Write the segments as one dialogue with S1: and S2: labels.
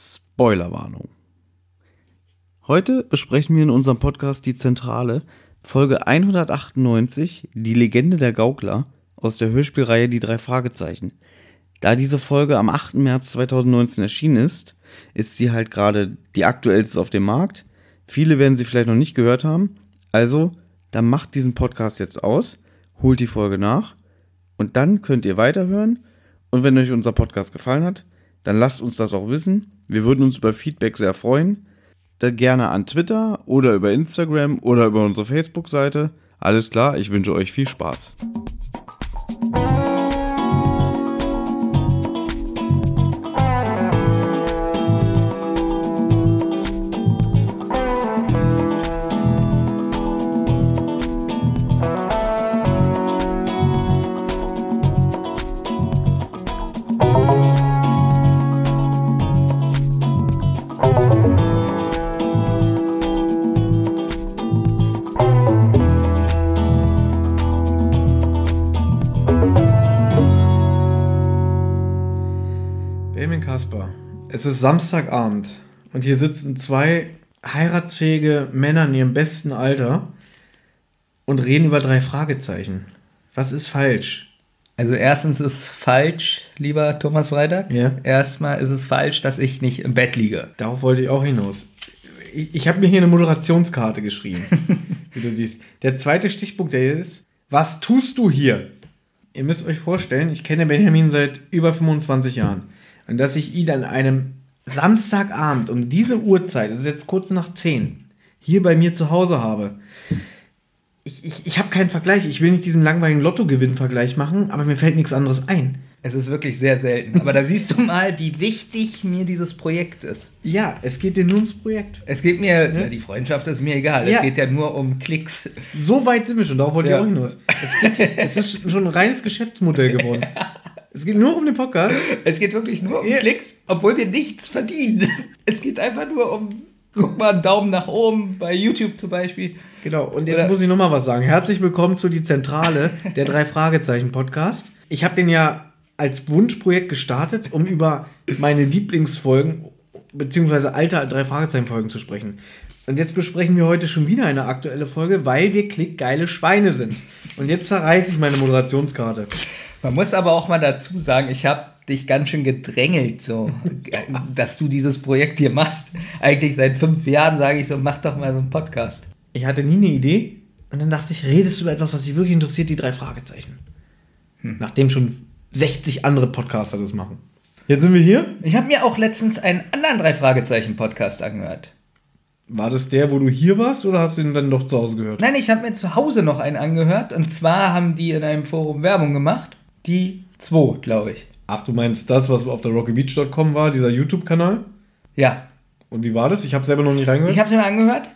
S1: Spoilerwarnung. Heute besprechen wir in unserem Podcast Die Zentrale, Folge 198, Die Legende der Gaukler aus der Hörspielreihe Die drei Fragezeichen. Da diese Folge am 8. März 2019 erschienen ist, ist sie halt gerade die aktuellste auf dem Markt. Viele werden sie vielleicht noch nicht gehört haben. Also, dann macht diesen Podcast jetzt aus, holt die Folge nach und dann könnt ihr weiterhören. Und wenn euch unser Podcast gefallen hat, dann lasst uns das auch wissen. Wir würden uns über Feedback sehr freuen. Dann gerne an Twitter oder über Instagram oder über unsere Facebook-Seite. Alles klar, ich wünsche euch viel Spaß.
S2: Es ist Samstagabend und hier sitzen zwei heiratsfähige Männer in ihrem besten Alter und reden über drei Fragezeichen. Was ist falsch?
S3: Also erstens ist falsch, lieber Thomas Freitag.
S2: Ja.
S3: Erstmal ist es falsch, dass ich nicht im Bett liege.
S2: Darauf wollte ich auch hinaus. Ich, ich habe mir hier eine Moderationskarte geschrieben, wie du siehst. Der zweite Stichpunkt, der hier ist, was tust du hier? Ihr müsst euch vorstellen, ich kenne Benjamin seit über 25 Jahren. Und dass ich ihn an einem Samstagabend um diese Uhrzeit, es ist jetzt kurz nach 10, hier bei mir zu Hause habe. Ich, ich, ich habe keinen Vergleich. Ich will nicht diesen langweiligen Lottogewinn-Vergleich machen, aber mir fällt nichts anderes ein.
S3: Es ist wirklich sehr selten. Aber da siehst du mal, wie wichtig mir dieses Projekt ist.
S2: Ja, es geht dir nur ums Projekt.
S3: Es geht mir, na, die Freundschaft ist mir egal.
S2: Ja.
S3: Es geht ja nur um Klicks.
S2: So weit sind wir schon, darauf wollte
S3: Ja.
S2: ich auch hinaus. Es, geht, es ist schon ein reines Geschäftsmodell geworden. Es geht nur um den Podcast.
S3: Es geht wirklich nur um
S2: Ja.
S3: Klicks, obwohl wir nichts verdienen. Es geht einfach nur um, guck mal, einen Daumen nach oben bei YouTube zum Beispiel.
S2: Genau, und jetzt
S3: Oder-
S2: muss ich nochmal was sagen. Herzlich willkommen zu die Zentrale der drei Fragezeichen Podcast. Ich habe den ja als Wunschprojekt gestartet, um über meine Lieblingsfolgen beziehungsweise alte drei Fragezeichen Folgen zu sprechen. Und jetzt besprechen wir heute schon wieder eine aktuelle Folge, weil wir klickgeile Schweine sind. Und jetzt zerreiße ich meine Moderationskarte.
S3: Man muss aber auch mal dazu sagen, ich habe dich ganz schön gedrängelt, so, dass du dieses Projekt hier machst. Eigentlich seit fünf Jahren sage ich so, mach doch mal so einen Podcast.
S2: Ich hatte nie eine Idee und dann dachte ich, redest du über etwas, was dich wirklich interessiert, die drei Fragezeichen. Nachdem schon 60 andere Podcaster das machen. Jetzt sind wir hier.
S3: Ich habe mir auch letztens einen anderen Drei-Fragezeichen-Podcast angehört.
S2: War das der, wo du hier warst oder hast du ihn dann doch zu Hause gehört?
S3: Nein, ich habe mir zu Hause noch einen angehört und zwar haben die in einem Forum Werbung gemacht. Die 2, glaube ich.
S2: Ach, du meinst das, was auf der rockybeach.com war, dieser YouTube-Kanal?
S3: Ja,
S2: Und wie war das? Ich habe selber noch nicht reingehört.
S3: Ich habe es mir angehört.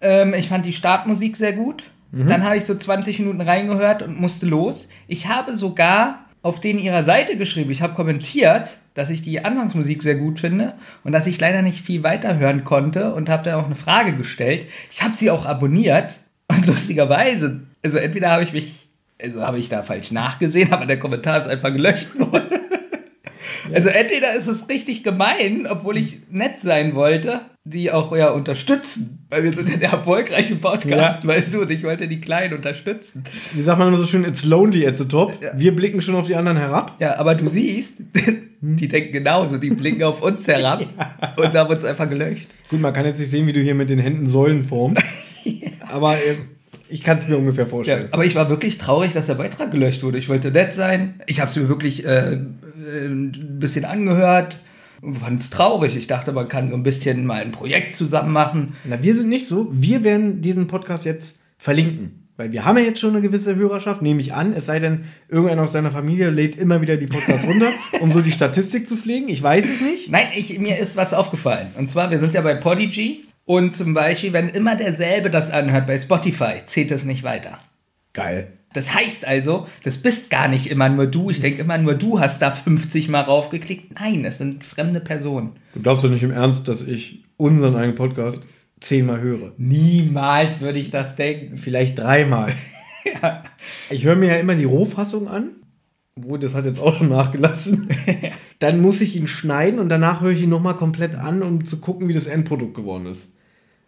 S3: Ähm, ich fand die Startmusik sehr gut. Dann habe ich so 20 Minuten reingehört und musste los. Ich habe sogar auf denen ihrer Seite geschrieben, ich habe kommentiert, dass ich die Anfangsmusik sehr gut finde und dass ich leider nicht viel weiterhören konnte und habe dann auch eine Frage gestellt. Ich habe sie auch abonniert und lustigerweise, also entweder habe ich mich, also habe ich da falsch nachgesehen, aber der Kommentar ist einfach gelöscht worden. Also entweder ist es richtig gemein, obwohl ich nett sein wollte, die auch ja unterstützen. Weil wir sind ja der erfolgreiche Podcast,
S2: Ja.
S3: weißt du, und ich wollte die Kleinen unterstützen.
S2: Wie sagt man immer so schön, it's lonely at the top.
S3: Ja.
S2: Wir blicken schon auf die anderen herab.
S3: Ja, aber du siehst, die denken genauso, die blicken auf uns herab und haben uns einfach gelöscht.
S2: Gut, man kann jetzt nicht sehen, wie du hier mit den Händen Säulen formst. Aber äh, ich kann es mir ungefähr
S3: Ja,
S2: vorstellen.
S3: aber ich war wirklich traurig, dass der Beitrag gelöscht wurde. Ich wollte nett sein. Ich habe es mir wirklich äh, äh, ein bisschen angehört. Fand es traurig. Ich dachte, man kann so ein bisschen mal ein Projekt zusammen machen.
S2: Na, wir sind nicht so. Wir werden diesen Podcast jetzt verlinken. Weil wir haben ja jetzt schon eine gewisse Hörerschaft, nehme ich an. Es sei denn, irgendeiner aus deiner Familie lädt immer wieder die Podcasts runter, um so die Statistik zu pflegen. Ich weiß es nicht.
S3: Nein, ich, mir ist was aufgefallen. Und zwar, wir sind ja bei Podigy. Und zum Beispiel, wenn immer derselbe das anhört bei Spotify, zählt es nicht weiter.
S2: Geil.
S3: Das heißt also, das bist gar nicht immer nur du. Ich denke immer nur du hast da 50 Mal raufgeklickt. Nein, es sind fremde Personen.
S2: Du glaubst doch nicht im Ernst, dass ich unseren eigenen Podcast zehnmal höre.
S3: Niemals würde ich das denken.
S2: Vielleicht dreimal.
S3: Ja.
S2: Ich höre mir ja immer die Rohfassung an wo das hat jetzt auch schon nachgelassen. dann muss ich ihn schneiden und danach höre ich ihn nochmal komplett an, um zu gucken, wie das Endprodukt geworden ist.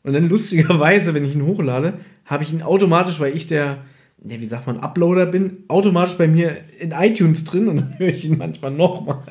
S2: Und dann lustigerweise, wenn ich ihn hochlade, habe ich ihn automatisch, weil ich der, ja, wie sagt man, Uploader bin, automatisch bei mir in iTunes drin und dann höre ich ihn manchmal nochmal.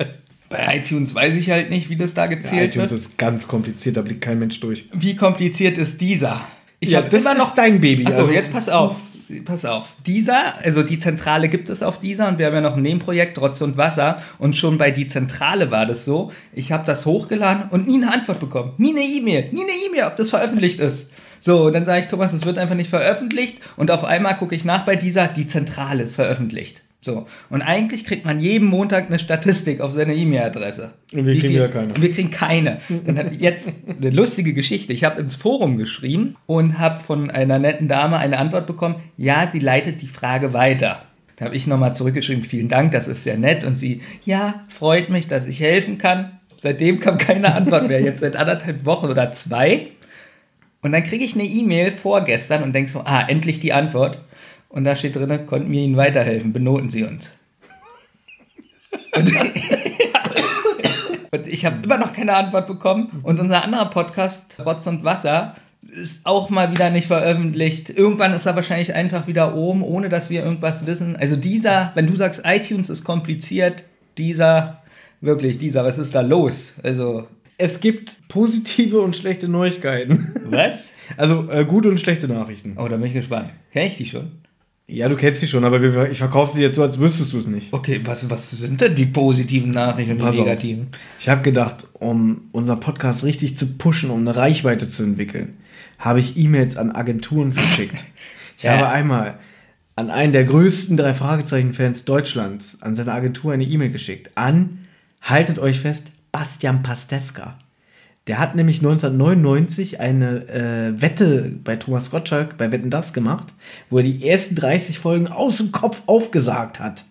S3: Bei iTunes weiß ich halt nicht, wie das da
S2: Ja,
S3: gezählt
S2: iTunes
S3: wird.
S2: ist ganz kompliziert, da blickt kein Mensch durch.
S3: Wie kompliziert ist dieser? Ich
S2: ja, das ist dein Baby.
S3: Achso,
S2: also-
S3: jetzt pass auf. Pass auf. Dieser, also die Zentrale gibt es auf dieser und wir haben ja noch ein Nebenprojekt, Rotz und Wasser. Und schon bei die Zentrale war das so. Ich habe das hochgeladen und nie eine Antwort bekommen. Nie eine E-Mail. Nie eine E-Mail, ob das veröffentlicht ist. So, und dann sage ich, Thomas, es wird einfach nicht veröffentlicht. Und auf einmal gucke ich nach bei dieser, die Zentrale ist veröffentlicht. So. Und eigentlich kriegt man jeden Montag eine Statistik auf seine E-Mail-Adresse.
S2: Und wir
S3: Wie
S2: kriegen
S3: viel-
S2: wieder keine.
S3: und wir kriegen keine. Dann hat jetzt eine lustige Geschichte. Ich habe ins Forum geschrieben und habe von einer netten Dame eine Antwort bekommen. Ja, sie leitet die Frage weiter. Da habe ich nochmal zurückgeschrieben, vielen Dank, das ist sehr nett. Und sie, ja, freut mich, dass ich helfen kann. Seitdem kam keine Antwort mehr. Jetzt seit anderthalb Wochen oder zwei. Und dann kriege ich eine E-Mail vorgestern und denke so, ah, endlich die Antwort. Und da steht drin, konnten wir Ihnen weiterhelfen, benoten Sie uns. Und, und ich habe immer noch keine Antwort bekommen. Und unser anderer Podcast, Rotz und Wasser, ist auch mal wieder nicht veröffentlicht. Irgendwann ist er wahrscheinlich einfach wieder oben, ohne dass wir irgendwas wissen. Also dieser, wenn du sagst, iTunes ist kompliziert, dieser, wirklich, dieser, was ist da los? Also,
S2: Es gibt positive und schlechte Neuigkeiten.
S3: was?
S2: Also äh, gute und schlechte Nachrichten.
S3: Oh, da bin ich gespannt. Kenn ich die schon?
S2: Ja, du kennst sie schon, aber wir, ich verkaufe sie jetzt so, als wüsstest du es nicht.
S3: Okay, was, was sind denn die positiven Nachrichten und die
S2: Pass auf.
S3: negativen?
S2: Ich habe gedacht, um unseren Podcast richtig zu pushen, um eine Reichweite zu entwickeln, habe ich E-Mails an Agenturen verschickt. Ich
S3: Ja.
S2: habe einmal an einen der größten drei Fragezeichen-Fans Deutschlands, an seine Agentur eine E-Mail geschickt. An, haltet euch fest, Bastian Pastewka. Der hat nämlich 1999 eine äh, Wette bei Thomas Gottschalk bei Wetten Das gemacht, wo er die ersten 30 Folgen aus dem Kopf aufgesagt hat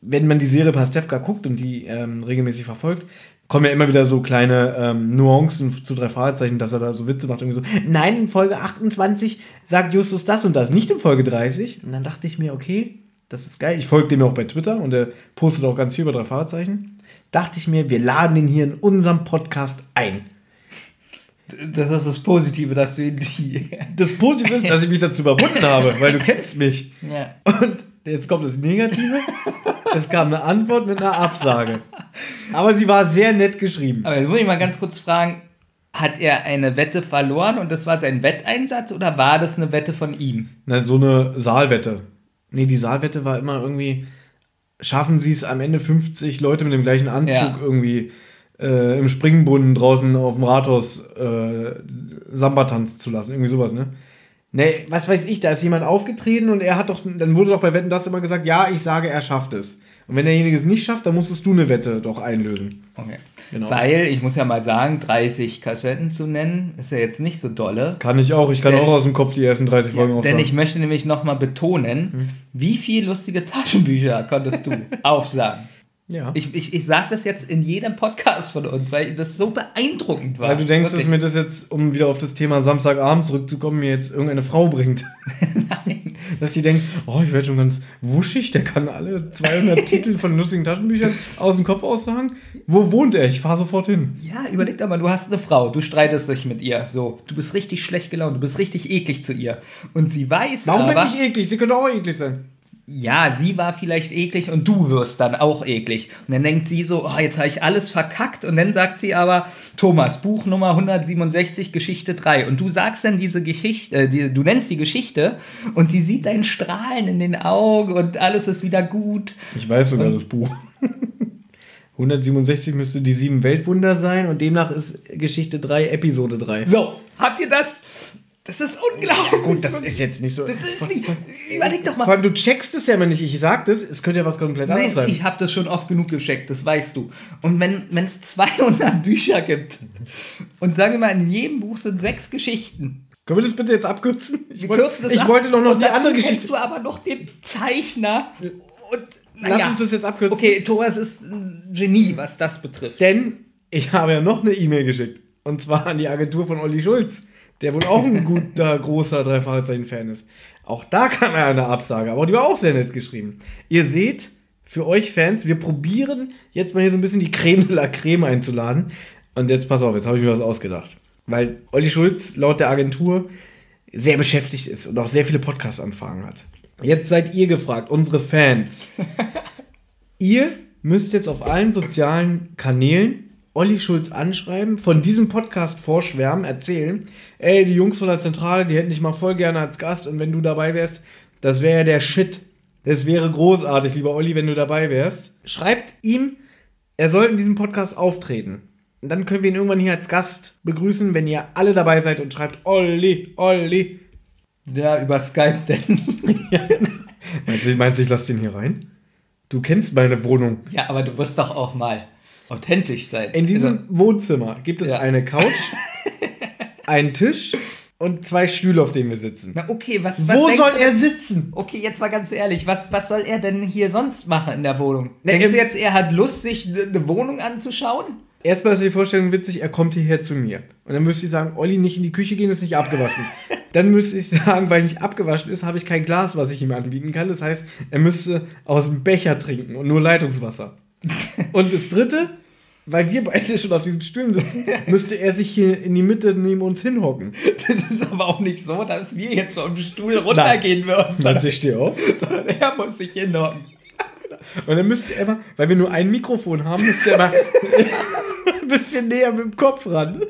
S2: wenn man die Serie Pastewka guckt und die ähm, regelmäßig verfolgt, kommen ja immer wieder so kleine ähm, Nuancen zu drei Fragezeichen, dass er da so Witze macht. Irgendwie so, nein, in Folge 28 sagt Justus das und das, nicht in Folge 30. Und dann dachte ich mir, okay, das ist geil. Ich folge dem auch bei Twitter und er postet auch ganz viel über drei Fragezeichen. Dachte ich mir, wir laden ihn hier in unserem Podcast ein.
S3: Das ist das Positive, dass du in die.
S2: Das Positive ist, dass ich mich dazu überwunden habe, weil du kennst mich.
S3: Ja.
S2: Und jetzt kommt das Negative. Es kam eine Antwort mit einer Absage. Aber sie war sehr nett geschrieben.
S3: Aber jetzt muss ich mal ganz kurz fragen: Hat er eine Wette verloren und das war sein Wetteinsatz oder war das eine Wette von ihm?
S2: Na, so eine Saalwette. Nee, die Saalwette war immer irgendwie, schaffen sie es am Ende 50 Leute mit dem gleichen Anzug
S3: Ja.
S2: irgendwie äh, im Springbrunnen draußen auf dem Rathaus äh, Samba tanzen zu lassen. Irgendwie sowas, ne? Nee, was weiß ich, da ist jemand aufgetreten und er hat doch, dann wurde doch bei Wetten das immer gesagt, ja, ich sage, er schafft es. Und wenn derjenige es nicht schafft, dann musstest du eine Wette doch einlösen.
S3: Okay.
S2: Genau.
S3: Weil, ich muss ja mal sagen, 30 Kassetten zu nennen, ist ja jetzt nicht so dolle.
S2: Kann ich auch, ich kann
S3: Denn-
S2: auch aus dem Kopf die ersten 30 Folgen
S3: Ja,
S2: aufsagen.
S3: denn ich möchte nämlich nochmal betonen, wie viel lustige Taschenbücher konntest du aufsagen?
S2: Ja.
S3: Ich, ich, ich sage das jetzt in jedem Podcast von uns, weil das so beeindruckend war.
S2: Weil du denkst, dass
S3: Wirklich.
S2: mir das jetzt, um wieder auf das Thema Samstagabend zurückzukommen, mir jetzt irgendeine Frau bringt.
S3: Nein.
S2: Dass sie denkt, oh, ich werde schon ganz wuschig, der kann alle 200 Titel von lustigen Taschenbüchern aus dem Kopf aussagen. Wo wohnt er? Ich fahre sofort hin.
S3: Ja, überleg doch mal, du hast eine Frau, du streitest dich mit ihr, so, du bist richtig schlecht gelaunt, du bist richtig eklig zu ihr. Und sie weiß
S2: Warum
S3: aber,
S2: bin ich eklig? Sie könnte auch eklig sein.
S3: Ja, sie war vielleicht eklig und du wirst dann auch eklig. Und dann denkt sie so, oh, jetzt habe ich alles verkackt. Und dann sagt sie aber, Thomas, Buch Nummer 167, Geschichte 3. Und du sagst dann diese Geschichte, äh, die, du nennst die Geschichte und sie sieht dein Strahlen in den Augen und alles ist wieder gut.
S2: Ich weiß sogar das Buch. 167 müsste die sieben Weltwunder sein und demnach ist Geschichte 3 Episode 3.
S3: So, habt ihr das? Das ist unglaublich.
S2: Gut, das ist jetzt nicht so.
S3: Das ist nicht. Überleg doch mal.
S2: Vor allem, du checkst es ja immer nicht. Ich sag das, es könnte ja was komplett anderes sein.
S3: ich habe das schon oft genug gecheckt, das weißt du. Und wenn es 200 Bücher gibt und sagen wir mal, in jedem Buch sind sechs Geschichten.
S2: Können wir das bitte jetzt abkürzen? Ich,
S3: Wir
S2: wollte-
S3: kürzen das
S2: ich
S3: ab.
S2: wollte doch noch
S3: und
S2: die andere
S3: kennst
S2: Geschichte.
S3: du aber noch den Zeichner. Und
S2: Lass
S3: naja.
S2: uns das jetzt abkürzen.
S3: Okay, Thomas ist ein Genie, was das betrifft.
S2: Denn ich habe ja noch eine E-Mail geschickt. Und zwar an die Agentur von Olli Schulz, der wohl auch ein guter, großer Drei-Fragezeichen-Fan ist. Auch da kam ja eine Absage, aber die war auch sehr nett geschrieben. Ihr seht, für euch Fans. Wir probieren jetzt mal hier so ein bisschen die Creme de la Creme einzuladen. Und jetzt pass auf, jetzt habe ich mir was ausgedacht. Weil Olli Schulz laut der Agentur sehr beschäftigt ist und auch sehr viele Podcast-Anfragen hat. Jetzt seid ihr gefragt, unsere Fans. ihr müsst jetzt auf allen sozialen Kanälen Olli Schulz anschreiben, von diesem Podcast vorschwärmen, erzählen, ey, die Jungs von der Zentrale, die hätten dich mal voll gerne als Gast und wenn du dabei wärst, das wäre ja der Shit. Es wäre großartig, lieber Olli, wenn du dabei wärst. Schreibt ihm, er soll in diesem Podcast auftreten. Und dann können wir ihn irgendwann hier als Gast begrüßen, wenn ihr alle dabei seid und schreibt Olli, Olli.
S3: Ja, über Skype denn.
S2: ja. Meinst du, meinst du, ich lass den hier rein? Du kennst meine Wohnung.
S3: Ja, aber du musst doch auch mal authentisch sein.
S2: In diesem also, Wohnzimmer gibt es ja. eine Couch, einen Tisch und zwei Stühle, auf denen wir sitzen.
S3: Na okay, was, was
S2: Wo soll er sitzen?
S3: Okay, jetzt mal ganz ehrlich, was, was soll er denn hier sonst machen in der Wohnung? Denkst du jetzt, er hat Lust, sich eine Wohnung anzuschauen?
S2: Erstmal ist die Vorstellung witzig, er kommt hierher zu mir. Und dann müsste ich sagen, Olli, nicht in die Küche gehen, ist nicht abgewaschen. dann müsste ich sagen, weil nicht abgewaschen ist, habe ich kein Glas, was ich ihm anbieten kann. Das heißt, er müsste aus dem Becher trinken und nur Leitungswasser. Und das dritte, weil wir beide schon auf diesen Stühlen sitzen, müsste er sich hier in die Mitte neben uns hinhocken.
S3: Das ist aber auch nicht so, dass wir jetzt vom Stuhl runtergehen würden.
S2: Sondern ich stehe auf.
S3: Sondern er muss sich hinhocken.
S2: Und dann müsst ihr immer, weil wir nur ein Mikrofon haben, müsst ihr immer ein bisschen näher mit dem Kopf ran.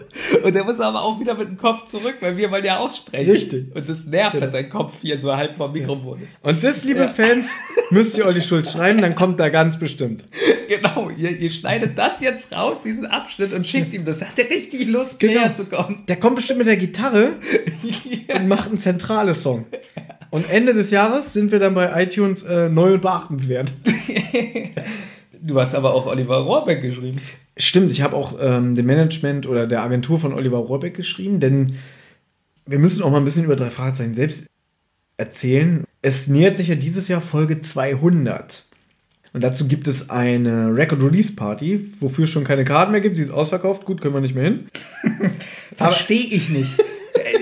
S3: Und der muss aber auch wieder mit dem Kopf zurück, weil wir wollen ja aussprechen.
S2: Richtig.
S3: Und das nervt, wenn sein Kopf hier so halb vom Mikrofon ist.
S2: Und das, liebe ja. Fans, müsst ihr Olli Schulz schreiben, dann kommt er ganz bestimmt.
S3: Genau, ihr, ihr, schneidet das jetzt raus, diesen Abschnitt, und schickt ihm das. Hat der richtig Lust, genau. näher zu kommen.
S2: Der kommt bestimmt mit der Gitarre ja. und macht einen zentrales Song. Und Ende des Jahres sind wir dann bei iTunes äh, neu und beachtenswert.
S3: du hast aber auch Oliver Rohrbeck geschrieben.
S2: Stimmt, ich habe auch ähm, dem Management oder der Agentur von Oliver Rohrbeck geschrieben, denn wir müssen auch mal ein bisschen über drei Fragezeichen selbst erzählen. Es nähert sich ja dieses Jahr Folge 200. Und dazu gibt es eine Record Release Party, wofür es schon keine Karten mehr gibt. Sie ist ausverkauft. Gut, können wir nicht mehr hin.
S3: Verstehe ich nicht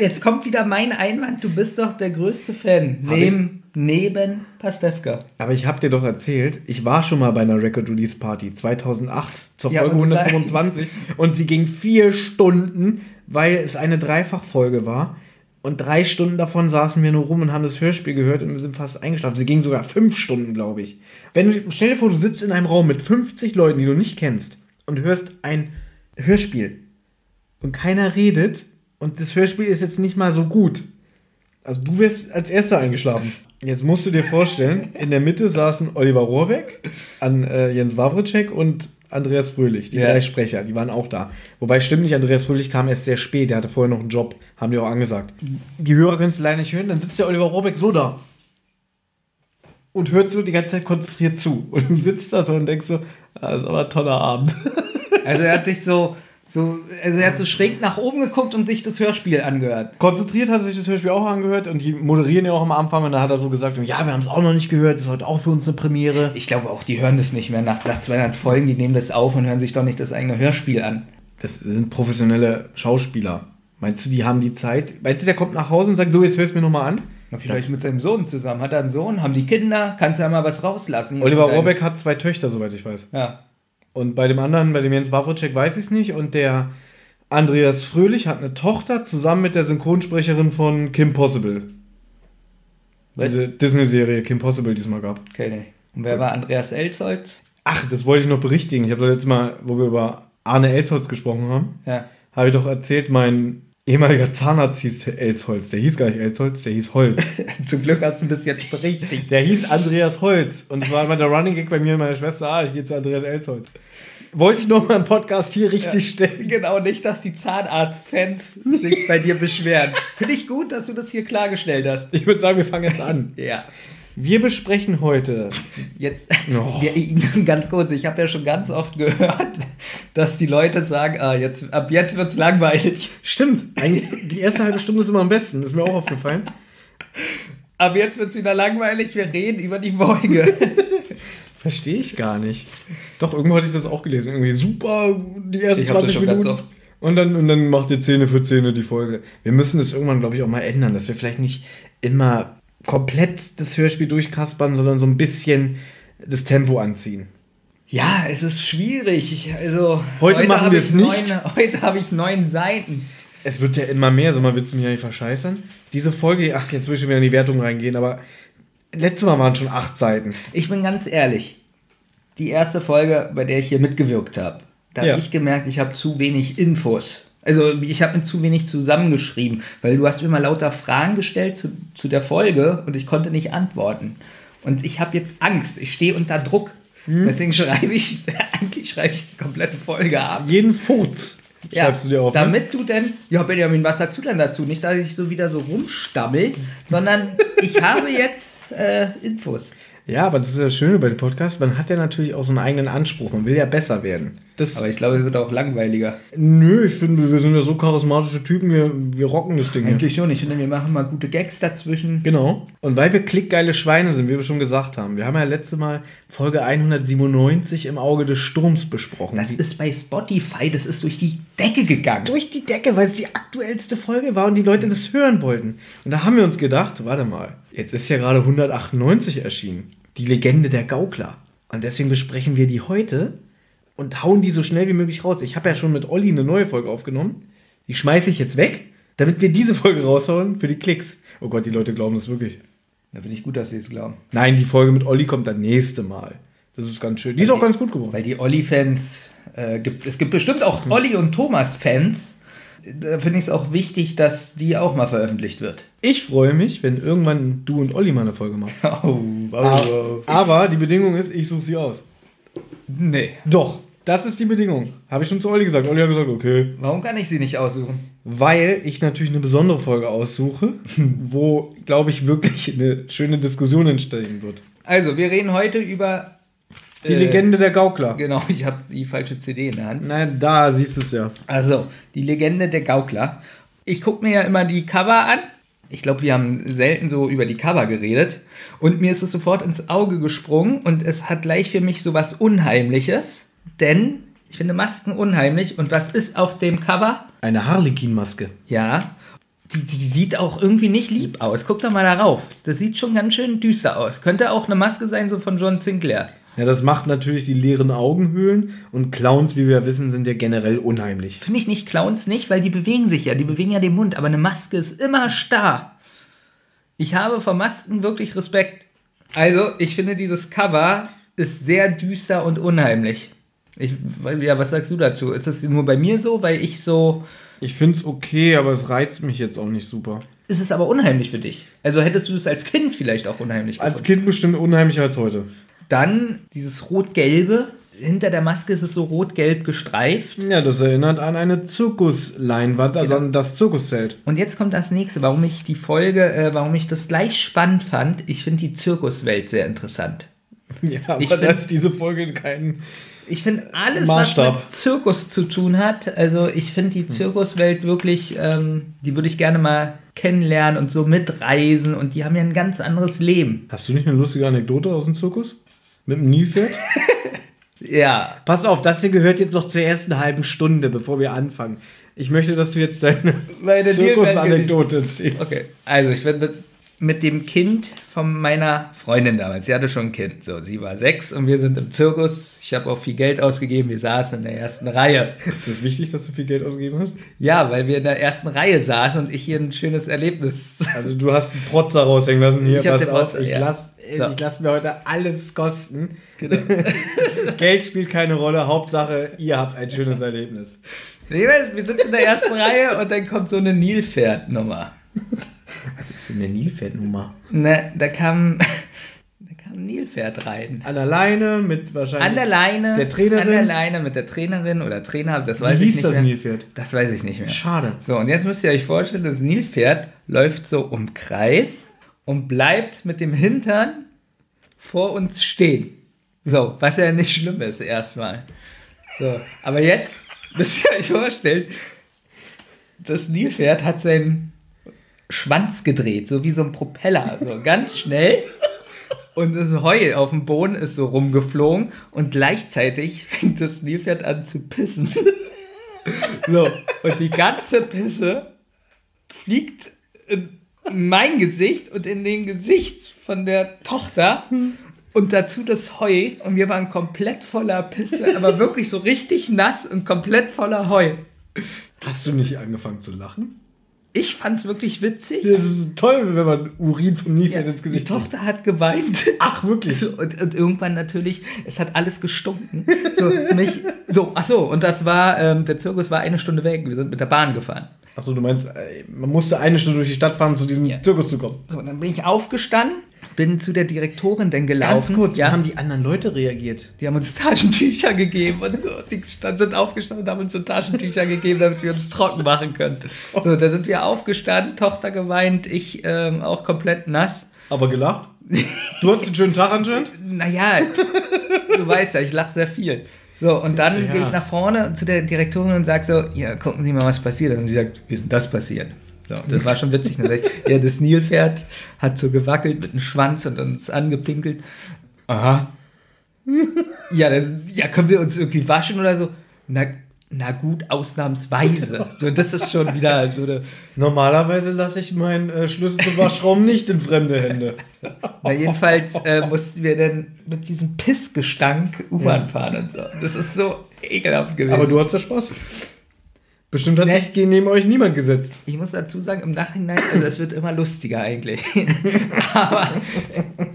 S3: jetzt kommt wieder mein Einwand, du bist doch der größte Fan. Neben, neben Pastewka.
S2: Aber ich habe dir doch erzählt, ich war schon mal bei einer Record Release Party 2008 zur ja, Folge 125 und sie ging vier Stunden, weil es eine Dreifachfolge war. Und drei Stunden davon saßen wir nur rum und haben das Hörspiel gehört und wir sind fast eingeschlafen. Sie ging sogar fünf Stunden, glaube ich. Wenn du, stell dir vor, du sitzt in einem Raum mit 50 Leuten, die du nicht kennst und hörst ein Hörspiel und keiner redet und das Hörspiel ist jetzt nicht mal so gut. Also du wärst als erster eingeschlafen. Jetzt musst du dir vorstellen, in der Mitte saßen Oliver Rohrbeck, an äh, Jens Wawritschek und Andreas Fröhlich, die ja. drei Sprecher, die waren auch da. Wobei stimmt nicht, Andreas Fröhlich kam erst sehr spät, der hatte vorher noch einen Job, haben die auch angesagt. Die Hörer können es leider nicht hören, dann sitzt der Oliver Rohrbeck so da und hört so die ganze Zeit konzentriert zu. Und du sitzt da so und denkst so, ah, das ist aber ein toller Abend.
S3: Also er hat sich so so, also er hat so schräg nach oben geguckt und sich das Hörspiel angehört.
S2: Konzentriert hat er sich das Hörspiel auch angehört und die moderieren ja auch am Anfang und da hat er so gesagt, ja, wir haben es auch noch nicht gehört, das ist heute auch für uns eine Premiere.
S3: Ich glaube auch, die hören das nicht mehr nach, nach 200 Folgen, die nehmen das auf und hören sich doch nicht das eigene Hörspiel an.
S2: Das sind professionelle Schauspieler. Meinst du, die haben die Zeit? Meinst du, der kommt nach Hause und sagt, so, jetzt hörst du mir nochmal an?
S3: Na, vielleicht ja. mit seinem Sohn zusammen. Hat er einen Sohn? Haben die Kinder? Kannst du ja mal was rauslassen?
S2: Oliver Rohrbeck hat zwei Töchter, soweit ich weiß.
S3: Ja.
S2: Und bei dem anderen, bei dem Jens Wawrczyk, weiß ich es nicht. Und der Andreas Fröhlich hat eine Tochter zusammen mit der Synchronsprecherin von Kim Possible. Was? Diese Disney-Serie Kim Possible, die es mal gab.
S3: Okay, Und wer war Andreas Elsholz?
S2: Ach, das wollte ich noch berichtigen. Ich habe doch letztes Mal, wo wir über Arne Elsholz gesprochen haben,
S3: ja.
S2: habe ich doch erzählt, mein ehemaliger Zahnarzt hieß Elsholz. Der hieß gar nicht Elsholz, der hieß Holz.
S3: Zum Glück hast du das jetzt berichtigt.
S2: Der hieß Andreas Holz. Und es war immer der Running Gag bei mir und meiner Schwester, ah, ich gehe zu Andreas Elsholz wollte ich noch mal im Podcast hier richtig stellen.
S3: Genau, nicht, dass die Zahnarzt-Fans sich bei dir beschweren. Finde ich gut, dass du das hier klargestellt hast.
S2: Ich würde sagen, wir fangen jetzt an.
S3: ja.
S2: Wir besprechen heute.
S3: Jetzt, oh. wir, ganz kurz, ich habe ja schon ganz oft gehört, dass die Leute sagen, ah, jetzt, ab jetzt wird es langweilig.
S2: Stimmt, eigentlich die erste halbe Stunde ist immer am besten, ist mir auch aufgefallen.
S3: Ab jetzt wird es wieder langweilig, wir reden über die Folge.
S2: Verstehe ich gar nicht. Doch, irgendwo hatte ich das auch gelesen. Irgendwie super, die ersten ich 20 Minuten. Und dann, und dann macht ihr Zähne für Zähne die Folge. Wir müssen das irgendwann, glaube ich, auch mal ändern, dass wir vielleicht nicht immer komplett das Hörspiel durchkaspern, sondern so ein bisschen das Tempo anziehen.
S3: Ja, es ist schwierig. Ich, also,
S2: Heute machen
S3: hab
S2: wir es nicht.
S3: Neun, heute habe ich neun Seiten.
S2: Es wird ja immer mehr, so mal willst du mich ja nicht verscheißern. Diese Folge, ach, jetzt will ich schon wieder in die Wertung reingehen, aber letztes Mal waren schon acht Seiten.
S3: Ich bin ganz ehrlich. Die erste Folge, bei der ich hier mitgewirkt habe, da
S2: Ja.
S3: habe ich gemerkt, ich habe zu wenig Infos. Also ich habe mir zu wenig zusammengeschrieben, weil du hast mir mal lauter Fragen gestellt zu, zu der Folge und ich konnte nicht antworten. Und ich habe jetzt Angst, ich stehe unter Druck.
S2: Hm?
S3: Deswegen schreibe ich, eigentlich schreibe ich die komplette Folge ab.
S2: Jeden Furz schreibst du dir auf. ne?
S3: Damit du denn, ja Benjamin, was sagst du denn dazu? Nicht, dass ich so wieder so rumstammel, sondern ich habe jetzt äh, Infos.
S2: Ja, aber das ist das Schöne bei dem Podcast. Man hat ja natürlich auch so einen eigenen Anspruch. Man will ja besser werden. Das,
S3: Aber ich glaube, es wird auch langweiliger.
S2: nö, ich finde, wir sind ja so charismatische Typen, wir, wir rocken das Ding.
S3: Eigentlich schon. Ich finde, wir machen mal gute Gags dazwischen.
S2: Genau. Und weil wir klickgeile Schweine sind, wie wir schon gesagt haben. Wir haben ja letzte Mal Folge 197 im Auge des Sturms besprochen.
S3: Das ist bei Spotify, das ist durch die Decke gegangen.
S2: durch die Decke, weil es die aktuellste Folge war und die Leute das hören wollten. Und da haben wir uns gedacht, warte mal, jetzt ist ja gerade 198 erschienen. Die Legende der Gaukler. Und deswegen besprechen wir die heute und hauen die so schnell wie möglich raus. Ich habe ja schon mit Olli eine neue Folge aufgenommen. Die schmeiße ich jetzt weg, damit wir diese Folge raushauen für die Klicks. Oh Gott, die Leute glauben das wirklich.
S3: Da finde ich gut, dass sie es glauben.
S2: Nein, die Folge mit Olli kommt das nächste Mal. Das ist ganz schön. Die ist auch ganz gut geworden.
S3: Weil die Olli-Fans, äh, gibt, es gibt bestimmt auch Olli- und Thomas-Fans. Da finde ich es auch wichtig, dass die auch mal veröffentlicht wird.
S2: Ich freue mich, wenn irgendwann du und Olli mal eine Folge machen.
S3: Oh,
S2: Aber, aber die Bedingung ist, ich suche sie aus.
S3: Nee.
S2: Doch, das ist die Bedingung. Habe ich schon zu Olli gesagt. Olli hat gesagt, okay.
S3: Warum kann ich sie nicht aussuchen?
S2: Weil ich natürlich eine besondere Folge aussuche, wo, glaube ich, wirklich eine schöne Diskussion entstehen wird.
S3: Also, wir reden heute über.
S2: Die
S3: äh,
S2: Legende der Gaukler.
S3: Genau, ich habe die falsche CD in der Hand.
S2: Nein, da siehst du es ja.
S3: Also, die Legende der Gaukler. Ich gucke mir ja immer die Cover an. Ich glaube, wir haben selten so über die Cover geredet. Und mir ist es sofort ins Auge gesprungen und es hat gleich für mich so was Unheimliches. Denn ich finde Masken unheimlich. Und was ist auf dem Cover?
S2: Eine Harlequin-Maske.
S3: Ja, die, die sieht auch irgendwie nicht lieb aus. Guck doch mal darauf. Das sieht schon ganz schön düster aus. Könnte auch eine Maske sein, so von John Sinclair.
S2: Ja, das macht natürlich die leeren Augenhöhlen und Clowns, wie wir wissen, sind ja generell unheimlich.
S3: Finde ich nicht Clowns nicht, weil die bewegen sich ja, die bewegen ja den Mund, aber eine Maske ist immer starr. Ich habe vor Masken wirklich Respekt. Also, ich finde dieses Cover ist sehr düster und unheimlich. Ich, ja, was sagst du dazu? Ist das nur bei mir so, weil ich so.
S2: Ich finde es okay, aber es reizt mich jetzt auch nicht super.
S3: Ist es aber unheimlich für dich? Also hättest du es als Kind vielleicht auch unheimlich
S2: Als
S3: gefunden?
S2: Kind bestimmt unheimlicher als heute.
S3: Dann dieses Rot-Gelbe. Hinter der Maske ist es so rot-gelb gestreift.
S2: Ja, das erinnert an eine Zirkusleinwand, also an das Zirkuszelt.
S3: Und jetzt kommt das nächste, warum ich die Folge, äh, warum ich das gleich spannend fand. Ich finde die Zirkuswelt sehr interessant.
S2: Ja, aber
S3: Ich
S2: da
S3: find-
S2: ist diese Folge kein.
S3: Ich finde alles,
S2: Maßstab.
S3: was mit Zirkus zu tun hat, also ich finde die Zirkuswelt wirklich, ähm, die würde ich gerne mal kennenlernen und so mitreisen und die haben ja ein ganz anderes Leben.
S2: Hast du nicht eine lustige Anekdote aus dem Zirkus? Mit dem Nilpferd?
S3: Ja.
S2: Pass auf, das hier gehört jetzt noch zur ersten halben Stunde, bevor wir anfangen. Ich möchte, dass du jetzt deine Zirkusanekdote erzählst.
S3: Okay, also ich bin mit, dem Kind von meiner Freundin damals, sie hatte schon ein Kind, so, sie war sechs und wir sind im Zirkus, ich habe auch viel Geld ausgegeben, wir saßen in der ersten Reihe.
S2: Ist es wichtig, dass du viel Geld ausgegeben hast?
S3: Ja, weil wir in der ersten Reihe saßen und ich hier ein schönes Erlebnis
S2: Also du hast einen Protzer raushängen lassen. Hier,
S3: Ich hab
S2: pass
S3: den
S2: auf,
S3: Protzer,
S2: ich
S3: ja.
S2: lasse
S3: So.
S2: lass mir heute alles kosten.
S3: Genau.
S2: Geld spielt keine Rolle, Hauptsache, ihr habt ein schönes Erlebnis.
S3: Nee, wir sitzen in der ersten Reihe und dann kommt so eine Nilpferdnummer.
S2: Was ist denn eine Nilpferdnummer?
S3: Ne, da kam, da kam ein Nilpferd rein.
S2: An der Leine mit wahrscheinlich
S3: An der Leine,
S2: der Trainerin.
S3: an der Leine mit der Trainerin oder Trainer, das weiß
S2: Wie
S3: ich
S2: hieß
S3: nicht
S2: das
S3: mehr.
S2: Nilpferd?
S3: Das weiß ich nicht mehr.
S2: Schade.
S3: So, und jetzt müsst ihr euch vorstellen, das Nilpferd läuft so um Kreis und bleibt mit dem Hintern vor uns stehen. So, was ja nicht schlimm ist erstmal. So, aber jetzt müsst ihr euch vorstellen, das Nilpferd hat seinen Schwanz gedreht, so wie so ein Propeller, so ganz schnell. Und das Heu auf dem Boden ist so rumgeflogen und gleichzeitig fängt das Nilpferd an zu pissen. So, und die ganze Pisse fliegt in mein Gesicht und in den Gesicht von der Tochter. und dazu das Heu und wir waren komplett voller Pisse, aber wirklich so richtig nass und komplett voller Heu.
S2: Hast du nicht angefangen zu lachen?
S3: Ich fand's wirklich witzig.
S2: Das ist toll, wenn man Urin vom Niesen
S3: Ja,
S2: ins
S3: die
S2: Gesicht kriegt.
S3: Tochter hat geweint.
S2: Ach, wirklich?
S3: So, und, und irgendwann natürlich, es hat alles gestunken. So, mich, so, ach so, und das war, ähm, der Zirkus war eine Stunde weg. Wir sind mit der Bahn gefahren.
S2: Achso, du meinst, äh, man musste eine Stunde durch die Stadt fahren, um zu diesem
S3: Ja.
S2: Zirkus zu kommen.
S3: So, dann bin ich aufgestanden, bin zu der Direktorin dann gelaufen.
S2: Ganz kurz,
S3: ja,
S2: wie haben die anderen Leute reagiert?
S3: die haben uns Taschentücher gegeben und so. Die sind aufgestanden und haben uns so Taschentücher gegeben, damit wir uns trocken machen können. So, da sind wir aufgestanden, Tochter geweint, ich ähm, auch komplett nass.
S2: Aber gelacht? Du hattest einen schönen Tag anscheinend?
S3: Naja, du weißt ja, ich lache sehr viel. So, und dann
S2: Ja.
S3: gehe ich nach vorne zu der Direktorin und sage so, ja, gucken Sie mal, was passiert ist. Und sie sagt, wie ist denn das passiert? So, das war schon witzig. Ich, ja, das Nilpferd hat so gewackelt mit dem Schwanz und uns angepinkelt. Aha. Ja, dann, ja, können wir uns irgendwie waschen oder so? Na, na gut, ausnahmsweise. So, das ist schon wieder so eine.
S2: Normalerweise lasse ich meinen äh, Schlüssel zum Waschraum nicht in fremde Hände.
S3: Na, jedenfalls äh, mussten wir dann mit diesem Pissgestank U-Bahn fahren und so. Das ist so ekelhaft gewesen.
S2: Aber du hattest ja Spaß. Bestimmt hat
S3: Nee.
S2: sich neben euch niemand gesetzt.
S3: ich muss dazu sagen, im Nachhinein, also es wird immer lustiger eigentlich. aber,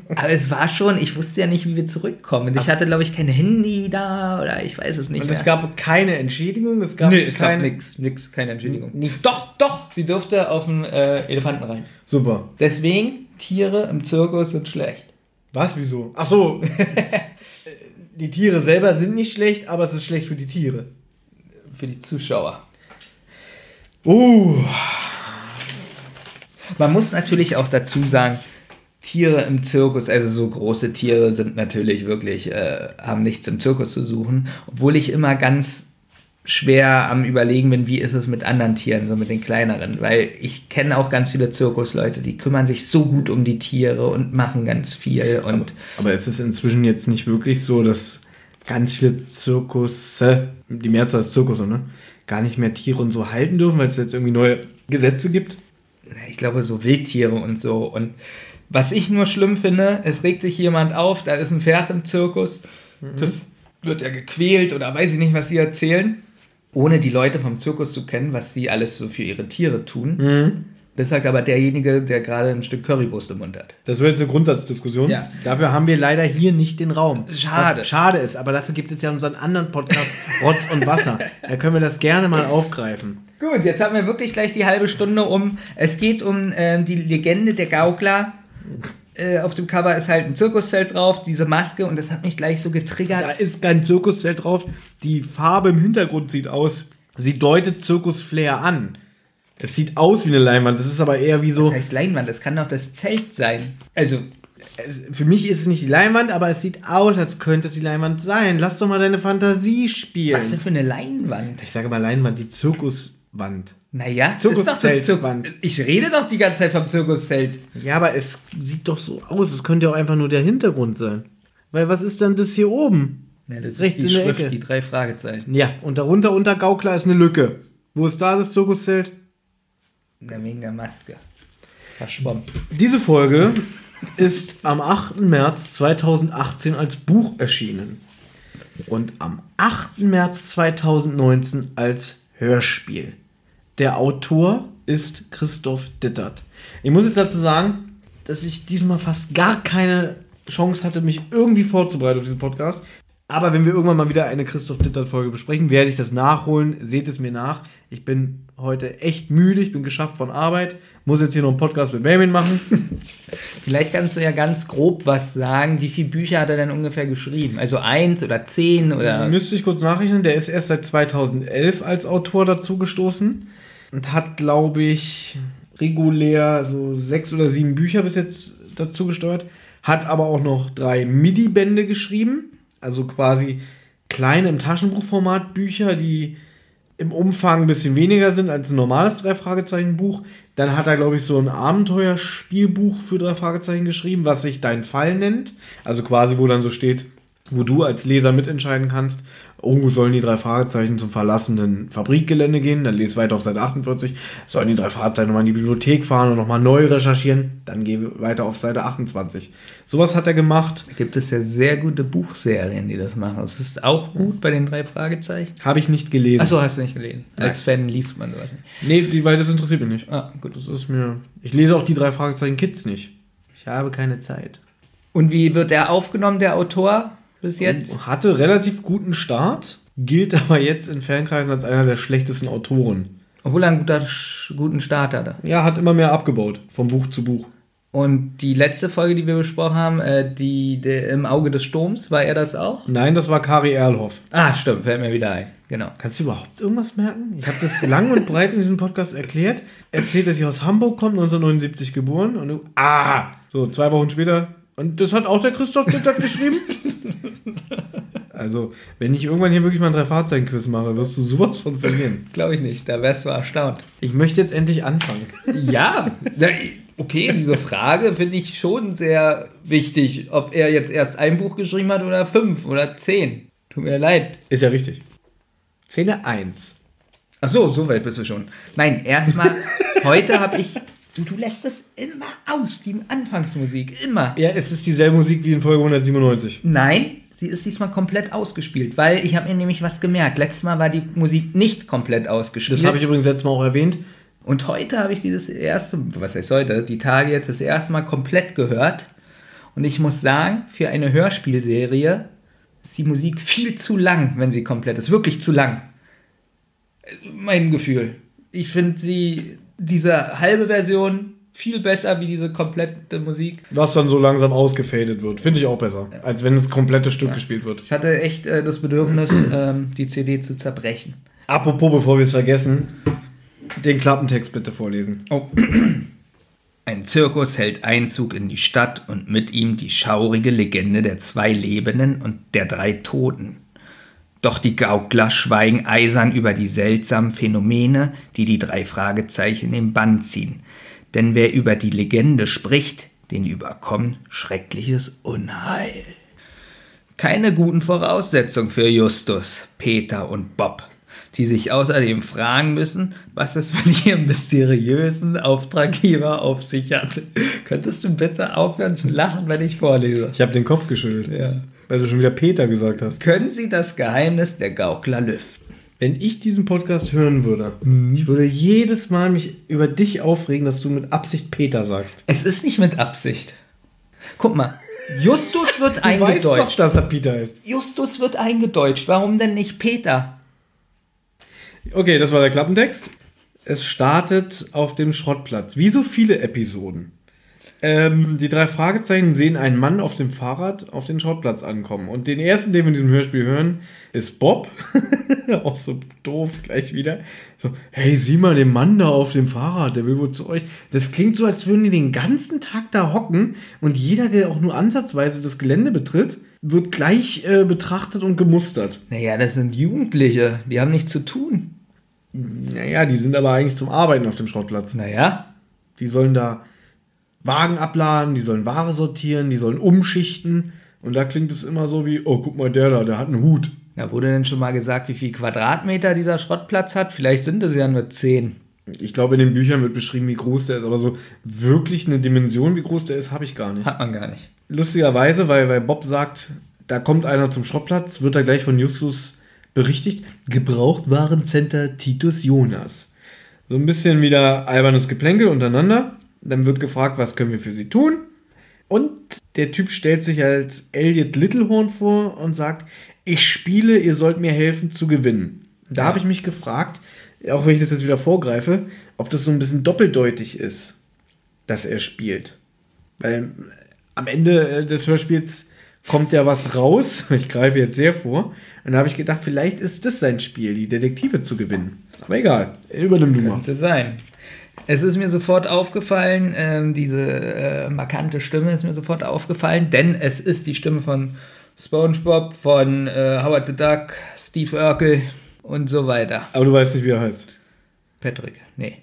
S3: aber es war schon, ich wusste ja nicht, wie wir zurückkommen. Ich hatte, glaube ich, kein Handy da oder ich weiß es nicht
S2: Und
S3: mehr.
S2: es gab keine Entschädigung, es gab
S3: nee, es gab
S2: kein...
S3: nix, nix, keine Entschädigung.
S2: Nicht.
S3: Doch, doch, sie durfte auf den äh, Elefanten rein.
S2: Super.
S3: Deswegen, Tiere im Zirkus sind schlecht.
S2: Was, wieso? Ach so. die Tiere selber sind nicht schlecht, aber es ist schlecht für die Tiere.
S3: Für die Zuschauer.
S2: Uh,
S3: Man muss natürlich auch dazu sagen, Tiere im Zirkus, also so große Tiere sind natürlich wirklich, äh, haben nichts im Zirkus zu suchen. Obwohl ich immer ganz schwer am Überlegen bin, wie ist es mit anderen Tieren, so mit den kleineren. Weil ich kenne auch ganz viele Zirkusleute, die kümmern sich so gut um die Tiere und machen ganz viel. Und
S2: aber es ist inzwischen jetzt nicht wirklich so, dass ganz viele Zirkusse, die Mehrzahl ist Zirkusse, ne? Gar nicht mehr Tiere und so halten dürfen, weil es jetzt irgendwie neue Gesetze gibt.
S3: ich glaube, so Wildtiere und so. Und was ich nur schlimm finde, es regt sich jemand auf, da ist ein Pferd im Zirkus, das wird ja gequält oder weiß ich nicht, was sie erzählen, ohne die Leute vom Zirkus zu kennen, was sie alles so für ihre Tiere tun. Das sagt aber derjenige, der gerade ein Stück Currywurst im Mund hat.
S2: Das wird jetzt eine Grundsatzdiskussion.
S3: Ja.
S2: Dafür haben wir leider hier nicht den Raum.
S3: Schade.
S2: Was schade ist, aber dafür gibt es ja unseren anderen Podcast Rotz und Wasser. Da können wir das gerne mal aufgreifen.
S3: Gut, jetzt haben wir wirklich gleich die halbe Stunde um. Es geht um äh, die Legende der Gaukler. Äh, auf dem Cover ist halt ein Zirkuszelt drauf, diese Maske, und das hat mich gleich so getriggert.
S2: Da ist kein Zirkuszelt drauf. Die Farbe im Hintergrund sieht aus. Sie deutet Zirkusflair an. Es sieht aus wie eine Leinwand. Das ist aber eher wie so.
S3: Das heißt Leinwand, das kann doch das Zelt sein. Also,
S2: Es, für mich ist es nicht die Leinwand, aber es sieht aus, als könnte es die Leinwand sein. Lass doch mal deine Fantasie spielen.
S3: was denn für eine Leinwand?
S2: Ich sage mal Leinwand, die Zirkuswand.
S3: Naja, das ist doch das
S2: Zirkuszeltwand.
S3: Zirkus. Ich rede doch die ganze Zeit vom Zirkuszelt.
S2: Ja, aber es sieht doch so aus. Es könnte ja auch einfach nur der Hintergrund sein. Weil was ist denn das hier oben?
S3: Ja, das
S2: Rechts
S3: ist die
S2: in der
S3: Schrift,
S2: Ecke.
S3: die drei Fragezeichen.
S2: Ja, und darunter unter Gaukler ist eine Lücke. Wo ist da das Zirkuszelt?
S3: Wegen der Maske. Verschwommen.
S2: Diese Folge ist am 8. März 2018 als Buch erschienen. Und am 8. März 2019 als Hörspiel. Der Autor ist Christoph Dittert. Ich muss jetzt dazu sagen, dass ich diesmal fast gar keine Chance hatte, mich irgendwie vorzubereiten auf diesen Podcast. Aber wenn wir irgendwann mal wieder eine Christoph Dittert-Folge besprechen, werde ich das nachholen. Seht es mir nach. Ich bin heute echt müde. Ich bin geschafft von Arbeit. Muss jetzt hier noch einen Podcast mit Benjamin machen.
S3: Vielleicht kannst du ja ganz grob was sagen. Wie viele Bücher hat er denn ungefähr geschrieben? Also eins oder zehn oder.
S2: Müsste ich kurz nachrechnen. Der ist erst seit 2011 als Autor dazu gestoßen und hat, glaube ich, regulär so sechs oder sieben Bücher bis jetzt dazu gesteuert. Hat aber auch noch drei MIDI-Bände geschrieben. Also quasi kleine im Taschenbuchformat Bücher, die im Umfang ein bisschen weniger sind als ein normales Drei-Fragezeichen-Buch. Dann hat er, glaube ich, so ein Abenteuerspielbuch für drei Fragezeichen geschrieben, was sich Dein Fall nennt. Also quasi, wo dann so steht, wo du als Leser mitentscheiden kannst, Oh, sollen die drei Fragezeichen zum verlassenen Fabrikgelände gehen? Dann lese weiter auf Seite 48. Sollen die drei Fragezeichen nochmal in die Bibliothek fahren und nochmal neu recherchieren? Dann geh weiter auf Seite 28. Sowas hat er gemacht.
S3: Da gibt es ja sehr gute Buchserien, die das machen. Es ist auch gut bei den drei Fragezeichen.
S2: Habe ich nicht gelesen.
S3: Achso, hast du nicht gelesen. Als Fan liest man sowas nicht.
S2: Nee, die, weil das interessiert mich nicht.
S3: Ah, gut.
S2: Das ist mir. Ich lese auch die drei Fragezeichen Kids nicht. Ich habe keine Zeit.
S3: Und wie wird er aufgenommen, der Autor, bis jetzt?
S2: Hatte relativ guten Start, gilt aber jetzt in Fankreisen als einer der schlechtesten Autoren.
S3: Obwohl er einen guter, guten Start hatte.
S2: Ja, hat immer mehr abgebaut, vom Buch zu Buch.
S3: Und die letzte Folge, die wir besprochen haben, äh, die, der, im Auge des Sturms, war er das auch?
S2: Nein, das war Kari Erlhoff.
S3: Ah, stimmt, fällt mir wieder ein. Genau.
S2: Kannst du überhaupt irgendwas merken? Ich habe das lang und breit in diesem Podcast erklärt. Erzählt, dass sie aus Hamburg kommt, 1979 geboren. Und du, ah, so zwei Wochen später. Und das hat auch der Christoph Dittert geschrieben? Also, wenn ich irgendwann hier wirklich mal ein Drei-Fahrzeichen-Quiz mache, wirst du sowas von verlieren.
S3: Glaube ich nicht, da wärst du erstaunt.
S2: Ich möchte jetzt endlich anfangen.
S3: Ja, na, okay, diese Frage finde ich schon sehr wichtig, ob er jetzt erst ein Buch geschrieben hat oder fünf oder zehn. Tut mir leid.
S2: Ist ja richtig. Szene 1.
S3: Ach so, so weit bist du schon. Nein, erstmal, heute habe ich. Du, du lässt es immer aus, die Anfangsmusik. Immer.
S2: Ja, es ist dieselbe Musik wie in Folge 197.
S3: Nein, sie ist diesmal komplett ausgespielt, weil ich habe mir nämlich was gemerkt. Letztes Mal war die Musik nicht komplett ausgespielt.
S2: Das habe ich übrigens letztes Mal auch erwähnt.
S3: Und heute habe ich sie das erste, was heißt heute, die Tage jetzt das erste Mal komplett gehört. Und ich muss sagen, für eine Hörspielserie ist die Musik viel zu lang, wenn sie komplett ist. Wirklich zu lang. Mein Gefühl. Ich finde sie, diese halbe Version, viel besser wie diese komplette Musik.
S2: Was dann so langsam ausgefadet wird. Finde ich auch besser. Als wenn das komplette Stück gespielt wird.
S3: Ich hatte echt äh, das Bedürfnis, ähm, die CD zu zerbrechen.
S2: Apropos, bevor wir es vergessen, den Klappentext bitte vorlesen.
S3: Oh. Ein Zirkus hält Einzug in die Stadt und mit ihm die schaurige Legende der zwei Lebenden und der drei Toten. Doch die Gaukler schweigen eisern über die seltsamen Phänomene, die die drei Fragezeichen im Bann ziehen. Denn wer über die Legende spricht, den überkommt schreckliches Unheil. Keine guten Voraussetzungen für Justus, Peter und Bob, die sich außerdem fragen müssen, was es mit ihrem mysteriösen Auftraggeber auf sich hat. Könntest du bitte aufhören zu lachen, wenn ich vorlese?
S2: Ich habe den Kopf geschüttelt.
S3: Ja.
S2: Weil du schon wieder Peter gesagt hast.
S3: Können Sie das Geheimnis der Gaukler lüften?
S2: Wenn ich diesen Podcast hören würde, ich würde jedes Mal mich über dich aufregen, dass du mit Absicht Peter sagst.
S3: Es ist nicht mit Absicht. Guck mal, Justus wird
S2: Du weißt doch,
S3: eingedeutscht.
S2: dass er Peter ist.
S3: Justus wird eingedeutscht. Warum denn nicht Peter?
S2: Okay, das war der Klappentext. Es startet auf dem Schrottplatz. Wie so viele Episoden. Ähm, die drei Fragezeichen sehen einen Mann auf dem Fahrrad auf den Schrottplatz ankommen. Und den ersten, den wir in diesem Hörspiel hören, ist Bob. Auch so doof gleich wieder. So, hey, sieh mal den Mann da auf dem Fahrrad, der will wohl zu euch. Das klingt so, als würden die den ganzen Tag da hocken und jeder, der auch nur ansatzweise das Gelände betritt, wird gleich äh, betrachtet und gemustert.
S3: Naja, das sind Jugendliche. Die haben nichts zu tun.
S2: Naja, die sind aber eigentlich zum Arbeiten auf dem Schrottplatz.
S3: Naja.
S2: Die sollen da Wagen abladen, die sollen Ware sortieren, die sollen umschichten. Und da klingt es immer so wie, oh, guck mal, der da, der hat einen Hut.
S3: Da wurde denn schon mal gesagt, wie viel Quadratmeter dieser Schrottplatz hat? Vielleicht sind es ja nur 10.
S2: Ich glaube, in den Büchern wird beschrieben, wie groß der ist, aber so wirklich eine Dimension, wie groß der ist, habe ich gar nicht.
S3: Hat man gar nicht.
S2: Lustigerweise, weil, weil Bob sagt, da kommt einer zum Schrottplatz, wird er gleich von Justus berichtigt. Gebrauchtwarencenter Titus Jonas. So ein bisschen wieder albernes Geplänkel untereinander. Dann wird gefragt, was können wir für sie tun? Und der Typ stellt sich als Elliot Littlehorn vor und sagt, ich spiele, ihr sollt mir helfen zu gewinnen. Da
S3: Ja.
S2: habe ich mich gefragt, auch wenn ich das jetzt wieder vorgreife, ob das so ein bisschen doppeldeutig ist, dass er spielt. Weil am Ende äh, des Hörspiels kommt ja was raus. Ich greife jetzt sehr vor. Und da habe ich gedacht, vielleicht ist das sein Spiel, die Detektive zu gewinnen. Aber egal, übernimm du mal.
S3: Könnte sein. Es ist mir sofort aufgefallen, ähm, diese äh, markante Stimme ist mir sofort aufgefallen, denn es ist die Stimme von SpongeBob, von äh, Howard the Duck, Steve Urkel und so weiter.
S2: Aber du weißt nicht, wie er heißt.
S3: Patrick, nee.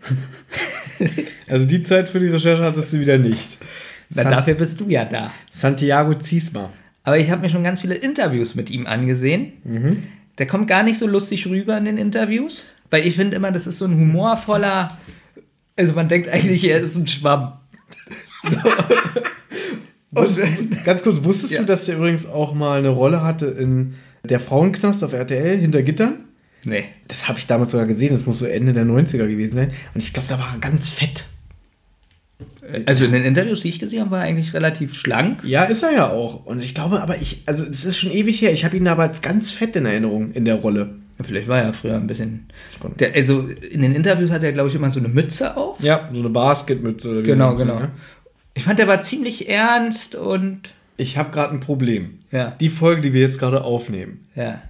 S2: Also die Zeit für die Recherche hattest du wieder nicht.
S3: Na,
S2: San
S3: dafür bist du ja da.
S2: Santiago Ziesma.
S3: Aber ich habe mir schon ganz viele Interviews mit ihm angesehen. Der kommt gar nicht so lustig rüber in den Interviews, weil ich finde immer, das ist so ein humorvoller. Also man denkt eigentlich, er ist ein Schwamm.
S2: Und, ganz kurz, wusstest
S3: Ja.
S2: du, dass der übrigens auch mal eine Rolle hatte in Der Frauenknast auf RTL hinter Gittern?
S3: Nee.
S2: Das habe ich damals sogar gesehen, das muss so Ende der 90er gewesen sein. Und ich glaube, da war er ganz fett.
S3: Also in den Interviews, die ich gesehen habe, war er eigentlich relativ schlank.
S2: Ja, ist er ja auch. Und ich glaube, aber ich, also es ist schon ewig her. Ich habe ihn aber als ganz fett in Erinnerung in der Rolle.
S3: Vielleicht war er früher ein bisschen. Der, also in den Interviews hat er, glaube ich, immer so eine Mütze auf.
S2: Ja, so eine Basketmütze.
S3: Genau,
S2: man sagt,
S3: genau.
S2: ne?
S3: Ich fand, der war ziemlich ernst und.
S2: Ich habe gerade ein Problem.
S3: Ja.
S2: Die Folge, die wir jetzt gerade aufnehmen,
S3: Ja,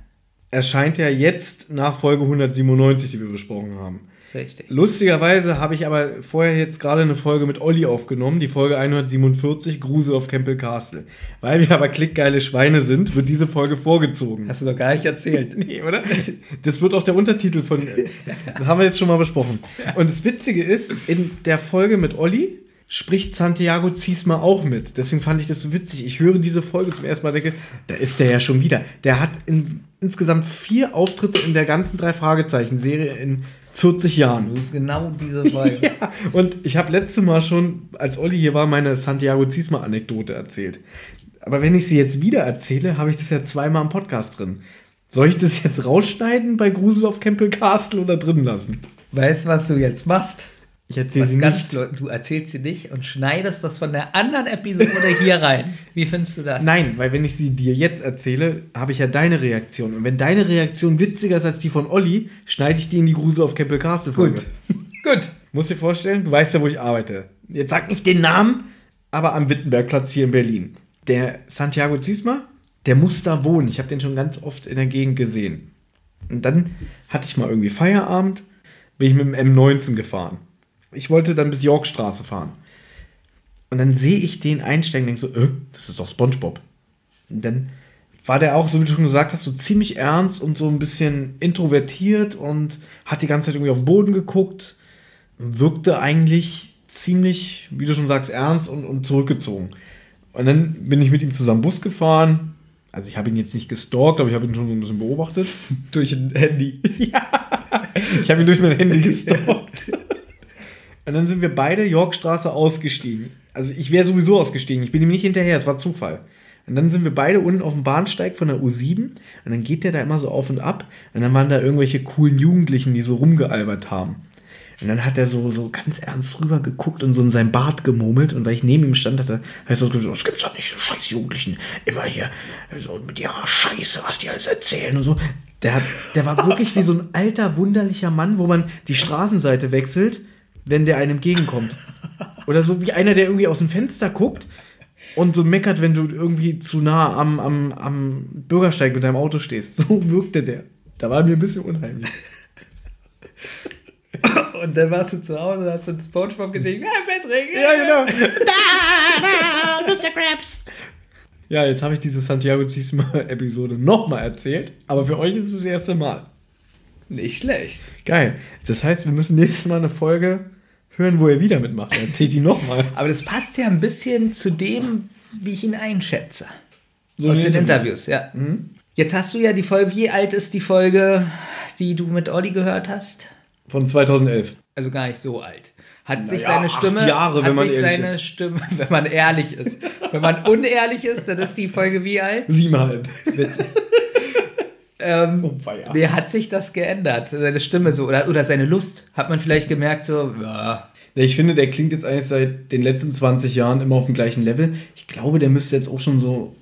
S2: erscheint ja jetzt nach Folge 197, die wir besprochen haben.
S3: Richtig.
S2: Lustigerweise habe ich aber vorher jetzt gerade eine Folge mit Olli aufgenommen, die Folge 147, Grusel auf Campbell Castle. Weil wir aber klickgeile Schweine sind, wird diese Folge vorgezogen.
S3: Hast du doch gar nicht erzählt.
S2: Nee, oder? Das wird auch der Untertitel von. Das haben wir jetzt schon mal besprochen. Und das Witzige ist, in der Folge mit Olli spricht Santiago Ziesma auch mit. Deswegen fand ich das so witzig. Ich höre diese Folge zum ersten Mal und denke, da ist der ja schon wieder. Der hat in, insgesamt vier Auftritte in der ganzen drei Fragezeichen-Serie in 40 Jahren.
S3: Du bist genau diese Folge.
S2: Ja, und ich habe letztes Mal schon, als Olli hier war, meine Santiago Ziesma-Anekdote erzählt. Aber wenn ich sie jetzt wieder erzähle, habe ich das ja zweimal im Podcast drin. Soll ich das jetzt rausschneiden bei Grusel auf Campbell Castle oder drin lassen?
S3: Weißt du, was du jetzt machst?
S2: Ich erzähle sie nicht.
S3: Du erzählst sie nicht und schneidest das von der anderen Episode hier rein. Wie findest du das?
S2: Nein, weil wenn ich sie dir jetzt erzähle, habe ich ja deine Reaktion. Und wenn deine Reaktion witziger ist als die von Olli, schneide ich die in die Grusel auf Campbell Castle Folge.
S3: Gut. Gut.
S2: Muss dir vorstellen, du weißt ja, wo ich arbeite. Jetzt sag nicht den Namen, aber am Wittenbergplatz hier in Berlin. Der Santiago Ziesma, der muss da wohnen. Ich habe den schon ganz oft in der Gegend gesehen. Und dann hatte ich mal irgendwie Feierabend, bin ich mit dem M19 gefahren. Ich wollte dann bis Yorkstraße fahren. Und dann sehe ich den einsteigen und denke so, äh, das ist doch Spongebob. Und dann war der auch, so wie du schon gesagt hast, so ziemlich ernst und so ein bisschen introvertiert und hat die ganze Zeit irgendwie auf den Boden geguckt. Wirkte eigentlich ziemlich, wie du schon sagst, ernst und, und zurückgezogen. Und dann bin ich mit ihm zusammen Bus gefahren. Also ich habe ihn jetzt nicht gestalkt, aber ich habe ihn schon so ein bisschen beobachtet.
S3: Durch ein Handy.
S2: Ich habe ihn durch mein Handy gestalkt. Und dann sind wir beide Yorkstraße ausgestiegen. Also ich wäre sowieso ausgestiegen. Ich bin ihm nicht hinterher, es war Zufall. Und dann sind wir beide unten auf dem Bahnsteig von der U7 und dann geht der da immer so auf und ab und dann waren da irgendwelche coolen Jugendlichen, die so rumgealbert haben. Und dann hat er so, so ganz ernst rüber geguckt und so in sein Bart gemurmelt und weil ich neben ihm stand, hat er so, das gibt's doch nicht, so scheiß Jugendlichen, immer hier so mit ihrer Scheiße, was die alles erzählen und so. Der, hat, der war wirklich wie so ein alter, wunderlicher Mann, wo man die Straßenseite wechselt, wenn der einem entgegenkommt. Oder so wie einer, der irgendwie aus dem Fenster guckt und so meckert, wenn du irgendwie zu nah am, am, am Bürgersteig mit deinem Auto stehst. So wirkte der. Da war mir ein bisschen unheimlich.
S3: Und dann warst du zu Hause, hast du den Spongebob gesehen. Ja, Patrick!
S2: Ja, genau. Mr. Krabs. Ja, jetzt habe ich diese Santiago Ziesma-Episode nochmal erzählt, aber für euch ist es das erste Mal.
S3: Nicht schlecht.
S2: Geil. Das heißt, wir müssen nächstes Mal eine Folge hören, wo er wieder mitmacht. Er erzählt die nochmal.
S3: Aber das passt ja ein bisschen zu dem, wie ich ihn einschätze.
S2: So
S3: Aus den Interviews, ja. Jetzt hast du ja die Folge, wie alt ist die Folge, die du mit Olli gehört hast?
S2: Von 2011.
S3: Also gar nicht so alt. Hat sich
S2: Naja,
S3: seine
S2: acht
S3: Stimme,
S2: Jahre,
S3: hat
S2: wenn man
S3: sich seine
S2: ist.
S3: Stimme, wenn man ehrlich ist. wenn man unehrlich ist, dann ist die Folge wie alt?
S2: Siebeneinhalb.
S3: Ähm,
S2: Oh.
S3: Wie hat sich das geändert? Seine Stimme so oder, oder seine Lust? Hat man vielleicht gemerkt, so, ja,
S2: Ich finde, der klingt jetzt eigentlich seit den letzten 20 Jahren immer auf dem gleichen Level. Ich glaube, der müsste jetzt auch schon so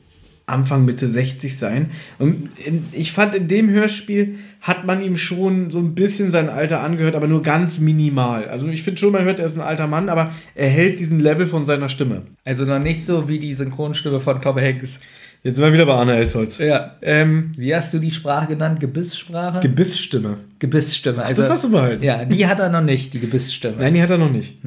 S2: Anfang, Mitte 60 sein. Und ich fand, in dem Hörspiel hat man ihm schon so ein bisschen sein Alter angehört, aber nur ganz minimal. Also ich finde schon, man hört, er ist ein alter Mann, aber er hält diesen Level von seiner Stimme.
S3: also noch nicht so wie die Synchronstimme von Tom Hanks.
S2: Jetzt sind wir wieder bei Anna Elsholz.
S3: Ja.
S2: Ähm,
S3: Wie hast du die Sprache genannt? Gebisssprache?
S2: Gebissstimme.
S3: Gebissstimme. Also,
S2: das hast du behalten.
S3: Ja, die hat er noch nicht, die Gebissstimme.
S2: Nein, die hat er noch nicht.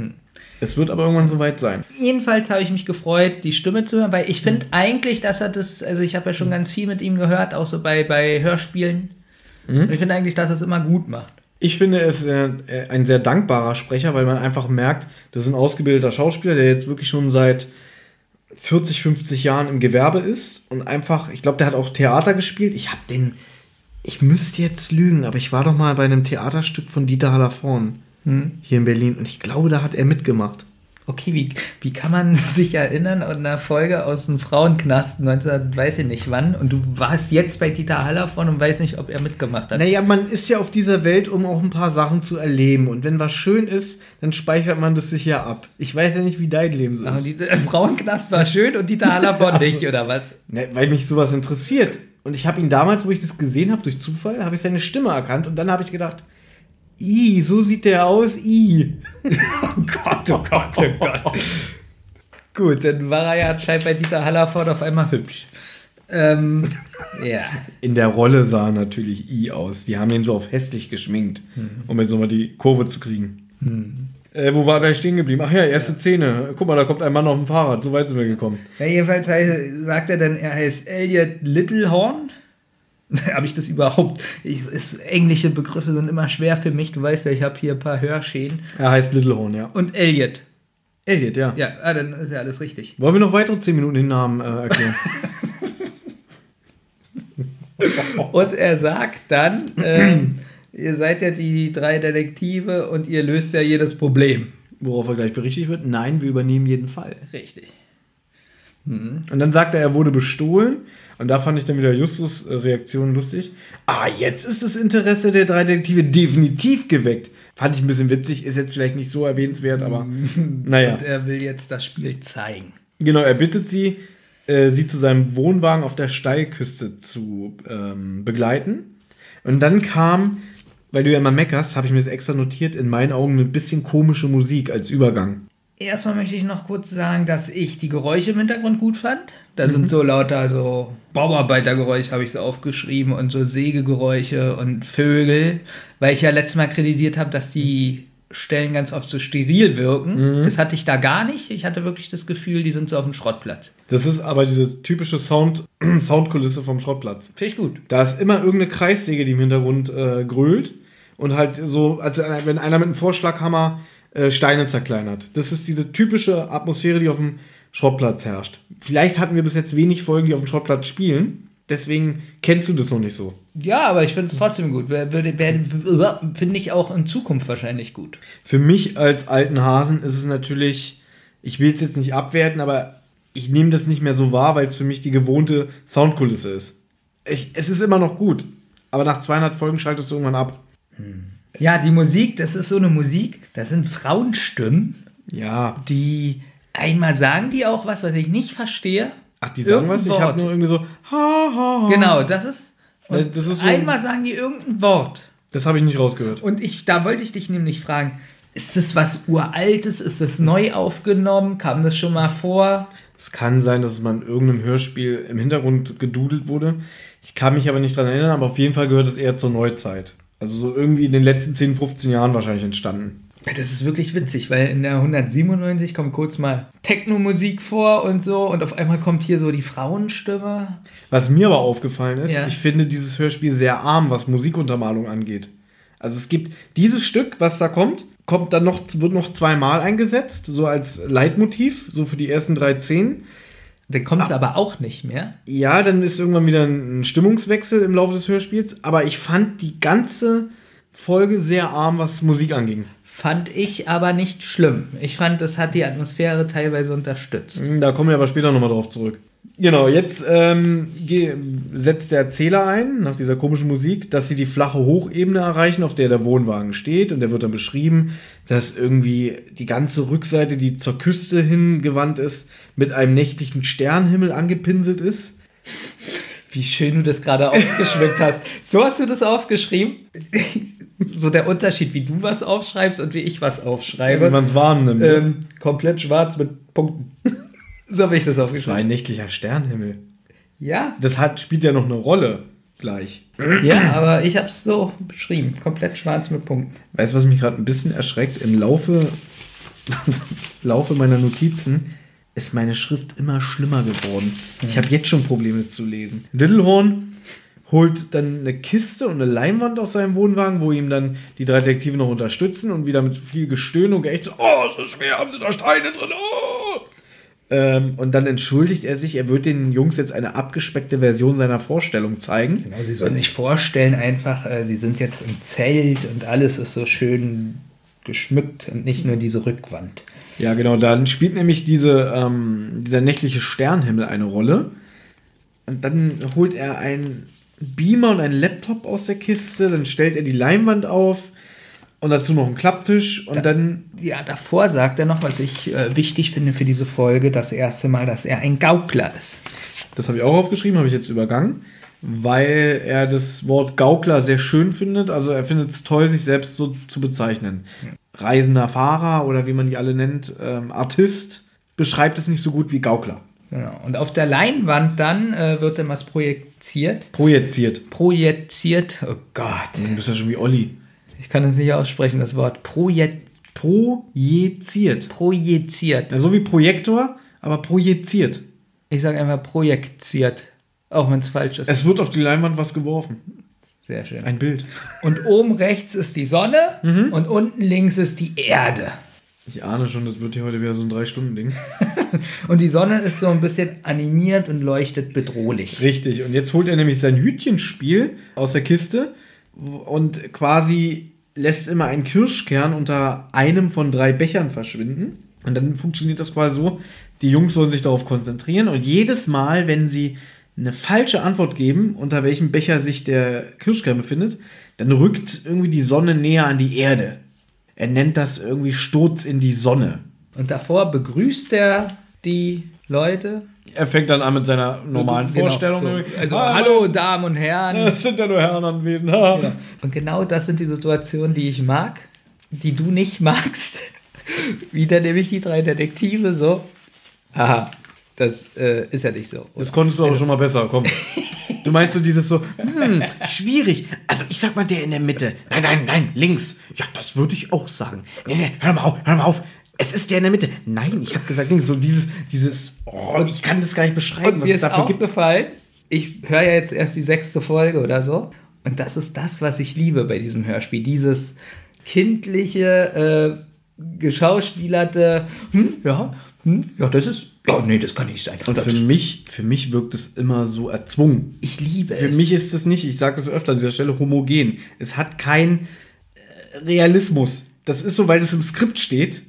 S2: Es wird aber irgendwann soweit sein.
S3: Jedenfalls habe ich mich gefreut, die Stimme zu hören, weil ich finde eigentlich, dass er das, also ich habe ja schon ganz viel mit ihm gehört, auch so bei, bei Hörspielen. Und ich finde eigentlich, dass er es immer gut macht.
S2: Ich finde, er ist äh, ein sehr dankbarer Sprecher, weil man einfach merkt, das ist ein ausgebildeter Schauspieler, der jetzt wirklich schon seit 40, 50 Jahren im Gewerbe ist und einfach, ich glaube, der hat auch Theater gespielt. Ich habe den Ich müsste jetzt lügen, aber ich war doch mal bei einem Theaterstück von Dieter Hallervorn
S3: Hm.
S2: hier in Berlin und ich glaube, da hat er mitgemacht.
S3: Okay, wie, wie kann man sich erinnern an eine Folge aus dem Frauenknast 19, weiß ich nicht wann, und du warst jetzt bei Dieter Hallervon und weißt nicht, ob er mitgemacht hat?
S2: Naja, man ist ja auf dieser Welt, um auch ein paar Sachen zu erleben. Und wenn was schön ist, dann speichert man das sich ja ab. Ich weiß ja nicht, wie dein Leben so ist.
S3: die, der Frauenknast war schön und Dieter Hallervon nicht, oder was?
S2: Ne, weil mich sowas interessiert. Und ich habe ihn damals, wo ich das gesehen habe, durch Zufall, habe ich seine Stimme erkannt. Und dann habe ich gedacht, i, so sieht der aus, i.
S3: Oh Gott, oh Gott, oh Gott. Gut, dann war er ja anscheinend bei Dieter Hallervon auf einmal hübsch. Ähm, ja.
S2: In der Rolle sah er natürlich i aus. Die haben ihn so auf hässlich geschminkt, um jetzt nochmal die Kurve zu kriegen. Äh, wo war da stehen geblieben? Ach ja, erste Szene. Guck mal, da kommt ein Mann auf dem Fahrrad. So weit sind wir gekommen.
S3: ja jedenfalls heißt, sagt er dann, er heißt Elliot Littlehorn. habe ich das überhaupt? Ich, es, englische Begriffe sind immer schwer für mich. Du weißt ja, ich habe hier ein paar Hörschäden.
S2: Er heißt Littlehorn, ja.
S3: Und Elliot.
S2: Elliot, ja.
S3: Ja, ah, dann ist ja alles richtig.
S2: Wollen wir noch weitere 10 Minuten den Namen äh, erklären?
S3: Und er sagt dann, ähm, ihr seid ja die drei Detektive und ihr löst ja jedes Problem.
S2: Worauf er gleich berichtigt wird. Nein, wir übernehmen jeden Fall.
S3: Richtig.
S2: Und dann sagt er, er wurde bestohlen. Und da fand ich dann wieder Justus äh, Reaktion lustig. Ah, jetzt ist das Interesse der drei Detektive definitiv geweckt. Fand ich ein bisschen witzig, ist jetzt vielleicht nicht so erwähnenswert, aber naja.
S3: Und er will jetzt das Spiel zeigen.
S2: Genau, er bittet sie, äh, sie zu seinem Wohnwagen auf der Steilküste zu ähm, begleiten. Und dann kam, weil du ja immer meckerst, habe ich mir das extra notiert, in meinen Augen eine bisschen komische Musik als Übergang.
S3: Erstmal möchte ich noch kurz sagen, dass ich die Geräusche im Hintergrund gut fand. Da sind so lauter so Bauarbeitergeräusche, habe ich so aufgeschrieben, und so Sägegeräusche und Vögel, weil ich ja letztes Mal kritisiert habe, dass die Stellen ganz oft so steril wirken. Das hatte ich da gar nicht. Ich hatte wirklich das Gefühl, die sind so auf dem Schrottplatz.
S2: Das ist aber diese typische Sound, Soundkulisse vom Schrottplatz.
S3: Finde ich gut.
S2: Da ist immer irgendeine Kreissäge, die im Hintergrund äh, grölt und halt so, als wenn einer mit einem Vorschlaghammer äh, Steine zerkleinert. Das ist diese typische Atmosphäre, die auf dem Schrottplatz herrscht. Vielleicht hatten wir bis jetzt wenig Folgen, die auf dem Schrottplatz spielen. Deswegen kennst du das noch nicht so.
S3: Ja, aber ich finde es trotzdem gut. Finde ich auch in Zukunft wahrscheinlich gut.
S2: Für mich als alten Hasen ist es natürlich, ich will es jetzt nicht abwerten, aber ich nehme das nicht mehr so wahr, weil es für mich die gewohnte Soundkulisse ist. Ich, es ist immer noch gut, aber nach 200 Folgen schaltest du irgendwann ab.
S3: Ja, die Musik, das ist so eine Musik, das sind Frauenstimmen,
S2: Ja,
S3: die einmal sagen die auch was, was ich nicht verstehe.
S2: ach, die sagen was? Ich habe nur irgendwie so, ha, ha, ha.
S3: Genau, das ist.
S2: Das ist so-
S3: einmal sagen die irgendein Wort.
S2: Das habe ich nicht rausgehört.
S3: Und ich, da wollte ich dich nämlich fragen, ist das was Uraltes? Ist das neu aufgenommen? Kam das schon mal vor?
S2: Es kann sein, dass es mal in irgendeinem Hörspiel im Hintergrund gedudelt wurde. Ich kann mich aber nicht dran erinnern, aber auf jeden Fall gehört es eher zur Neuzeit. Also so irgendwie in den letzten 10, 15 Jahren wahrscheinlich entstanden.
S3: Das ist wirklich witzig, weil in der 197 kommt kurz mal Techno-Musik vor und so und auf einmal kommt hier so die Frauenstimme.
S2: Was mir aber aufgefallen ist,
S3: Ja.
S2: ich finde dieses Hörspiel sehr arm, was Musikuntermalung angeht. Also es gibt dieses Stück, was da kommt, kommt dann noch, wird noch zweimal eingesetzt, so als Leitmotiv, so für die ersten drei Szenen.
S3: Dann kommt es aber auch nicht mehr.
S2: Ja, dann ist irgendwann wieder ein Stimmungswechsel im Laufe des Hörspiels, aber ich fand die ganze Folge sehr arm, was Musik anging.
S3: Fand ich aber nicht schlimm. Ich fand, das hat die Atmosphäre teilweise unterstützt.
S2: Da kommen wir aber später nochmal drauf zurück. Genau, jetzt ähm, setzt der Erzähler ein, nach dieser komischen Musik, dass sie die flache Hochebene erreichen, auf der der Wohnwagen steht. Und der wird dann beschrieben, dass irgendwie die ganze Rückseite, die zur Küste hingewandt ist, mit einem nächtlichen Sternenhimmel angepinselt ist.
S3: Wie schön du das gerade aufgeschmückt hast. So hast du das aufgeschrieben? so der Unterschied, wie du was aufschreibst und wie ich was
S2: Wie
S3: aufschreibe.
S2: man es wahrnimmt.
S3: Ähm, komplett schwarz mit Punkten. so habe ich das
S2: das war
S3: aufgeschrieben.
S2: ein nächtlicher Sternenhimmel.
S3: Ja,
S2: Das hat, spielt ja noch eine Rolle gleich.
S3: ja, aber ich habe es so beschrieben. Komplett schwarz mit Punkten.
S2: Weißt du, was mich gerade ein bisschen erschreckt? Im Laufe, Laufe meiner Notizen ist meine Schrift immer schlimmer geworden. Ich habe jetzt schon Probleme zu lesen. Littlehorn holt dann eine Kiste und eine Leinwand aus seinem Wohnwagen, wo ihm dann die drei Detektive noch unterstützen und wieder mit viel Gestöhn und Geächt so, oh, so schwer, haben sie da Steine drin, oh! Ähm, und dann entschuldigt er sich, er wird den Jungs jetzt eine abgespeckte Version seiner Vorstellung zeigen.
S3: Genau, sie sollen sich vorstellen, einfach, äh, sie sind jetzt im Zelt und alles ist so schön geschmückt und nicht nur diese Rückwand.
S2: Ja, genau, dann spielt nämlich diese, ähm, dieser nächtliche Sternhimmel eine Rolle. Und dann holt er einen Beamer und einen Laptop aus der Kiste, dann stellt er die Leinwand auf und dazu noch einen Klapptisch und
S3: Da-
S2: dann
S3: Ja, davor sagt er noch, was ich äh, wichtig finde für diese Folge, das erste Mal, dass er ein Gaukler ist.
S2: Das habe ich auch aufgeschrieben, habe ich jetzt übergangen, weil er das Wort Gaukler sehr schön findet. Also er findet es toll, sich selbst so zu bezeichnen. Reisender Fahrer oder wie man die alle nennt, ähm, Artist, beschreibt es nicht so gut wie Gaukler.
S3: Genau. Und auf der Leinwand dann äh, wird dann was projiziert.
S2: Projiziert.
S3: Projiziert, oh Gott,
S2: Du bist ja schon wie Olli.
S3: ich kann das nicht aussprechen, das Wort. Projet,
S2: Projiziert.
S3: projiziert.
S2: Ja, so wie Projektor, aber projiziert.
S3: Ich sage einfach projiziert, auch wenn es falsch ist.
S2: Es wird auf die Leinwand was geworfen.
S3: Sehr schön.
S2: Ein Bild.
S3: Und oben rechts ist die Sonne und unten links ist die Erde.
S2: Ich ahne schon, das wird hier heute wieder so ein Drei-Stunden-Ding.
S3: Und die Sonne ist so ein bisschen animiert und leuchtet bedrohlich.
S2: Richtig. Und jetzt holt er nämlich sein Hütchenspiel aus der Kiste und quasi lässt immer einen Kirschkern unter einem von drei Bechern verschwinden. Und dann funktioniert das quasi so, die Jungs sollen sich darauf konzentrieren und jedes Mal, wenn sie eine falsche Antwort geben, unter welchem Becher sich der Kirschkern befindet, dann rückt irgendwie die Sonne näher an die Erde. Er nennt das irgendwie Sturz in die Sonne.
S3: Und davor begrüßt er die Leute.
S2: Er fängt dann an mit seiner normalen
S3: Genau,
S2: Vorstellung.
S3: so. Also,
S2: Ah,
S3: hallo Damen und Herren.
S2: Es sind ja nur Herren anwesend. Ha.
S3: Genau. Und genau das sind die Situationen, die ich mag, die du nicht magst. Wieder nämlich die drei Detektive so. Haha, das äh, ist ja nicht so.
S2: Das konntest du aber schon mal besser, komm. Du meinst so dieses so, hm, schwierig. Also ich sag mal der in der Mitte. Nein, nein, nein, links. Ja, das würde ich auch sagen. Nee, nee, hör mal auf, hör mal auf. Es ist der in der Mitte. Nein, ich habe gesagt links. So dieses, dieses, oh, ich kann das gar nicht beschreiben,
S3: Und
S2: was
S3: mir
S2: es dafür gibt.
S3: aufgefallen, ich höre ja jetzt erst die sechste Folge oder so. Und das ist das, was ich liebe bei diesem Hörspiel. Dieses kindliche, äh, geschauspielerte, hm, ja, hm, ja, das ist, ja, nee, das kann nicht sein.
S2: Und für mich, für mich wirkt es immer so erzwungen.
S3: ich liebe
S2: Für
S3: es.
S2: mich ist es nicht, ich sage das öfter an dieser Stelle, homogen. Es hat keinen äh, Realismus. Das ist so, weil das im Skript steht.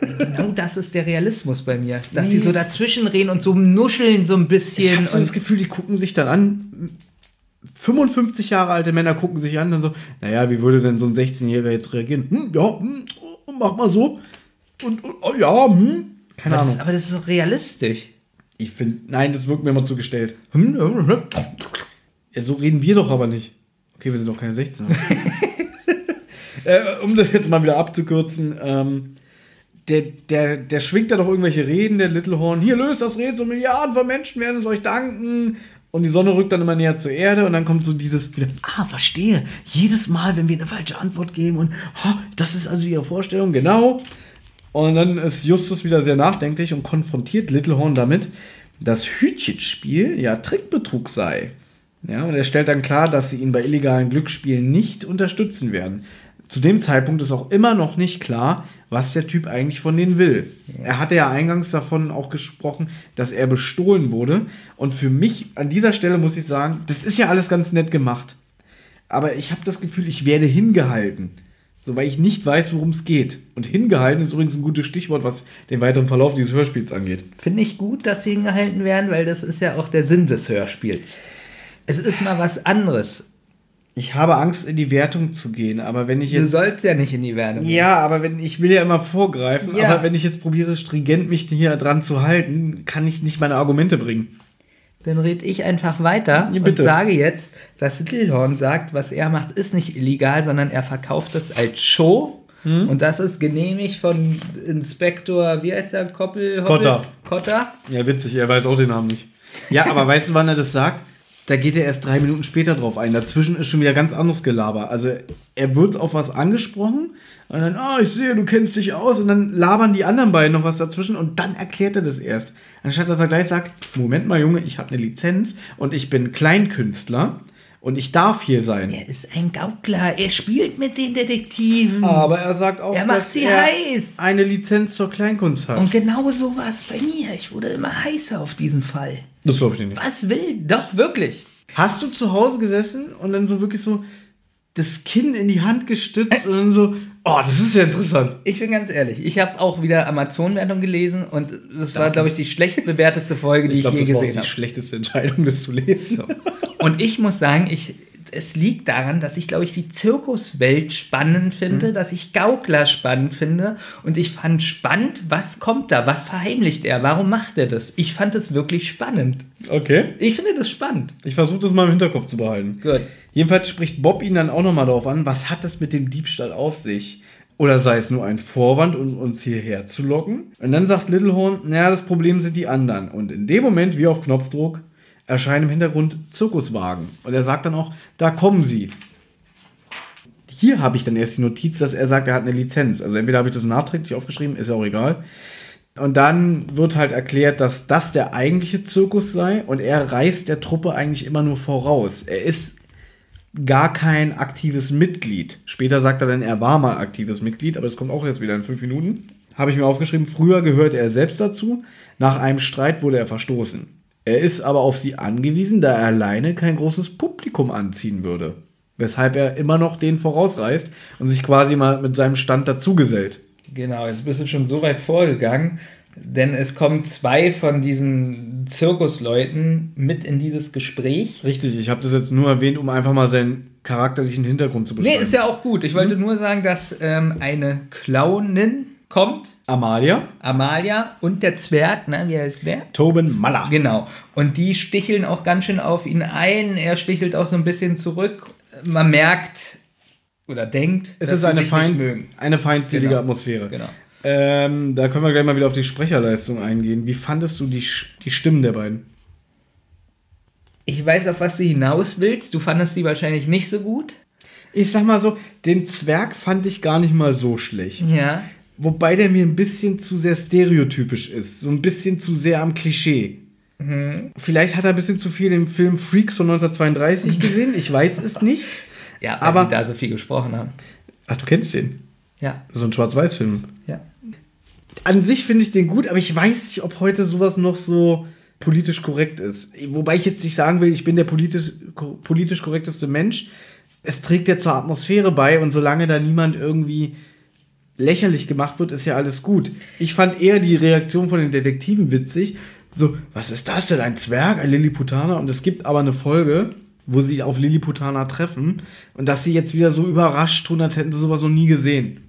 S3: Genau das ist der Realismus bei mir. Dass sie so dazwischen reden und so nuscheln so ein
S2: Ich
S3: bisschen.
S2: habe so das Gefühl, die gucken sich dann an. 55 Jahre alte Männer gucken sich an und so, naja, wie würde denn so ein 16-Jähriger jetzt reagieren? Hm, ja, hm, oh, mach mal so. Und, und oh, ja, hm. Keine
S3: aber, das,
S2: Ahnung.
S3: aber das ist so realistisch.
S2: Ich finde, nein, das wirkt mir immer zu gestellt.
S3: Hm, hm, hm.
S2: Ja, so reden wir doch aber nicht. Okay, wir sind doch keine 16. äh, um das jetzt mal wieder abzukürzen, ähm, der, der, der schwingt da doch irgendwelche Reden, der Little Horn. Hier löst das Rätsel, Milliarden von Menschen werden es euch danken. Und die Sonne rückt dann immer näher zur Erde und dann kommt so dieses wieder, ah, verstehe. Jedes Mal, wenn wir eine falsche Antwort geben und ha, das ist also ihre Vorstellung, genau. Und dann ist Justus wieder sehr nachdenklich und konfrontiert Littlehorn damit, dass Hütchenspiel ja Trickbetrug sei. Ja, und er stellt dann klar, dass sie ihn bei illegalen Glücksspielen nicht unterstützen werden. Zu dem Zeitpunkt ist auch immer noch nicht klar, was der Typ eigentlich von denen will. Er hatte ja eingangs davon auch gesprochen, dass er bestohlen wurde. Und für mich an dieser Stelle muss ich sagen, das ist ja alles ganz nett gemacht. Aber ich habe das Gefühl, ich werde hingehalten. So, weil ich nicht weiß, worum es geht. Und hingehalten ist übrigens ein gutes Stichwort, was den weiteren Verlauf dieses Hörspiels angeht.
S3: Finde ich gut, dass sie hingehalten werden, weil das ist ja auch der Sinn des Hörspiels. Es ist mal was anderes.
S2: Ich habe Angst, in die Wertung zu gehen, aber wenn ich
S3: Du
S2: jetzt.
S3: sollst ja nicht in die Wertung.
S2: Ja, aber wenn ich will ja immer vorgreifen,
S3: Ja.
S2: aber wenn ich jetzt probiere, stringent mich hier dran zu halten, kann ich nicht meine Argumente bringen.
S3: Dann red ich einfach weiter
S2: Ja,
S3: und sage jetzt, dass Littlehorn sagt, was er macht, ist nicht illegal, sondern er verkauft es als Show.
S2: Hm?
S3: Und das ist genehmigt von Inspektor, wie heißt der? Koppel? Hoppel?
S2: Kotter.
S3: Kotter?
S2: Ja, witzig, er weiß auch den Namen nicht. Ja, aber weißt du, wann er das sagt? Da geht er erst drei Minuten später drauf ein. Dazwischen ist schon wieder ganz anderes Gelaber. Also er wird auf was angesprochen und dann, ah, ich sehe, du kennst dich aus. Und dann labern die anderen beiden noch was dazwischen und dann erklärt er das erst. Anstatt dass er gleich sagt, Moment mal, Junge, ich habe eine Lizenz und ich bin Kleinkünstler Und ich darf hier sein.
S3: Er ist ein Gaukler. Er spielt mit den Detektiven.
S2: Aber er sagt auch,
S3: Er macht
S2: dass
S3: sie
S2: er
S3: heiß.
S2: eine Lizenz zur Kleinkunst hat.
S3: Und genau so war es bei mir. Ich wurde immer heißer auf diesen Fall.
S2: das glaube ich dir nicht.
S3: Was will? Doch, wirklich.
S2: Hast du zu Hause gesessen und dann so wirklich so das Kinn in die Hand gestützt und dann so, oh, das ist ja interessant.
S3: Ich bin ganz ehrlich. Ich habe auch wieder Amazon-Wertung gelesen und das war, glaube ich, die schlecht bewerteste Folge, die ich,
S2: glaube,
S3: je
S2: das war auch
S3: gesehen
S2: die
S3: habe.
S2: schlechteste Entscheidung, das zu lesen.
S3: Und ich muss sagen, ich, es liegt daran, dass ich, glaube ich, die Zirkuswelt spannend finde, dass ich Gaukler spannend finde. Und ich fand spannend, was kommt da? Was verheimlicht er? Warum macht er das? Ich fand es wirklich spannend.
S2: Okay.
S3: Ich finde das spannend.
S2: Ich versuche das mal im Hinterkopf zu behalten.
S3: Gut.
S2: Jedenfalls spricht Bob ihn dann auch nochmal darauf an, was hat das mit dem Diebstahl auf sich? Oder sei es nur ein Vorwand, um uns hierher zu locken? Und dann sagt Littlehorn, naja, das Problem sind die anderen. Und in dem Moment, wie auf Knopfdruck, erscheinen im Hintergrund Zirkuswagen. Und er sagt dann auch, da kommen sie. Hier habe ich dann erst die Notiz, dass er sagt, er hat eine Lizenz. Also entweder habe ich das nachträglich aufgeschrieben, ist ja auch egal. Und dann wird halt erklärt, dass das der eigentliche Zirkus sei und er reißt der Truppe eigentlich immer nur voraus. Er ist gar kein aktives Mitglied. Später sagt er dann, er war mal aktives Mitglied, aber das kommt auch jetzt wieder in fünf Minuten. Habe ich mir aufgeschrieben, früher gehörte er selbst dazu. Nach einem Streit wurde er verstoßen. Er ist aber auf sie angewiesen, da er alleine kein großes Publikum anziehen würde. Weshalb er immer noch den vorausreißt und sich quasi mal mit seinem Stand dazugesellt.
S3: Genau, jetzt bist du schon so weit vorgegangen, denn es kommen zwei von diesen Zirkusleuten mit in dieses Gespräch.
S2: Richtig, ich habe das jetzt nur erwähnt, um einfach mal seinen charakterlichen Hintergrund zu beschreiben.
S3: Nee, ist ja auch gut. Ich wollte nur sagen, dass ähm, eine Clownin kommt,
S2: Amalia,
S3: Amalia und der Zwerg, ne, wie heißt der?
S2: Tobin Maller.
S3: Genau. Und die sticheln auch ganz schön auf ihn ein. Er stichelt auch so ein bisschen zurück. Man merkt oder denkt,
S2: Es
S3: dass
S2: ist
S3: sie
S2: eine,
S3: sich
S2: fein,
S3: nicht mögen.
S2: eine feindselige
S3: Genau.
S2: Atmosphäre.
S3: Genau.
S2: Ähm, da können wir gleich mal wieder auf die Sprecherleistung eingehen. Wie fandest du die, die Stimmen der beiden?
S3: Ich weiß, auf was du hinaus willst. Du fandest die wahrscheinlich nicht so gut.
S2: Ich sag mal so, den Zwerg fand ich gar nicht mal so schlecht.
S3: Ja.
S2: Wobei der mir ein bisschen zu sehr stereotypisch ist. So ein bisschen zu sehr am Klischee.
S3: Mhm.
S2: Vielleicht hat er ein bisschen zu viel im Film Freaks von 1932 gesehen. Ich weiß es nicht.
S3: Ja, weil
S2: Aber-
S3: die da so viel gesprochen haben.
S2: Ach, du kennst den.
S3: Ja.
S2: So ein Schwarz-Weiß-Film.
S3: Ja.
S2: An sich finde ich den gut, aber ich weiß nicht, ob heute sowas noch so politisch korrekt ist. Wobei ich jetzt nicht sagen will, ich bin der politisch, politisch korrekteste Mensch. Es trägt ja zur Atmosphäre bei und solange da niemand irgendwie lächerlich gemacht wird, ist ja alles gut. Ich fand eher die Reaktion von den Detektiven witzig. So, was ist das denn? Ein Zwerg, ein Lilliputaner? Und es gibt aber eine Folge, wo sie auf Lilliputaner treffen und dass sie jetzt wieder so überrascht tun, als hätten sie sowas noch nie gesehen.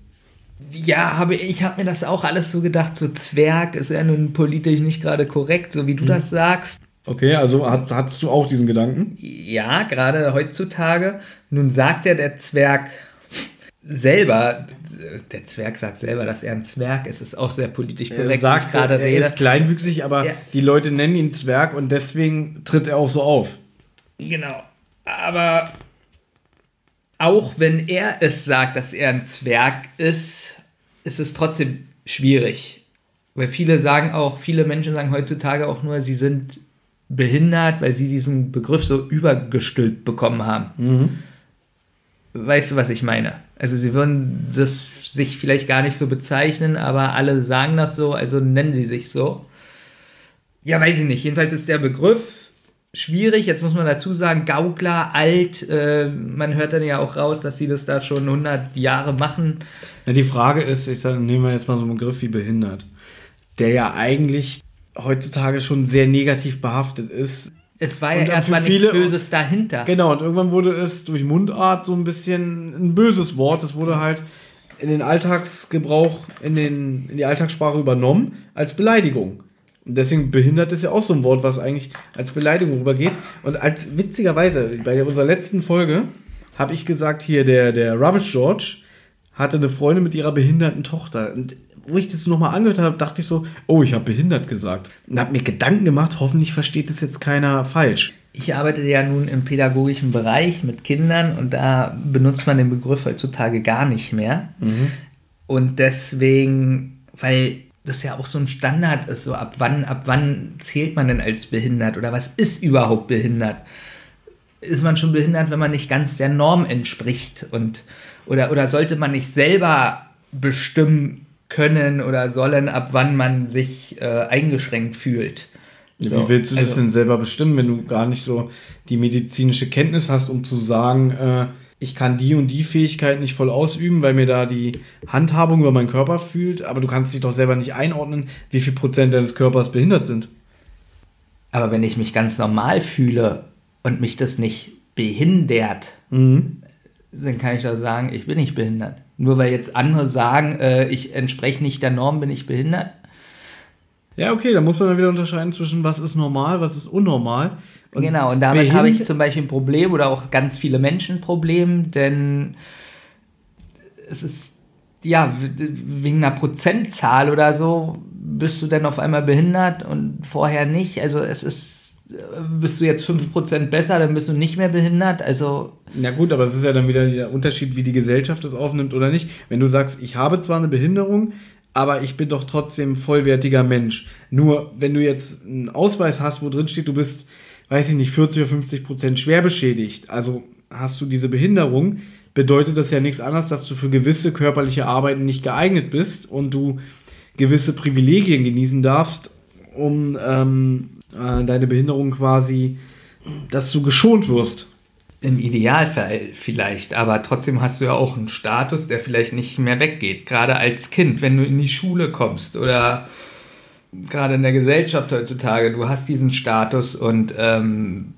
S3: Ja, habe ich habe mir das auch alles so gedacht, so Zwerg ist ja nun politisch nicht gerade korrekt, so wie du das sagst.
S2: Okay, also hast, hattest du auch diesen Gedanken?
S3: Ja, gerade heutzutage. Nun sagt ja der Zwerg selber, der Zwerg sagt selber, dass er ein Zwerg ist, ist auch sehr politisch korrekt,
S2: Er sagt,
S3: gerade
S2: er
S3: rede.
S2: ist kleinwüchsig, aber
S3: Ja.
S2: die Leute nennen ihn Zwerg und deswegen tritt er auch so auf.
S3: Genau. Aber auch wenn er es sagt, dass er ein Zwerg ist, ist es trotzdem schwierig. Weil viele sagen auch, viele Menschen sagen heutzutage auch nur, sie sind behindert, weil sie diesen Begriff so übergestülpt bekommen haben. Weißt du, was ich meine? Also sie würden das sich vielleicht gar nicht so bezeichnen, aber alle sagen das so, also nennen sie sich so. Ja, weiß ich nicht. Jedenfalls ist der Begriff schwierig. Jetzt muss man dazu sagen, Gaukler, alt. Äh, man hört dann ja auch raus, dass sie das da schon 100 Jahre machen.
S2: Ja, die Frage ist, ich sage, nehmen wir jetzt mal so einen Begriff wie behindert, der ja eigentlich heutzutage schon sehr negativ behaftet ist.
S3: Es war ja erstmal nichts Böses dahinter.
S2: Genau, und irgendwann wurde es durch Mundart so ein bisschen ein böses Wort. Es wurde halt in den Alltagsgebrauch, in, den, in die Alltagssprache übernommen als Beleidigung. Und deswegen behindert ist ja auch so ein Wort, was eigentlich als Beleidigung rübergeht. Und als witzigerweise, bei unserer letzten Folge habe ich gesagt, hier der, der Rubbish George hatte eine Freundin mit ihrer behinderten Tochter. Und wo ich das nochmal angehört habe, dachte ich so, oh, ich habe behindert gesagt. Und habe mir Gedanken gemacht, hoffentlich versteht das jetzt keiner falsch.
S3: Ich arbeite ja nun im pädagogischen Bereich mit Kindern und da benutzt man den Begriff heutzutage gar nicht mehr. Und deswegen, weil das ja auch so ein Standard ist, so ab wann, ab wann zählt man denn als behindert oder was ist überhaupt behindert? ist man schon behindert, wenn man nicht ganz der Norm entspricht? Und, oder, oder sollte man nicht selber bestimmen können oder sollen, ab wann man sich äh, eingeschränkt fühlt? So,
S2: Wie willst du das
S3: also-
S2: denn selber bestimmen, wenn du gar nicht so die medizinische Kenntnis hast, um zu sagen, äh, ich kann die und die Fähigkeit nicht voll ausüben, weil mir da die Handhabung über meinen Körper fühlt, aber du kannst dich doch selber nicht einordnen, wie viel Prozent deines Körpers behindert sind.
S3: Aber wenn ich mich ganz normal fühle und mich das nicht behindert,
S2: Mhm.
S3: dann kann ich doch sagen, ich bin nicht behindert. Nur weil jetzt andere sagen, äh, ich entspreche nicht der Norm, bin ich behindert.
S2: Ja, okay, da muss man dann wieder unterscheiden zwischen was ist normal, was ist unnormal. Und
S3: genau, und damit habe ich zum Beispiel ein Problem oder auch ganz viele Menschen ein Problem, denn es ist, ja, wegen einer Prozentzahl oder so bist du dann auf einmal behindert und vorher nicht. Also es ist, bist du jetzt 5% besser, dann bist du nicht mehr behindert. Also
S2: Ja gut, aber es ist ja dann wieder der Unterschied, wie die Gesellschaft es aufnimmt oder nicht. Wenn du sagst, ich habe zwar eine Behinderung, aber ich bin doch trotzdem vollwertiger Mensch. Nur wenn du jetzt einen Ausweis hast, wo drin steht, du bist, weiß ich nicht, 40 oder 50 Prozent schwer beschädigt, also hast du diese Behinderung, bedeutet das ja nichts anderes, dass du für gewisse körperliche Arbeiten nicht geeignet bist und du gewisse Privilegien genießen darfst, um ähm, äh, deine Behinderung quasi, dass du geschont wirst.
S3: Im Idealfall vielleicht, aber trotzdem hast du ja auch einen Status, der vielleicht nicht mehr weggeht. Gerade als Kind, wenn du in die Schule kommst oder gerade in der Gesellschaft heutzutage, du hast diesen Status und ähm,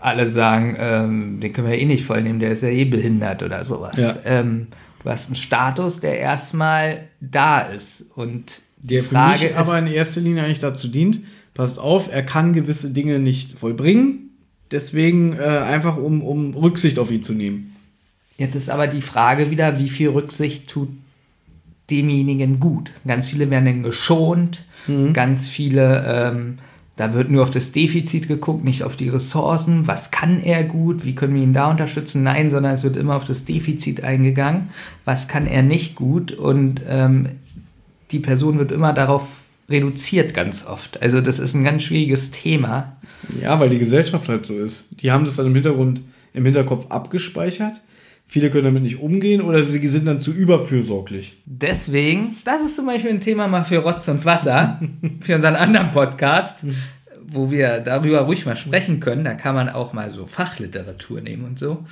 S3: alle sagen, ähm, den können wir eh nicht vollnehmen, der ist ja eh behindert oder sowas.
S2: Ja.
S3: Ähm, du hast einen Status, der erstmal da ist. Und die
S2: der für
S3: Frage
S2: mich
S3: ist,
S2: aber in erster Linie eigentlich dazu dient, passt auf, er kann gewisse Dinge nicht vollbringen, deswegen äh, einfach um, um Rücksicht auf ihn zu nehmen.
S3: Jetzt ist aber die Frage wieder, wie viel Rücksicht tut demjenigen gut. Ganz viele werden dann geschont, ganz viele, ähm, da wird nur auf das Defizit geguckt, nicht auf die Ressourcen. Was kann er gut? Wie können wir ihn da unterstützen? Nein, sondern es wird immer auf das Defizit eingegangen. Was kann er nicht gut? Und ähm, die Person wird immer darauf reduziert ganz oft. Also das ist ein ganz schwieriges Thema.
S2: Ja, weil die Gesellschaft halt so ist. Die haben das dann im Hintergrund, im Hinterkopf abgespeichert. Viele können damit nicht umgehen oder sie sind dann zu überfürsorglich.
S3: Deswegen, das ist zum Beispiel ein Thema mal für Rotz und Wasser, für unseren anderen Podcast, wo wir darüber ruhig mal sprechen können. Da kann man auch mal so Fachliteratur nehmen und so.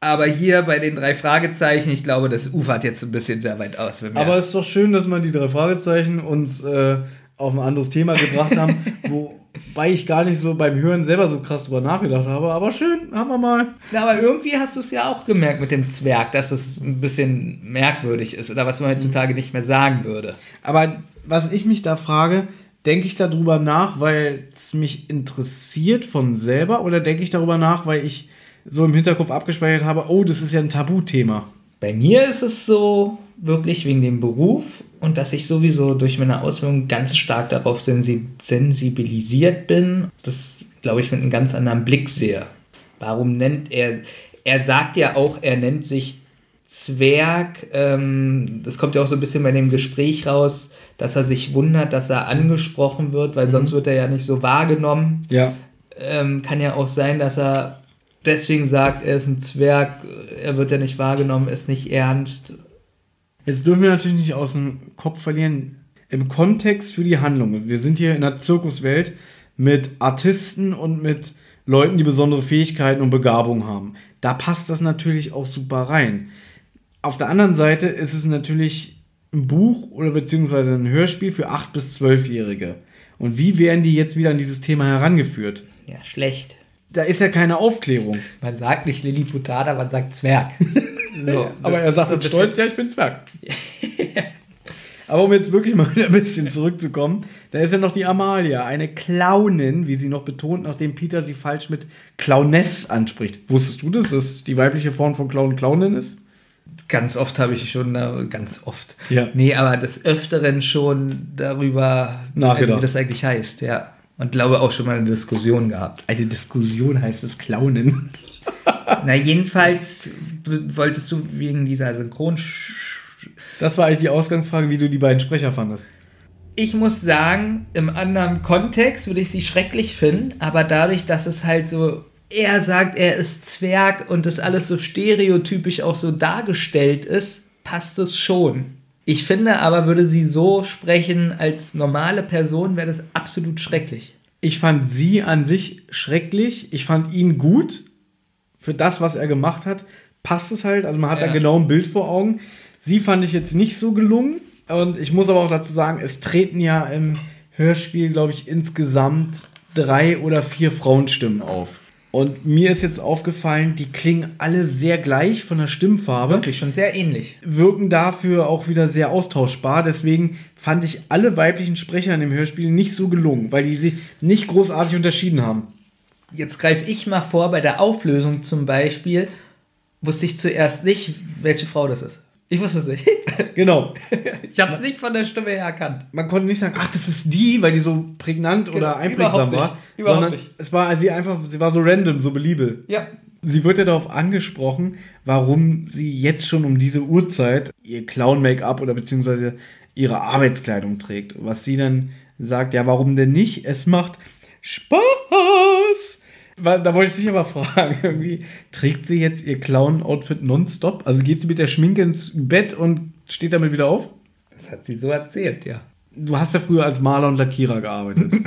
S3: Aber hier bei den drei Fragezeichen, ich glaube, das ufert jetzt ein bisschen sehr weit aus.
S2: Aber es ist doch schön, dass man die drei Fragezeichen uns äh, auf ein anderes Thema gebracht haben, wobei ich gar nicht so beim Hören selber so krass drüber nachgedacht habe. Aber schön, haben wir mal.
S3: Na, aber irgendwie hast du es ja auch gemerkt mit dem Zwerg, dass es ein bisschen merkwürdig ist oder was man heutzutage nicht mehr sagen würde.
S2: Aber was ich mich da frage, denke ich darüber nach, weil es mich interessiert von selber oder denke ich darüber nach, weil ich so im Hinterkopf abgespeichert habe, oh, das ist ja ein Tabuthema.
S3: Bei mir ist es so, wirklich wegen dem Beruf und dass ich sowieso durch meine Ausbildung ganz stark darauf sensi sensibilisiert bin, das glaube ich mit einem ganz anderen Blick sehe. Warum nennt er, er sagt ja auch, er nennt sich Zwerg, ähm, das kommt ja auch so ein bisschen bei dem Gespräch raus, dass er sich wundert, dass er angesprochen wird, weil sonst wird er ja nicht so wahrgenommen
S2: Ja.
S3: ähm, kann ja auch sein, dass er deswegen sagt, er ist ein Zwerg, er wird ja nicht wahrgenommen, ist nicht ernst.
S2: Jetzt dürfen wir natürlich nicht aus dem Kopf verlieren, im Kontext für die Handlung. Wir sind hier in einer Zirkuswelt mit Artisten und mit Leuten, die besondere Fähigkeiten und Begabung haben. Da passt das natürlich auch super rein. Auf der anderen Seite ist es natürlich ein Buch oder beziehungsweise ein Hörspiel für 8- bis 12-Jährige. Und wie werden die jetzt wieder an dieses Thema herangeführt?
S3: Ja, schlecht.
S2: Da ist ja keine Aufklärung.
S3: Man sagt nicht Lilliputada, man sagt Zwerg. So,
S2: Aber er sagt
S3: so
S2: mit Stolz, ja, ich bin Zwerg. Aber um jetzt wirklich mal ein bisschen zurückzukommen, da ist ja noch die Amalia, eine Clownin, wie sie noch betont, nachdem Peter sie falsch mit Clowness anspricht. Wusstest du, dass das die weibliche Form von Clown Clownin ist?
S3: Ganz oft habe ich schon, ganz oft.
S2: Ja.
S3: Nee, aber des Öfteren schon darüber,
S2: Nachgedacht.
S3: also wie das eigentlich heißt, ja. Und glaube auch schon mal eine Diskussion gehabt.
S2: Eine Diskussion heißt es Clownin.
S3: Na, jedenfalls wolltest du wegen dieser Synchron...
S2: Das war eigentlich die Ausgangsfrage, wie du die beiden Sprecher fandest.
S3: Ich muss sagen, im anderen Kontext würde ich sie schrecklich finden, aber dadurch, dass es halt so er sagt, er ist Zwerg und das alles so stereotypisch auch so dargestellt ist, passt es schon. Ich finde aber, würde sie so sprechen als normale Person, wäre das absolut schrecklich.
S2: Ich fand sie an sich schrecklich. Ich fand ihn gut. Für das, was er gemacht hat, passt es halt. Also man hat
S3: Ja.
S2: da genau ein Bild vor Augen. Sie fand ich jetzt nicht so gelungen. Und ich muss aber auch dazu sagen, es treten ja im Hörspiel, glaube ich, insgesamt drei oder vier Frauenstimmen auf. Und mir ist jetzt aufgefallen, die klingen alle sehr gleich von der Stimmfarbe
S3: Wirklich schon sehr ähnlich.
S2: wirken dafür auch wieder sehr austauschbar. Deswegen fand ich alle weiblichen Sprecher in dem Hörspiel nicht so gelungen, weil die sich nicht großartig unterschieden haben.
S3: Jetzt greife ich mal vor, bei der Auflösung zum Beispiel, wusste ich zuerst nicht, welche Frau das ist. Ich wusste es nicht.
S2: Genau.
S3: Ich habe es nicht von der Stimme her erkannt.
S2: Man konnte nicht sagen, ach, das ist die, weil die so prägnant oder
S3: Genau,
S2: einprägsam
S3: überhaupt nicht.
S2: war.
S3: Überhaupt
S2: sondern
S3: nicht.
S2: es war sie einfach, sie war so random, so beliebel.
S3: Ja.
S2: Sie wird ja darauf angesprochen, warum sie jetzt schon um diese Uhrzeit ihr Clown-Make-up oder beziehungsweise ihre Arbeitskleidung trägt. Was sie dann sagt, ja, warum denn nicht? Es macht Spaß. Da wollte ich dich aber fragen, irgendwie, trägt sie jetzt ihr Clown-Outfit nonstop? Also geht sie mit der Schminke ins Bett und steht damit wieder auf?
S3: Das hat sie so erzählt, ja.
S2: Du hast ja früher als Maler und Lackierer gearbeitet.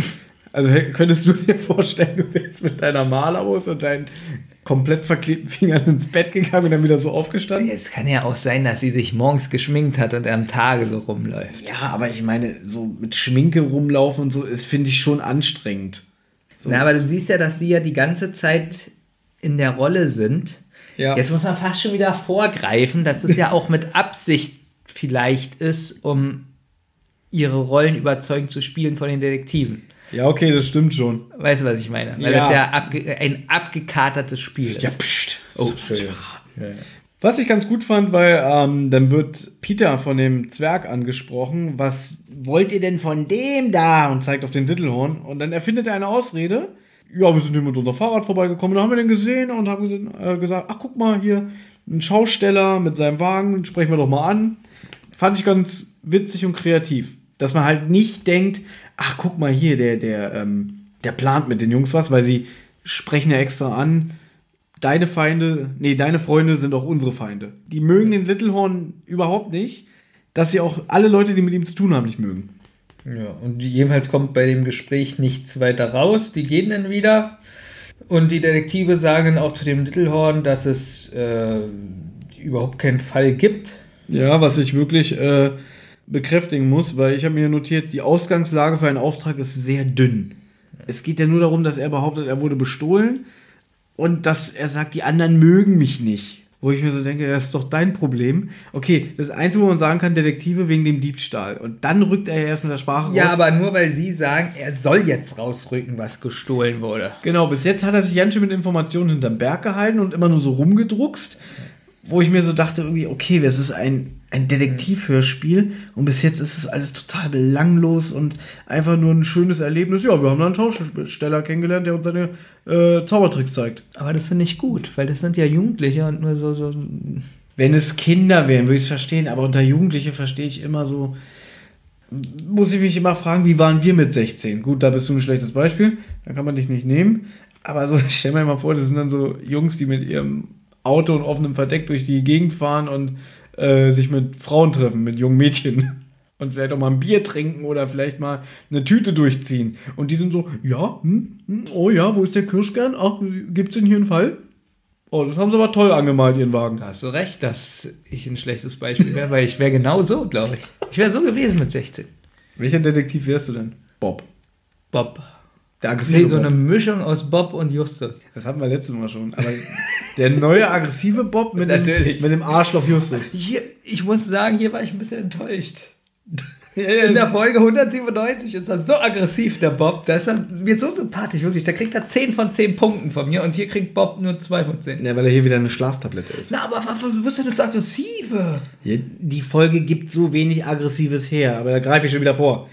S2: Also könntest du dir vorstellen, du wärst mit deiner Malerhose und deinen komplett verklebten Fingern ins Bett gegangen und dann wieder so aufgestanden?
S3: Es kann ja auch sein, dass sie sich morgens geschminkt hat und am Tage so rumläuft.
S2: Ja, aber ich meine, so mit Schminke rumlaufen und so, ist finde ich schon anstrengend. So.
S3: Na, aber du siehst ja, dass sie ja die ganze Zeit in der Rolle sind.
S2: Ja.
S3: Jetzt muss man fast schon wieder vorgreifen, dass das ja auch mit Absicht vielleicht ist, um ihre Rollen überzeugend zu spielen von den Detektiven.
S2: ja, okay, das stimmt schon.
S3: Weißt du, was ich meine? Weil
S2: Ja.
S3: das ja abge ein abgekatertes Spiel ist.
S2: Ja, pst.
S3: Oh,
S2: So,
S3: Entschuldigung.
S2: Was ich ganz gut fand, weil ähm, dann wird Peter von dem Zwerg angesprochen. Was wollt ihr denn von dem da? Und zeigt auf den Dittelhorn. Und dann erfindet er eine Ausrede. Ja, wir sind hier mit unserem Fahrrad vorbeigekommen. Da haben wir den gesehen und haben äh, gesagt, ach guck mal hier, ein Schausteller mit seinem Wagen, sprechen wir doch mal an. Fand ich ganz witzig und kreativ. Dass man halt nicht denkt, ach guck mal hier, der, der, ähm, der plant mit den Jungs was, weil sie sprechen ja extra an, deine Feinde, nee, deine Freunde sind auch unsere Feinde. Die mögen den Littlehorn überhaupt nicht, dass sie auch alle Leute, die mit ihm zu tun haben, nicht mögen.
S3: Ja, und jedenfalls kommt bei dem Gespräch nichts weiter raus. Die gehen dann wieder. Und die Detektive sagen auch zu dem Littlehorn, dass es äh, überhaupt keinen Fall gibt.
S2: Ja, was ich wirklich äh, bekräftigen muss, weil ich habe mir notiert, die Ausgangslage für einen Auftrag ist sehr dünn. Es geht ja nur darum, dass er behauptet, er wurde bestohlen und dass er sagt, die anderen mögen mich nicht. Wo ich mir so denke, das ist doch dein Problem. Okay, das Einzige, wo man sagen kann, Detektive wegen dem Diebstahl. Und dann rückt er ja erst mit der Sprache
S3: Ja,
S2: raus.
S3: aber nur weil sie sagen, er soll jetzt rausrücken, was gestohlen wurde.
S2: Genau, bis jetzt hat er sich ganz schön mit Informationen hinterm Berg gehalten und immer nur so rumgedruckst, wo ich mir so dachte, irgendwie, okay, das ist ein, ein Detektivhörspiel und bis jetzt ist es alles total belanglos und einfach nur ein schönes Erlebnis. Ja, wir haben da einen Schausteller kennengelernt, der uns seine äh, Zaubertricks zeigt.
S3: Aber das finde ich gut, weil das sind ja Jugendliche und nur so, so.
S2: Wenn es Kinder wären, würde ich es verstehen, aber unter Jugendliche verstehe ich immer so, muss ich mich immer fragen, wie waren wir mit 16? Gut, da bist du ein schlechtes Beispiel, da kann man dich nicht nehmen. Aber so, stell mir mal vor, das sind dann so Jungs, die mit ihrem Auto und offenem Verdeck durch die Gegend fahren und äh, sich mit Frauen treffen, mit jungen Mädchen. Und vielleicht auch mal ein Bier trinken oder vielleicht mal eine Tüte durchziehen. Und die sind so, ja, hm, hm, oh ja, wo ist der Kirschkern? Ach, gibt's denn hier einen Fall? Oh, das haben sie aber toll angemalt, ihren Wagen.
S3: Da hast du recht, dass ich ein schlechtes Beispiel wäre, weil ich wäre genau so, glaube ich. Ich wäre so gewesen mit 16.
S2: Welcher Detektiv wärst du denn? Bob.
S3: Bob.
S2: Der aggressive
S3: Nee, so
S2: Bob.
S3: eine Mischung aus Bob und Justus.
S2: Das hatten wir letztes Mal schon. Aber der neue aggressive Bob mit, dem,
S3: Natürlich.
S2: mit dem Arschloch Justus.
S3: Hier, ich muss sagen, hier war ich ein bisschen enttäuscht. In der Folge 197 ist er so aggressiv, der Bob. Da ist er mir so sympathisch, wirklich. Da kriegt er 10 von 10 Punkten von mir und hier kriegt Bob nur 2 von 10.
S2: ja, weil er hier wieder eine Schlaftablette ist.
S3: Na, aber was, was ist denn das Aggressive?
S2: Die Folge gibt so wenig Aggressives her, aber da greife ich schon wieder vor.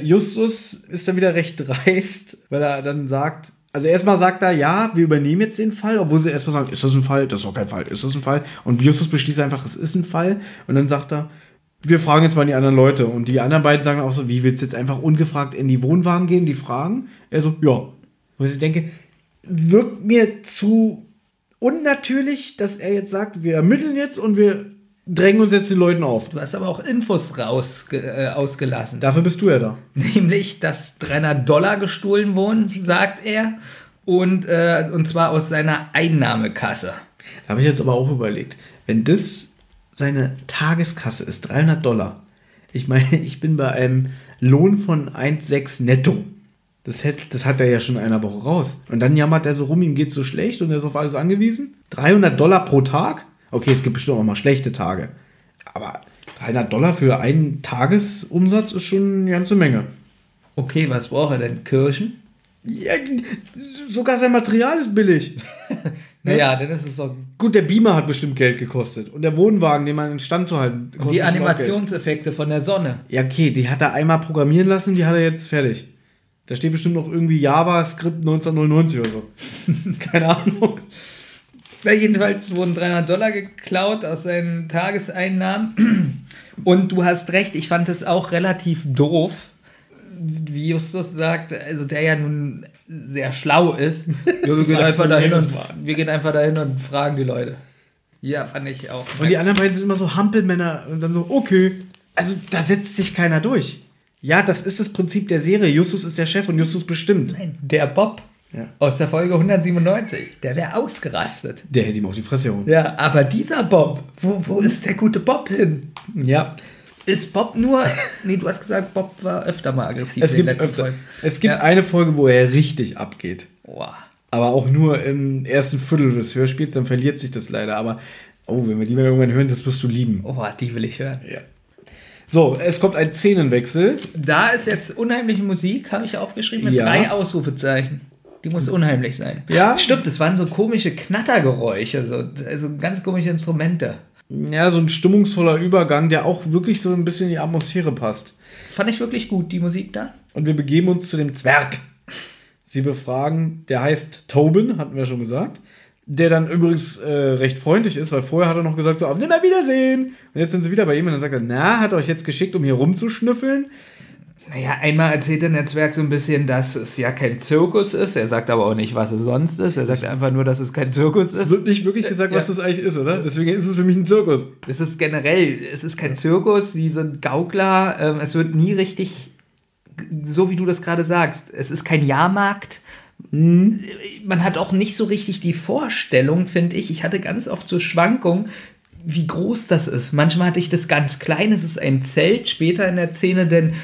S2: Justus ist dann wieder recht dreist, weil er dann sagt, also erstmal sagt er, ja, wir übernehmen jetzt den Fall, obwohl sie erstmal sagen, ist das ein Fall? Das ist doch kein Fall. Ist das ein Fall? Und Justus beschließt einfach, es ist ein Fall. Und dann sagt er, wir fragen jetzt mal die anderen Leute. Und die anderen beiden sagen auch so, wie willst du jetzt einfach ungefragt in die Wohnwagen gehen, die fragen? Er so, ja. Wo ich denke, wirkt mir zu unnatürlich, dass er jetzt sagt, wir ermitteln jetzt und wir drängen uns jetzt den Leuten auf.
S3: Du hast aber auch Infos raus, äh, ausgelassen.
S2: Dafür bist du ja da.
S3: Nämlich, dass 300 Dollar gestohlen wurden, sagt er. Und, äh, und zwar aus seiner Einnahmekasse.
S2: Da habe ich jetzt aber auch überlegt, wenn das seine Tageskasse ist, 300 Dollar. Ich meine, ich bin bei einem Lohn von 1,6 netto. Das hat, das hat er ja schon in einer Woche raus. Und dann jammert er so rum, ihm geht so schlecht und er ist auf alles angewiesen. 300 Dollar pro Tag? Okay, es gibt bestimmt auch mal schlechte Tage. Aber 300 Dollar für einen Tagesumsatz ist schon eine ganze Menge.
S3: Okay, was braucht er denn? Kirchen?
S2: Ja, sogar sein Material ist billig.
S3: Naja, dann ist es doch.
S2: Gut, der Beamer hat bestimmt Geld gekostet. Und der Wohnwagen, den man in Stand zu halten, kostet
S3: Die
S2: auch Geld.
S3: Animationseffekte von der Sonne.
S2: Ja, okay, die hat er einmal programmieren lassen, die hat er jetzt fertig. Da steht bestimmt noch irgendwie JavaScript 1999 oder so. Keine Ahnung.
S3: Na, jedenfalls wurden 300 Dollar geklaut aus seinen Tageseinnahmen. Und du hast recht, ich fand es auch relativ doof, wie Justus sagt, also der ja nun sehr schlau ist. Ja, wir, gehen einfach dahin und, wir gehen einfach dahin und fragen die Leute. Ja, fand ich auch.
S2: Und die anderen beiden sind immer so Hampelmänner und dann so, okay. Also da setzt sich keiner durch. Ja, das ist das Prinzip der Serie. Justus ist der Chef und Justus bestimmt.
S3: Nein, der Bob
S2: Ja.
S3: aus der Folge 197, der wäre ausgerastet.
S2: Der hätte ihm auf die Fresse gehauen.
S3: Ja, aber dieser Bob, wo, wo ist der gute Bob hin?
S2: Ja.
S3: Ist Bob nur. Nee, du hast gesagt, Bob war öfter mal aggressiv.
S2: Es
S3: in den
S2: gibt,
S3: letzten
S2: öfter,
S3: Folgen.
S2: es gibt
S3: Ja.
S2: eine Folge, wo er richtig abgeht.
S3: Boah.
S2: Aber auch nur im ersten Viertel des Hörspiels, dann verliert sich das leider. Aber, oh, wenn wir die mal irgendwann hören, das wirst du lieben.
S3: Oh, die will ich hören.
S2: Ja. So, es kommt ein Szenenwechsel.
S3: Da ist jetzt unheimliche Musik, habe ich aufgeschrieben, mit
S2: Ja.
S3: drei Ausrufezeichen. Die muss unheimlich sein.
S2: Ja.
S3: Stimmt, es waren so komische Knattergeräusche, so, also ganz komische Instrumente.
S2: Ja, so ein stimmungsvoller Übergang, der auch wirklich so ein bisschen in die Atmosphäre passt.
S3: Fand ich wirklich gut, die Musik da.
S2: Und wir begeben uns zu dem Zwerg. Sie befragen, der heißt Tobin, hatten wir schon gesagt. Der dann übrigens äh, recht freundlich ist, weil vorher hat er noch gesagt, so auf Nimmerwiedersehen. Und jetzt sind sie wieder bei ihm und dann sagt er, na, hat er euch jetzt geschickt, um hier rumzuschnüffeln?
S3: Naja, einmal erzählt der Netzwerk so ein bisschen, dass es ja kein Zirkus ist. Er sagt aber auch nicht, was es sonst ist. Er sagt einfach nur, dass es kein Zirkus
S2: Es
S3: ist.
S2: wird nicht wirklich gesagt, was
S3: Ja.
S2: das eigentlich ist, oder? Deswegen ist es für mich ein Zirkus.
S3: Es ist generell, es ist kein Zirkus, sie sind Gaukler, ähm, es wird nie richtig, so wie du das gerade sagst, es ist kein Jahrmarkt. Man hat auch nicht so richtig die Vorstellung, finde ich. Ich hatte ganz oft so Schwankungen, wie groß das ist. Manchmal hatte ich das ganz klein, es ist ein Zelt, später in der Szene, denn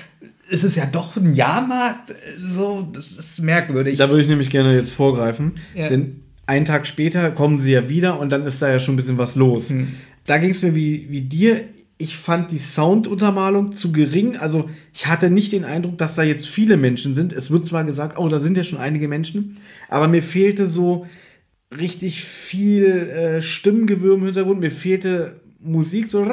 S3: es ist ja doch ein Jahrmarkt, so, das ist merkwürdig.
S2: Da würde ich nämlich gerne jetzt vorgreifen.
S3: Ja.
S2: Denn einen Tag später kommen sie ja wieder und dann ist da ja schon ein bisschen was los.
S3: Hm.
S2: Da ging es mir wie, wie dir. Ich fand die Sounduntermalung zu gering. Also ich hatte nicht den Eindruck, dass da jetzt viele Menschen sind. Es wird zwar gesagt, oh, da sind ja schon einige Menschen, aber mir fehlte so richtig viel äh, Stimmengewirr im Hintergrund. Mir fehlte Musik, so
S3: oh,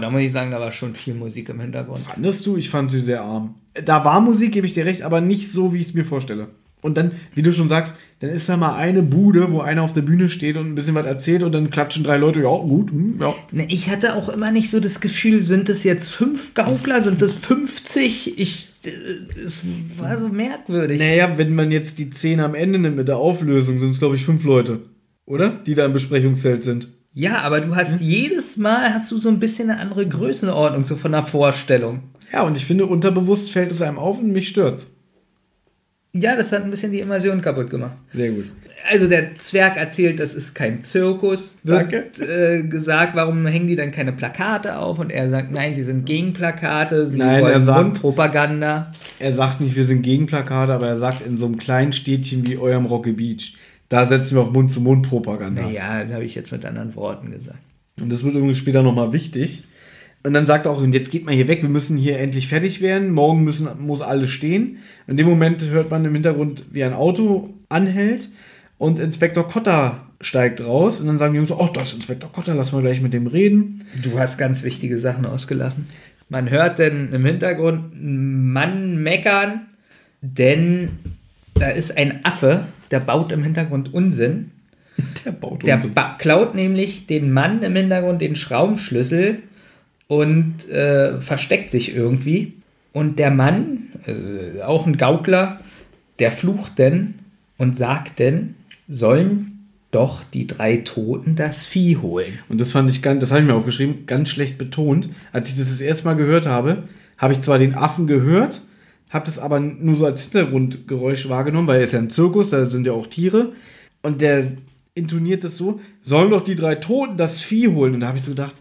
S3: da muss ich sagen, da war schon viel Musik im Hintergrund.
S2: Fandest du? Ich fand sie sehr arm. Da war Musik, gebe ich dir recht, aber nicht so, wie ich es mir vorstelle. Und dann, wie du schon sagst, dann ist da mal eine Bude, wo einer auf der Bühne steht und ein bisschen was erzählt und dann klatschen drei Leute, ja, gut, hm, ja.
S3: Ne, ich hatte auch immer nicht so das Gefühl, sind es jetzt fünf Gaukler, sind es 50? Ich, äh, es war so merkwürdig.
S2: Naja, wenn man jetzt die Szene am Ende nimmt mit der Auflösung, sind es, glaube ich, fünf Leute. Oder? Die da im Besprechungszelt sind.
S3: Ja, aber du hast jedes Mal hast du so ein bisschen eine andere Größenordnung, so von der Vorstellung.
S2: Ja, und ich finde, unterbewusst fällt es einem auf und mich stört's.
S3: Ja, das hat ein bisschen die Immersion kaputt gemacht.
S2: Sehr gut.
S3: Also der Zwerg erzählt, das ist kein Zirkus. Wird
S2: Danke.
S3: äh, gesagt, warum hängen die dann keine Plakate auf? Und er sagt, nein, sie sind gegen Plakate, sie
S2: Nein, er
S3: wollen
S2: sagt-
S3: Mundpropaganda.
S2: Er sagt nicht, wir sind gegen Plakate, aber er sagt, in so einem kleinen Städtchen wie eurem Rocky Beach, da setzen wir auf Mund-zu-Mund-Propaganda.
S3: Naja, habe ich jetzt mit anderen Worten gesagt.
S2: Und das wird übrigens später nochmal wichtig. Und dann sagt er auch, und jetzt geht mal hier weg, wir müssen hier endlich fertig werden, morgen müssen, muss alles stehen. In dem Moment hört man im Hintergrund, wie ein Auto anhält und Inspektor Kotter steigt raus und dann sagen die Jungs, oh, das ist Inspektor Kotter, lass mal gleich mit dem reden.
S3: Du hast ganz wichtige Sachen ausgelassen. Man hört denn im Hintergrund einen Mann meckern, denn da ist ein Affe, der baut im Hintergrund Unsinn.
S2: Der baut
S3: Der
S2: Unsinn.
S3: ba- klaut nämlich den Mann im Hintergrund den Schraubenschlüssel und äh, versteckt sich irgendwie. Und der Mann, äh, auch ein Gaukler, der flucht denn und sagt denn, sollen doch die drei Toten das Vieh holen.
S2: Und das fand ich ganz, das habe ich mir aufgeschrieben, ganz schlecht betont. Als ich das das erste Mal gehört habe, habe ich zwar den Affen gehört, habe das aber nur so als Hintergrundgeräusch wahrgenommen, weil er ist ja ein Zirkus, da sind ja auch Tiere. Und der intoniert das so, sollen doch die drei Toten das Vieh holen. Und da habe ich so gedacht,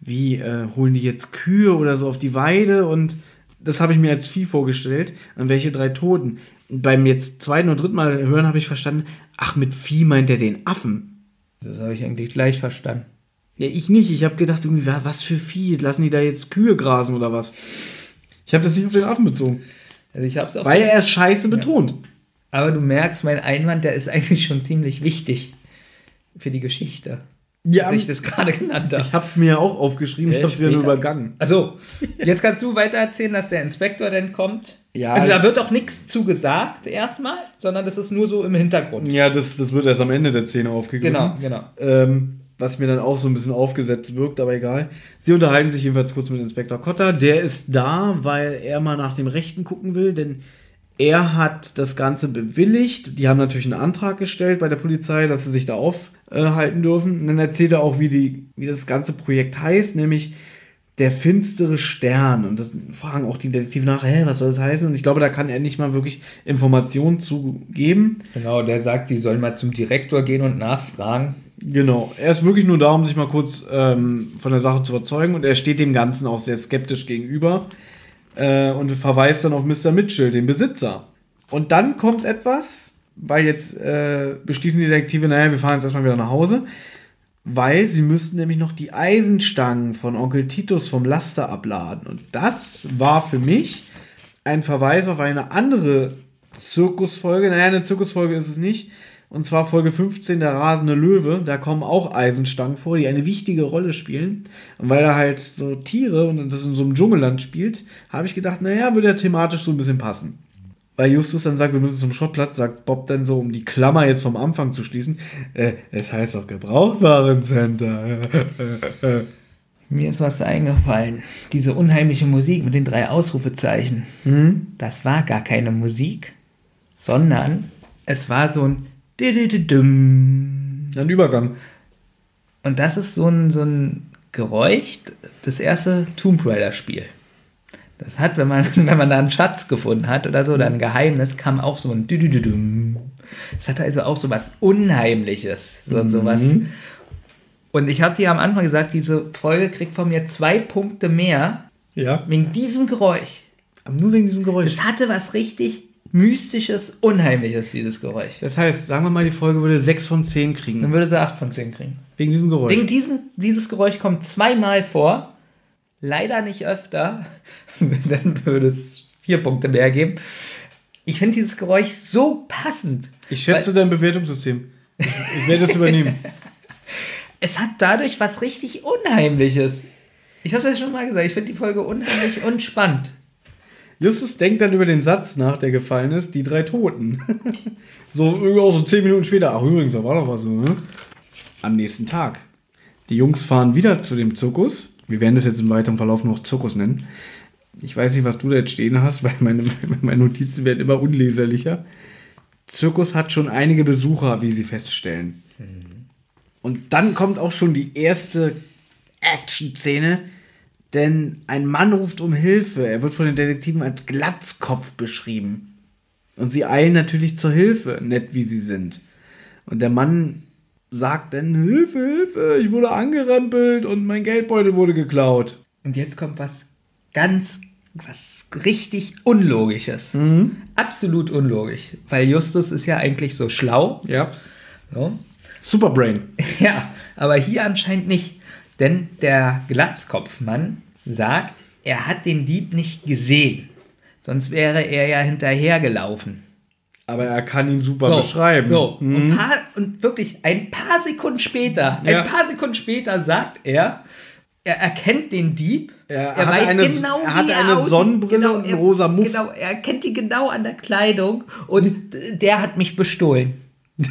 S2: wie, äh, holen die jetzt Kühe oder so auf die Weide? Und das habe ich mir als Vieh vorgestellt. Und welche drei Toten? Und beim jetzt zweiten und dritten Mal hören habe ich verstanden, ach, mit Vieh meint er den Affen.
S3: Das habe ich eigentlich gleich verstanden.
S2: Ja, ich nicht. Ich habe gedacht, irgendwie, wa- was für Vieh? Lassen die da jetzt Kühe grasen oder was? Ich habe das nicht auf den Affen bezogen.
S3: Also ich habe es auch.
S2: Weil er es scheiße betont.
S3: Aber du merkst, mein Einwand, der ist eigentlich schon ziemlich wichtig für die Geschichte.
S2: Ja,
S3: dass ich das gerade genannt habe.
S2: Ich habe es mir ja auch aufgeschrieben, ich
S3: Ja,
S2: habe es mir nur übergangen.
S3: Also, jetzt kannst du weiter erzählen, dass der Inspektor denn kommt.
S2: Ja.
S3: Also da wird auch nichts zugesagt erstmal, sondern das ist nur so im Hintergrund.
S2: Ja, das, das wird erst am Ende der Szene aufgegriffen.
S3: Genau, genau.
S2: Ähm, was mir dann auch so ein bisschen aufgesetzt wirkt, aber egal. Sie unterhalten sich jedenfalls kurz mit Inspektor Cotter. Der ist da, weil er mal nach dem Rechten gucken will, denn er hat das Ganze bewilligt. Die haben natürlich einen Antrag gestellt bei der Polizei, dass sie sich da aufhalten dürfen. Und dann erzählt er auch, wie, die, wie das ganze Projekt heißt, nämlich der finstere Stern. Und das fragen auch die Detektive nach, hä, was soll das heißen? Und ich glaube, da kann er nicht mal wirklich Informationen zu geben.
S3: Genau, der sagt, sie sollen mal zum Direktor gehen und nachfragen.
S2: Genau, er ist wirklich nur da, um sich mal kurz ähm, von der Sache zu überzeugen und er steht dem Ganzen auch sehr skeptisch gegenüber äh, und verweist dann auf Mr. Mitchell, den Besitzer. Und dann kommt etwas, weil jetzt äh, beschließen die Detektive, naja, wir fahren jetzt erstmal wieder nach Hause, weil sie müssten nämlich noch die Eisenstangen von Onkel Titus vom Laster abladen. Und das war für mich ein Verweis auf eine andere Zirkusfolge. Naja, eine Zirkusfolge ist es nicht. Und zwar Folge 15, der rasende Löwe. Da kommen auch Eisenstangen vor, die eine wichtige Rolle spielen. Und weil er halt so Tiere und das in so einem Dschungelland spielt, habe ich gedacht, naja, würde er thematisch so ein bisschen passen. Weil Justus dann sagt, wir müssen zum Schrottplatz, sagt Bob dann so, um die Klammer jetzt vom Anfang zu schließen, äh, es heißt doch Gebrauchtwarencenter.
S3: Mir ist was eingefallen. Diese unheimliche Musik mit den drei Ausrufezeichen. Das war gar keine Musik, sondern es war so ein.
S2: Ein Übergang.
S3: Und das ist so ein, so ein Geräusch, das erste Tomb Raider-Spiel. Das hat, wenn man, wenn man da einen Schatz gefunden hat oder so, oder ein Geheimnis, kam auch so ein Düdüdüdüm. Es hatte also auch so was Unheimliches. So, so was. Und ich habe dir am Anfang gesagt, diese Folge kriegt von mir zwei Punkte mehr
S2: Ja.
S3: wegen diesem Geräusch.
S2: Aber nur wegen diesem Geräusch.
S3: Es hatte was richtig Mystisches, Unheimliches, dieses Geräusch.
S2: Das heißt, sagen wir mal, die Folge würde 6 von 10 kriegen.
S3: Dann würde sie 8 von 10 kriegen.
S2: Wegen diesem Geräusch.
S3: Wegen diesen, dieses Geräusch kommt zweimal vor. Leider nicht öfter. Dann würde es vier Punkte mehr geben. Ich finde dieses Geräusch so passend.
S2: ich schätze dein Bewertungssystem. Ich, ich werde das übernehmen.
S3: Es hat dadurch was richtig Unheimliches. Ich habe es ja schon mal gesagt. Ich finde die Folge unheimlich und spannend.
S2: Justus denkt dann über den Satz nach, der gefallen ist, die drei Toten. so irgendwie auch so 10 Minuten später. Ach, übrigens, da war doch was so, ne? Am nächsten Tag. Die Jungs fahren wieder zu dem Zirkus. Wir werden das jetzt im weiteren Verlauf noch Zirkus nennen. Ich weiß nicht, was du da jetzt stehen hast, weil meine, meine Notizen werden immer unleserlicher. Zirkus hat schon einige Besucher, wie sie feststellen. Und dann kommt auch schon die erste Action-Szene, denn ein Mann ruft um Hilfe. Er wird von den Detektiven als Glatzkopf beschrieben. Und sie eilen natürlich zur Hilfe, nett wie sie sind. Und der Mann sagt dann: Hilfe, Hilfe, ich wurde angerempelt und mein Geldbeutel wurde geklaut.
S3: Und jetzt kommt was ganz, was richtig Unlogisches. Absolut unlogisch. Weil Justus ist ja eigentlich so schlau.
S2: Ja.
S3: So.
S2: Superbrain.
S3: Ja, aber hier anscheinend nicht. Denn der Glatzkopfmann sagt, er hat den Dieb nicht gesehen. Sonst wäre er ja hinterhergelaufen.
S2: Aber er kann ihn super beschreiben.
S3: So,
S2: Mhm.
S3: und, paar, und wirklich ein paar Sekunden später,
S2: Ja.
S3: ein paar Sekunden später sagt er, er erkennt den Dieb.
S2: Er hatte eine- er hatte eine
S3: aussieht.
S2: Sonnenbrille und einen
S3: er,
S2: rosa Muff.
S3: Genau, er erkennt ihn genau an der Kleidung und der hat mich bestohlen.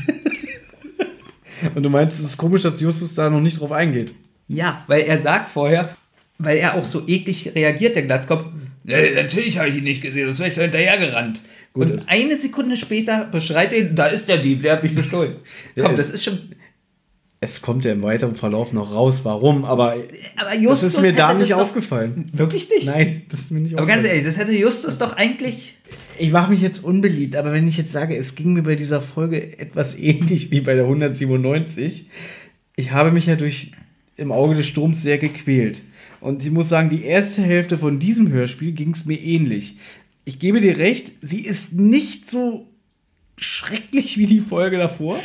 S2: Und du meinst, es ist komisch, dass Justus da noch nicht drauf eingeht.
S3: Ja, weil er sagt vorher, weil er auch so eklig reagiert, der Glatzkopf. Nee, natürlich habe ich ihn nicht gesehen, das wäre ich so hinterhergerannt.
S2: Gut,
S3: und
S2: das-
S3: eine Sekunde später beschreit er ihn, da ist der Dieb, der hat mich bestohlen. Komm,
S2: ist-
S3: das ist schon.
S2: Es kommt ja im weiteren Verlauf noch raus, warum, aber
S3: Aber
S2: das
S3: Justus
S2: ist mir da nicht
S3: das
S2: aufgefallen.
S3: Wirklich nicht?
S2: Nein, das ist mir nicht
S3: Aber ganz
S2: aufgefallen.
S3: ehrlich, das hätte Justus doch eigentlich.
S2: Ich mache mich jetzt unbeliebt, aber wenn ich jetzt sage, es ging mir bei dieser Folge etwas ähnlich wie bei der 197, ich habe mich ja durch im Auge des Sturms sehr gequält. Und ich muss sagen, die erste Hälfte von diesem Hörspiel ging es mir ähnlich. Ich gebe dir recht, sie ist nicht so schrecklich wie die Folge davor.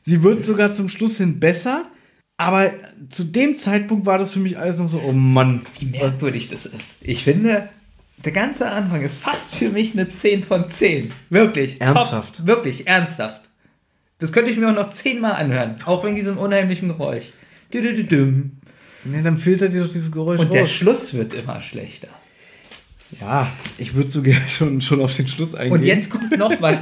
S2: Sie wird sogar zum Schluss hin besser. Aber zu dem Zeitpunkt war das für mich alles noch so, oh Mann.
S3: Wie merkwürdig das ist. Ich finde, der ganze Anfang ist fast für mich eine 10 von 10. Wirklich.
S2: Ernsthaft?
S3: Top. Wirklich, ernsthaft. Das könnte ich mir auch noch zehnmal anhören. Auch wegen diesem unheimlichen Geräusch. Dü-dü-dü-düm.
S2: Ja, dann filtert ihr doch dieses Geräusch
S3: Und der
S2: raus.
S3: Schluss wird immer schlechter.
S2: Ja, ich würde so gerne schon, schon auf den Schluss eingehen.
S3: Und jetzt kommt noch was.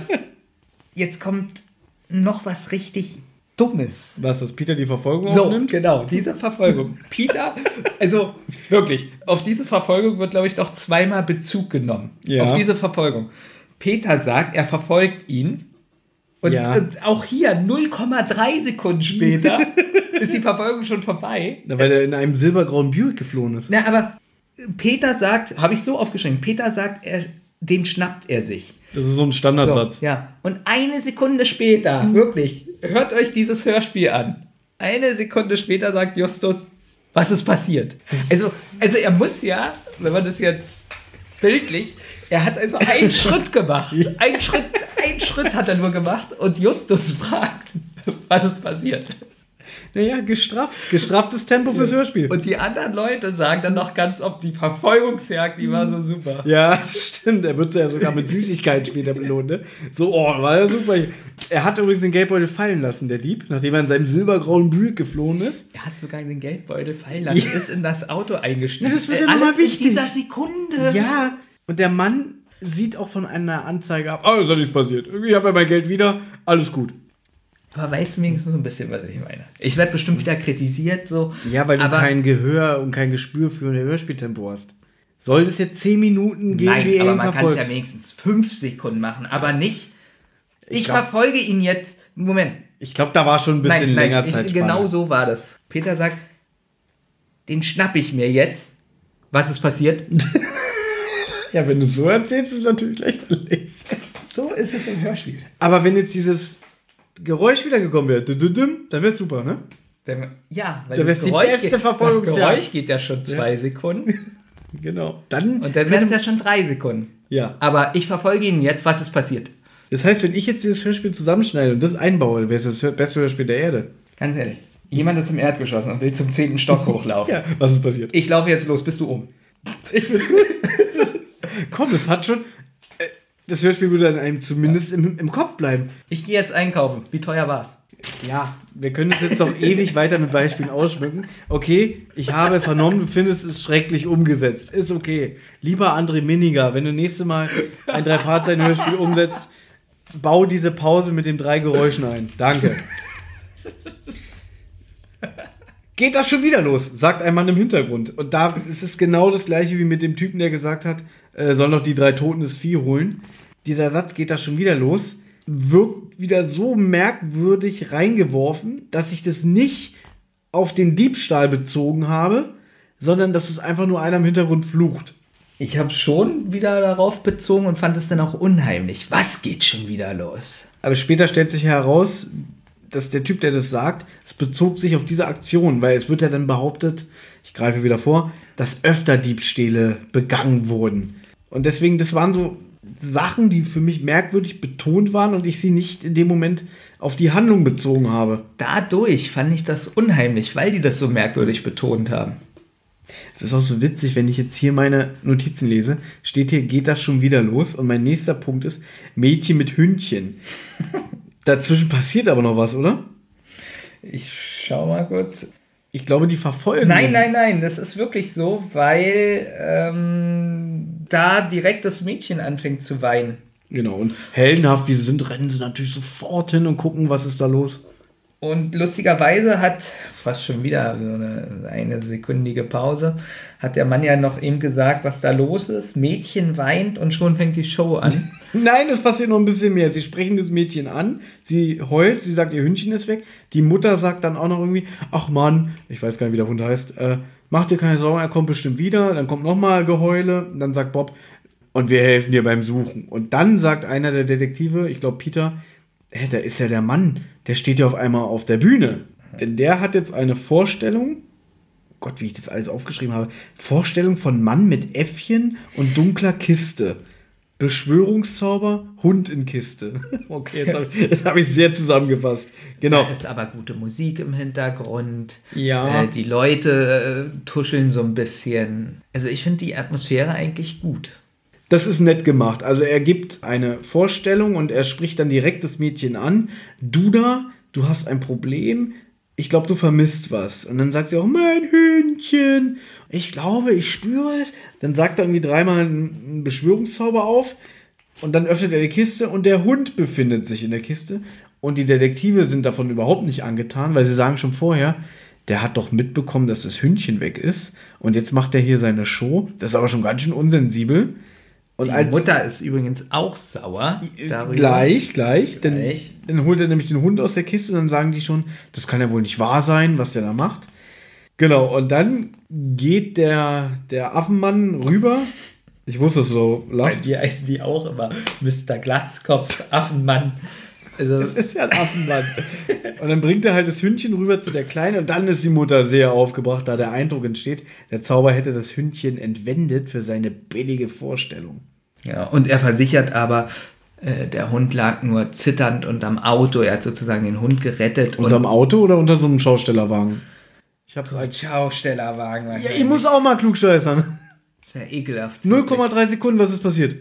S3: Jetzt kommt noch was richtig Dummes.
S2: Was, dass Peter die Verfolgung
S3: So,
S2: aufnimmt?
S3: genau, diese Verfolgung. Peter, also wirklich, auf diese Verfolgung wird, glaube ich, noch zweimal Bezug genommen.
S2: Ja.
S3: Auf diese Verfolgung. Peter sagt, er verfolgt ihn. Und,
S2: Ja.
S3: und auch hier, 0,3 Sekunden später, ist die Verfolgung schon vorbei.
S2: Na, weil er in einem silbergrauen Buick geflohen ist.
S3: Na, aber Peter sagt, habe ich so aufgeschrieben, Peter sagt, er, den schnappt er sich.
S2: Das ist so ein
S3: So,
S2: Standardsatz.
S3: ja. Und eine Sekunde später, wirklich, hört euch dieses Hörspiel an. Eine Sekunde später sagt Justus, was ist passiert? Also, also er muss ja, wenn man das jetzt bildlich, er hat also einen Schritt gemacht. Ein Schritt, ein Schritt hat er nur gemacht und Justus fragt, was ist passiert?
S2: Naja, gestrafft. Gestrafftes Tempo fürs Hörspiel.
S3: Und die anderen Leute sagen dann noch ganz oft, die Verfolgungsjagd, die war so super.
S2: ja, stimmt. Er wird ja sogar mit Süßigkeiten später belohnt. Ne? So, oh, war ja super. Er hat übrigens den Geldbeutel fallen lassen, der Dieb, nachdem er in seinem silbergrauen Buick geflohen ist.
S3: Er hat sogar den Geldbeutel fallen lassen, ist in das Auto eingestiegen.
S2: Ja, das wird ja
S3: Äh,
S2: noch mal
S3: alles in
S2: wichtig.
S3: dieser Sekunde.
S2: Ja, und der Mann sieht auch von einer Anzeige ab. Oh, ist doch nichts passiert. Ich habe ja mein Geld wieder. Alles gut.
S3: Aber weißt du wenigstens so ein bisschen, was ich meine? Ich werde bestimmt wieder kritisiert, so.
S2: Ja, weil du kein Gehör und kein Gespür für ein Hörspieltempo hast. Soll das jetzt 10 Minuten gehen,
S3: Nein,
S2: wie er
S3: aber man kann es ja wenigstens fünf Sekunden machen, aber nicht. Ich,
S2: glaub-
S3: verfolge ihn jetzt. Moment.
S2: ich glaube, da war schon ein bisschen
S3: nein,
S2: länger
S3: nein,
S2: Zeit.
S3: ich, Genau so war das. Peter sagt, den schnapp ich mir jetzt. Was ist passiert?
S2: Ja, wenn du so erzählst, ist es natürlich lächerlich.
S3: So ist es im Hörspiel.
S2: Aber wenn jetzt dieses Geräusch wiedergekommen wäre, dann wäre es super, ne?
S3: Ja, weil
S2: Da
S3: das
S2: wär's die
S3: Geräusch,
S2: beste
S3: geht, das. Geräusch geht ja schon zwei Sekunden.
S2: Genau. Dann,
S3: Und dann wären es ja schon drei Sekunden.
S2: ja.
S3: Aber ich verfolge ihn jetzt. Was ist passiert?
S2: Das heißt, wenn ich jetzt dieses Hörspiel zusammenschneide und das einbaue, wäre es das beste Hörspiel der Erde.
S3: Ganz ehrlich. Jemand ist im Erdgeschoss und will zum zehnten Stock hochlaufen.
S2: Ja, was ist passiert?
S3: Ich laufe jetzt los, bist du um.
S2: Ich find's gut. Komm, es hat schon. Das Hörspiel würde dann einem zumindest im, im Kopf bleiben.
S3: Ich gehe jetzt einkaufen. Wie teuer war's?
S2: Ja, wir können es jetzt doch ewig weiter mit Beispielen ausschmücken. Okay, ich habe vernommen, du findest es schrecklich umgesetzt. Ist okay. Lieber André Miniger, wenn du nächste Mal ein Drei-Fahrzeichen-Hörspiel umsetzt, bau diese Pause mit den drei Geräuschen ein. Danke. Geht das schon wieder los, sagt ein Mann im Hintergrund. Und da ist es genau das gleiche wie mit dem Typen, der gesagt hat, äh, soll doch die drei Toten des Vieh holen. Dieser Satz geht da schon wieder los. Wirkt wieder so merkwürdig reingeworfen, dass ich das nicht auf den Diebstahl bezogen habe, sondern dass es einfach nur einer im Hintergrund flucht.
S3: Ich habe schon wieder darauf bezogen und fand es dann auch unheimlich. Was geht schon wieder los?
S2: Aber später stellt sich heraus, dass der Typ, der das sagt, es bezog sich auf diese Aktion, weil es wird ja dann behauptet, ich greife wieder vor, dass öfter Diebstähle begangen wurden. Und deswegen, das waren so Sachen, die für mich merkwürdig betont waren und ich sie nicht in dem Moment auf die Handlung bezogen habe.
S3: Dadurch fand ich das unheimlich, weil die das so merkwürdig betont haben.
S2: Es ist auch so witzig, wenn ich jetzt hier meine Notizen lese, steht hier, geht das schon wieder los? Und mein nächster Punkt ist Mädchen mit Hündchen. Dazwischen passiert aber noch was, oder?
S3: Ich schau mal kurz.
S2: Ich glaube, die verfolgen.
S3: Nein, nein, nein, das ist wirklich so, weil ähm, da direkt das Mädchen anfängt zu weinen.
S2: Genau, und heldenhaft wie sie sind, rennen sie natürlich sofort hin und gucken, was ist da los.
S3: Und lustigerweise hat, fast schon wieder so eine, eine sekündige Pause, hat der Mann ja noch eben gesagt, was da los ist. Mädchen weint und schon fängt die Show an.
S2: Nein, es passiert noch ein bisschen mehr. Sie sprechen das Mädchen an, sie heult, sie sagt, ihr Hündchen ist weg. Die Mutter sagt dann auch noch irgendwie, ach Mann, ich weiß gar nicht, wie der Hund heißt, äh, mach dir keine Sorgen, er kommt bestimmt wieder. Dann kommt nochmal Geheule. Dann sagt Bob, und wir helfen dir beim Suchen. Und dann sagt einer der Detektive, ich glaube Peter, hä, da ist ja der Mann, der steht ja auf einmal auf der Bühne. Denn der hat jetzt eine Vorstellung, Gott, wie ich das alles aufgeschrieben habe, Vorstellung von Mann mit Äffchen und dunkler Kiste. Beschwörungszauber, Hund in Kiste. Okay, jetzt habe ich, hab ich sehr zusammengefasst. Genau.
S3: Da ist aber gute Musik im Hintergrund.
S2: Ja.
S3: Äh, die Leute äh, tuscheln so ein bisschen. Also ich finde die Atmosphäre eigentlich gut.
S2: Das ist nett gemacht. Also er gibt eine Vorstellung und er spricht dann direkt das Mädchen an. Du da, du hast ein Problem. Ich glaube, du vermisst was. Und dann sagt sie auch, mein Hühnchen. Ich glaube, ich spüre es. Dann sagt er irgendwie dreimal einen Beschwörungszauber auf. Und dann öffnet er die Kiste und der Hund befindet sich in der Kiste. Und die Detektive sind davon überhaupt nicht angetan, weil sie sagen schon vorher, der hat doch mitbekommen, dass das Hündchen weg ist. Und jetzt macht er hier seine Show. Das ist aber schon ganz schön unsensibel. Und
S3: Die Mutter ist übrigens auch sauer darüber.
S2: Gleich, gleich. Dann,
S3: Gleich.
S2: dann holt er nämlich den Hund aus der Kiste und dann sagen die schon, das kann ja wohl nicht wahr sein, was der da macht. Genau, und dann geht der, der Affenmann rüber. Ich wusste es so,
S3: Bei
S2: lachst.
S3: dir heißen die auch immer Mr. Glatzkopf, Affenmann. Also,
S2: Das ist ja ein Affenmann. und dann bringt er halt das Hündchen rüber zu der Kleinen und dann ist die Mutter sehr aufgebracht, da der Eindruck entsteht, der Zauber hätte das Hündchen entwendet für seine billige Vorstellung.
S3: ja, und er versichert aber, äh, der Hund lag nur zitternd unterm Auto. Er hat sozusagen den Hund gerettet.
S2: Unterm Auto oder unter so einem Schaustellerwagen? Ich hab's als.
S3: Schaustellerwagen.
S2: Ja, ich muss auch mal klugscheißern.
S3: Ist ja ekelhaft.
S2: 0,3 Sekunden, was ist passiert?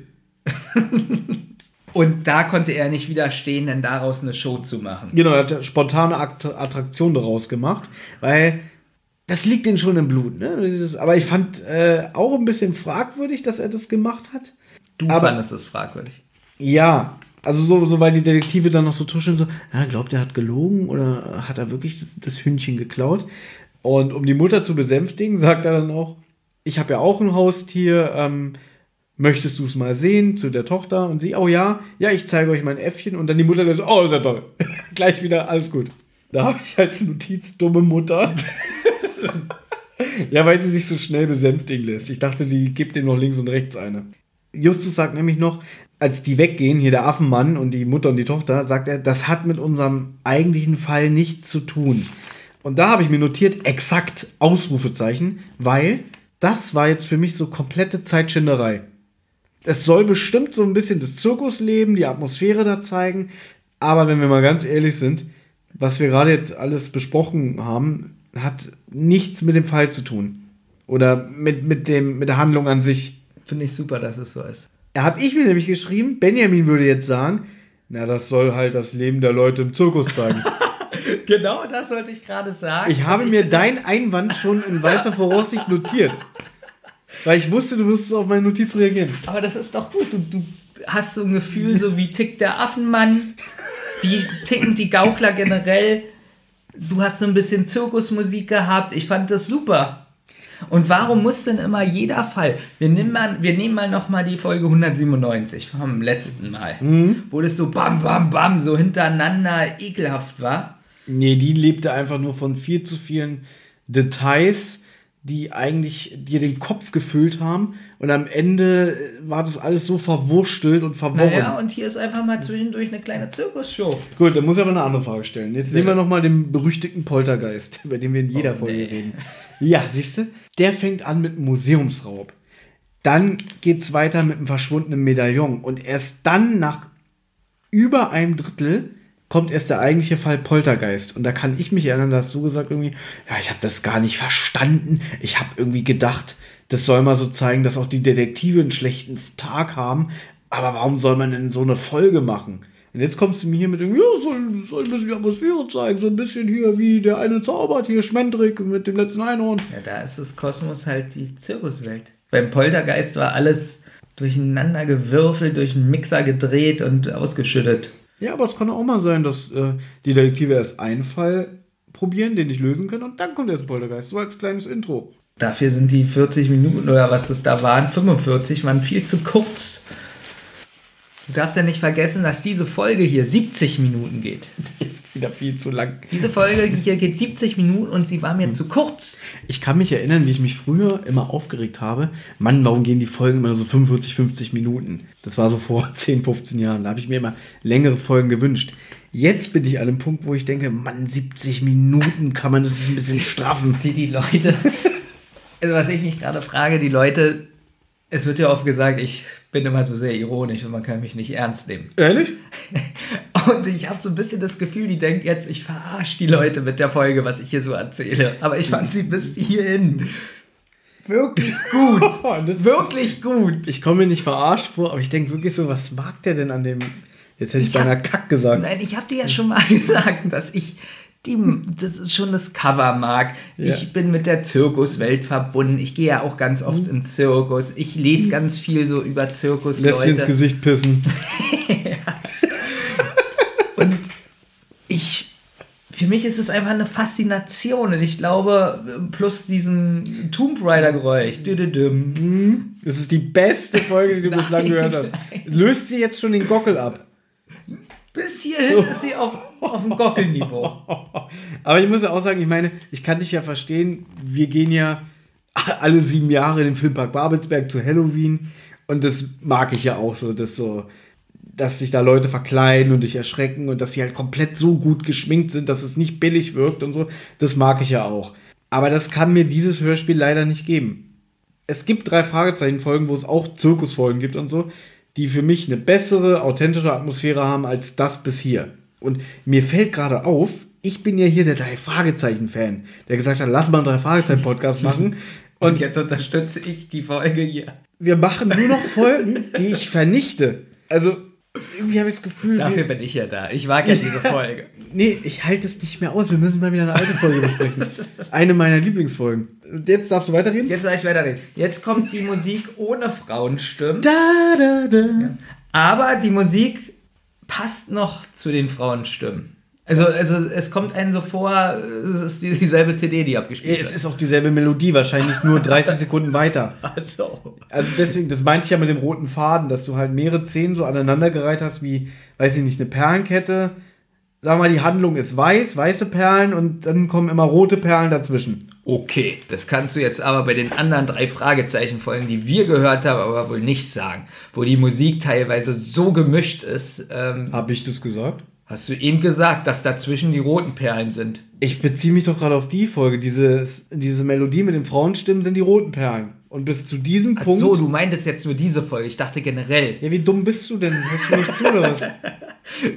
S3: Und da konnte er nicht widerstehen, denn daraus eine Show zu machen.
S2: Genau, er hat eine spontane Akt Attraktion daraus gemacht, weil das liegt ihm schon im Blut. Ne? Aber ich fand äh, auch ein bisschen fragwürdig, dass er das gemacht hat.
S3: Du
S2: Aber-
S3: fandest das fragwürdig.
S2: Ja, also so, so weil die Detektive dann noch so tuscheln, so, ja, glaubt er hat gelogen oder hat er wirklich das, das Hündchen geklaut? Und um die Mutter zu besänftigen, sagt er dann auch, ich habe ja auch ein Haustier, ähm, möchtest du es mal sehen zu der Tochter? Und sie, oh ja, ja, ich zeige euch mein Äffchen. Und dann die Mutter so, oh, ist ja toll. Gleich wieder, alles gut. Da habe ich als Notiz dumme Mutter. ja, weil sie sich so schnell besänftigen lässt. Ich dachte, sie gibt ihm noch links und rechts eine. Justus sagt nämlich noch, als die weggehen, hier der Affenmann und die Mutter und die Tochter, sagt er, das hat mit unserem eigentlichen Fall nichts zu tun. Und da habe ich mir notiert, exakt Ausrufezeichen, weil das war jetzt für mich so komplette Zeitschinderei. Es soll bestimmt so ein bisschen das Zirkusleben, die Atmosphäre da zeigen, aber wenn wir mal ganz ehrlich sind, was wir gerade jetzt alles besprochen haben, hat nichts mit dem Fall zu tun. Oder mit, mit, dem, mit der Handlung an sich.
S3: Finde ich super, dass es so ist.
S2: Da habe ich mir nämlich geschrieben, Benjamin würde jetzt sagen, na, das soll halt das Leben der Leute im Zirkus zeigen.
S3: Genau, das wollte ich gerade sagen.
S2: Ich habe
S3: Und
S2: mir
S3: finde-
S2: dein Einwand schon in weißer Voraussicht notiert. Weil ich wusste, du wirst so auf meine Notiz reagieren.
S3: Aber das ist doch gut. Du, du hast so ein Gefühl, so wie tickt der Affenmann, wie ticken die Gaukler generell. Du hast so ein bisschen Zirkusmusik gehabt. Ich fand das super. Und warum muss denn immer jeder Fall? Wir nehmen mal, wir nehmen mal noch mal die Folge 197 vom letzten Mal, wo das so bam, bam, bam, so hintereinander ekelhaft war.
S2: Nee, die lebte einfach nur von viel zu vielen Details, die eigentlich dir den Kopf gefüllt haben. Und am Ende war das alles so verwurstelt und verworren.
S3: Naja, und hier ist einfach mal zwischendurch eine kleine Zirkusshow.
S2: Gut, dann muss ich aber eine andere Frage stellen. Jetzt nehmen wir nochmal den berüchtigten Poltergeist, über den wir in jeder
S3: Oh,
S2: Folge
S3: nee.
S2: reden. Ja, siehst du? Der fängt an mit einem Museumsraub. Dann geht's weiter mit einem verschwundenen Medaillon. Und erst dann, nach über einem Drittel, kommt erst der eigentliche Fall Poltergeist. Und da kann ich mich erinnern, da hast du gesagt irgendwie, ja, ich habe das gar nicht verstanden. Ich habe irgendwie gedacht, das soll mal so zeigen, dass auch die Detektive einen schlechten Tag haben. Aber warum soll man denn so eine Folge machen? Und jetzt kommst du mir hier mit dem, ja, soll, soll ein bisschen Atmosphäre zeigen, so ein bisschen hier, wie der eine zaubert, hier Schmendrick mit dem letzten Einhorn.
S3: Ja, da ist das Kosmos halt die Zirkuswelt. Beim Poltergeist war alles durcheinander gewürfelt, durch einen Mixer gedreht und ausgeschüttet.
S2: Ja, aber es kann auch mal sein, dass äh, die Detektive erst einen Fall probieren, den ich lösen kann, und dann kommt erst ein Poltergeist. So als kleines Intro.
S3: Dafür sind die 40 Minuten oder was es da waren, 45, waren viel zu kurz. Du darfst ja nicht vergessen, dass diese Folge hier 70 Minuten geht.
S2: Wieder viel zu lang.
S3: Diese Folge hier geht 70 Minuten und sie war mir zu kurz.
S2: Ich kann mich erinnern, wie ich mich früher immer aufgeregt habe. Mann, warum gehen die Folgen immer so 45, 50 Minuten? Das war so vor 10, 15 Jahren. Da habe ich mir immer längere Folgen gewünscht. Jetzt bin ich an einem Punkt, wo ich denke, Mann, 70 Minuten kann man das sich ein bisschen straffen.
S3: Die, die Leute, also was ich mich gerade frage, die Leute, es wird ja oft gesagt, ich bin immer so sehr ironisch und man kann mich nicht ernst nehmen.
S2: Ehrlich?
S3: Und ich habe so ein bisschen das Gefühl, die denken jetzt, ich verarsche die Leute mit der Folge, was ich hier so erzähle. Aber ich fand sie bis hierhin wirklich gut.
S2: Das
S3: wirklich gut.
S2: Ich komme mir nicht verarscht vor, aber ich denke wirklich so, was mag der denn an dem. Jetzt hätte ich,
S3: Ich
S2: beinahe
S3: hab-
S2: Kack gesagt.
S3: Nein, ich habe dir ja schon mal gesagt, dass ich die, das ist schon das Cover mag.
S2: Ja.
S3: Ich bin mit der Zirkuswelt verbunden. Ich gehe ja auch ganz oft in Zirkus. Ich lese ganz viel so über
S2: Lässt sich ins. Gesicht pissen.
S3: Und ich, für mich ist es einfach eine Faszination. Und ich glaube, plus diesen Tomb Raider-Geräusch. Düdüdüm.
S2: Das ist die beste Folge, die du bislang gehört hast. Löst sie jetzt schon den Gockel ab.
S3: Bis hierhin ist sie auf, auf dem Gockelniveau.
S2: Aber ich muss ja auch sagen, ich meine, ich kann dich ja verstehen, wir gehen ja alle sieben Jahre in den Filmpark Babelsberg zu Halloween und das mag ich ja auch so, dass so, dass sich da Leute verkleiden und dich erschrecken und dass sie halt komplett so gut geschminkt sind, dass es nicht billig wirkt und so, das mag ich ja auch. Aber das kann mir dieses Hörspiel leider nicht geben. Es gibt drei Fragezeichen-Folgen, wo es auch Zirkusfolgen gibt und so, die für mich eine bessere, authentischere Atmosphäre haben als das bis hier. Und mir fällt gerade auf, ich bin ja hier der drei Fragezeichen-Fan, der gesagt hat, lass mal einen drei Fragezeichen-Podcast machen.
S3: Und
S2: Und
S3: jetzt unterstütze ich die Folge hier.
S2: wir machen nur noch Folgen, die ich vernichte. Also, irgendwie habe ich das Gefühl,
S3: Dafür bin ich ja da. Ich mag ja diese Folge.
S2: nee, ich halte es nicht mehr aus. Wir müssen mal wieder eine alte Folge besprechen. Eine meiner Lieblingsfolgen. Und Jetzt darfst du weiterreden.
S3: Jetzt soll ich weiterreden. Jetzt kommt die Musik ohne Frauenstimmen.
S2: Da, da, da.
S3: Aber die Musik passt noch zu den Frauenstimmen. Also, also es kommt einem so vor, es ist die- dieselbe CD, die abgespielt
S2: Es
S3: wird.
S2: ist auch dieselbe Melodie, wahrscheinlich nur 30 Sekunden weiter.
S3: Also,
S2: Also deswegen, das meinte ich ja mit dem roten Faden, dass du halt mehrere Szenen so aneinandergereiht hast, wie, weiß ich nicht, eine Perlenkette. Sag mal, die Handlung ist weiß, weiße Perlen und dann kommen immer rote Perlen dazwischen.
S3: okay, das kannst du jetzt aber bei den anderen drei Fragezeichen-Folgen, die wir gehört haben, aber wohl nicht sagen. Wo die Musik teilweise so gemischt ist. Ähm,
S2: Habe ich das gesagt?
S3: Hast du eben gesagt, dass dazwischen die roten Perlen sind.
S2: Ich beziehe mich doch gerade auf die Folge. Diese, diese Melodie mit den Frauenstimmen sind die roten Perlen. Und bis zu diesem
S3: Ach
S2: Punkt.
S3: so, du meintest jetzt nur diese Folge. Ich dachte generell.
S2: ja, wie dumm bist du denn? Hörst du nicht zu oder was?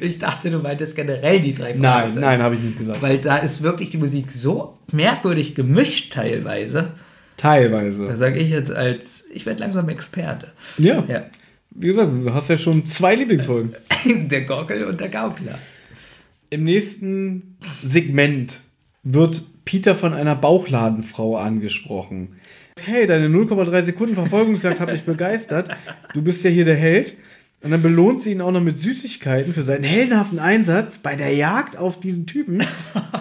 S3: Ich dachte, du meintest generell die drei
S2: Nein,
S3: Fragezeichen.
S2: nein, habe ich nicht gesagt.
S3: Weil da ist wirklich die Musik so merkwürdig gemischt teilweise. Da
S2: Teilweise.
S3: sage ich jetzt als, ich werde langsam Experte.
S2: Ja.
S3: Ja.
S2: Wie gesagt, du hast ja schon zwei Lieblingsfolgen.
S3: Der Gockel und der Gaukler.
S2: Im nächsten Segment wird Peter von einer Bauchladenfrau angesprochen. Hey, deine 0,3 Sekunden Verfolgungsjagd hat mich begeistert. Du bist ja hier der Held. Und dann belohnt sie ihn auch noch mit Süßigkeiten für seinen heldenhaften Einsatz bei der Jagd auf diesen Typen.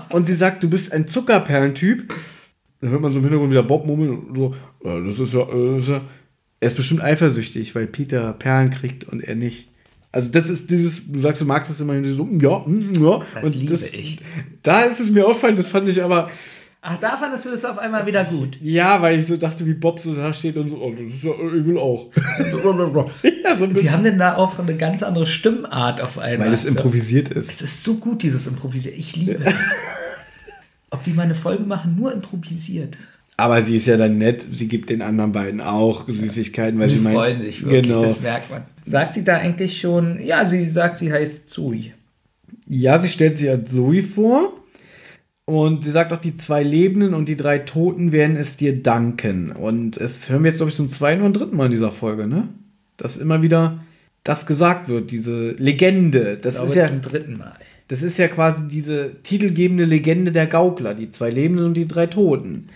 S2: Und sie sagt, du bist ein Zuckerperlentyp. Dann hört man so im Hintergrund wieder Bob murmeln und so, "Ja, das ist ja, äh, das ist ja. Er ist bestimmt eifersüchtig, weil Peter Perlen kriegt und er nicht. Also das ist dieses, du sagst, du magst es immer so, ja, mm, ja.
S3: Das liebe ich.
S2: Da ist es mir aufgefallen, das fand ich aber,
S3: Ach, da fandest du das auf einmal wieder gut.
S2: ja, weil ich so dachte, wie Bob so da steht und so, oh, das ist ja, ich will auch. ja, so ein
S3: Die haben denn da auch eine ganz andere Stimmart auf einmal.
S2: weil es improvisiert ist.
S3: Es ist so gut, dieses Improvisieren. Ich liebe es. Ob die mal eine Folge machen, nur improvisiert.
S2: Aber sie ist ja dann nett, sie gibt den anderen beiden auch Süßigkeiten, weil
S3: Die
S2: sie meint,
S3: freuen sich wirklich,
S2: Genau.
S3: das merkt man. Sagt sie da eigentlich schon, ja, sie sagt, sie heißt Zui.
S2: Ja, sie stellt sich als Zoe vor. Und sie sagt auch, die zwei Lebenden und die drei Toten werden es dir danken. Und es hören wir jetzt, glaube ich, zum zweiten oder dritten Mal in dieser Folge, ne? Dass immer wieder das gesagt wird, diese Legende. Das
S3: glaube,
S2: ist ja,
S3: zum dritten Mal.
S2: das ist ja quasi diese titelgebende Legende der Gaukler, die zwei Lebenden und die drei Toten.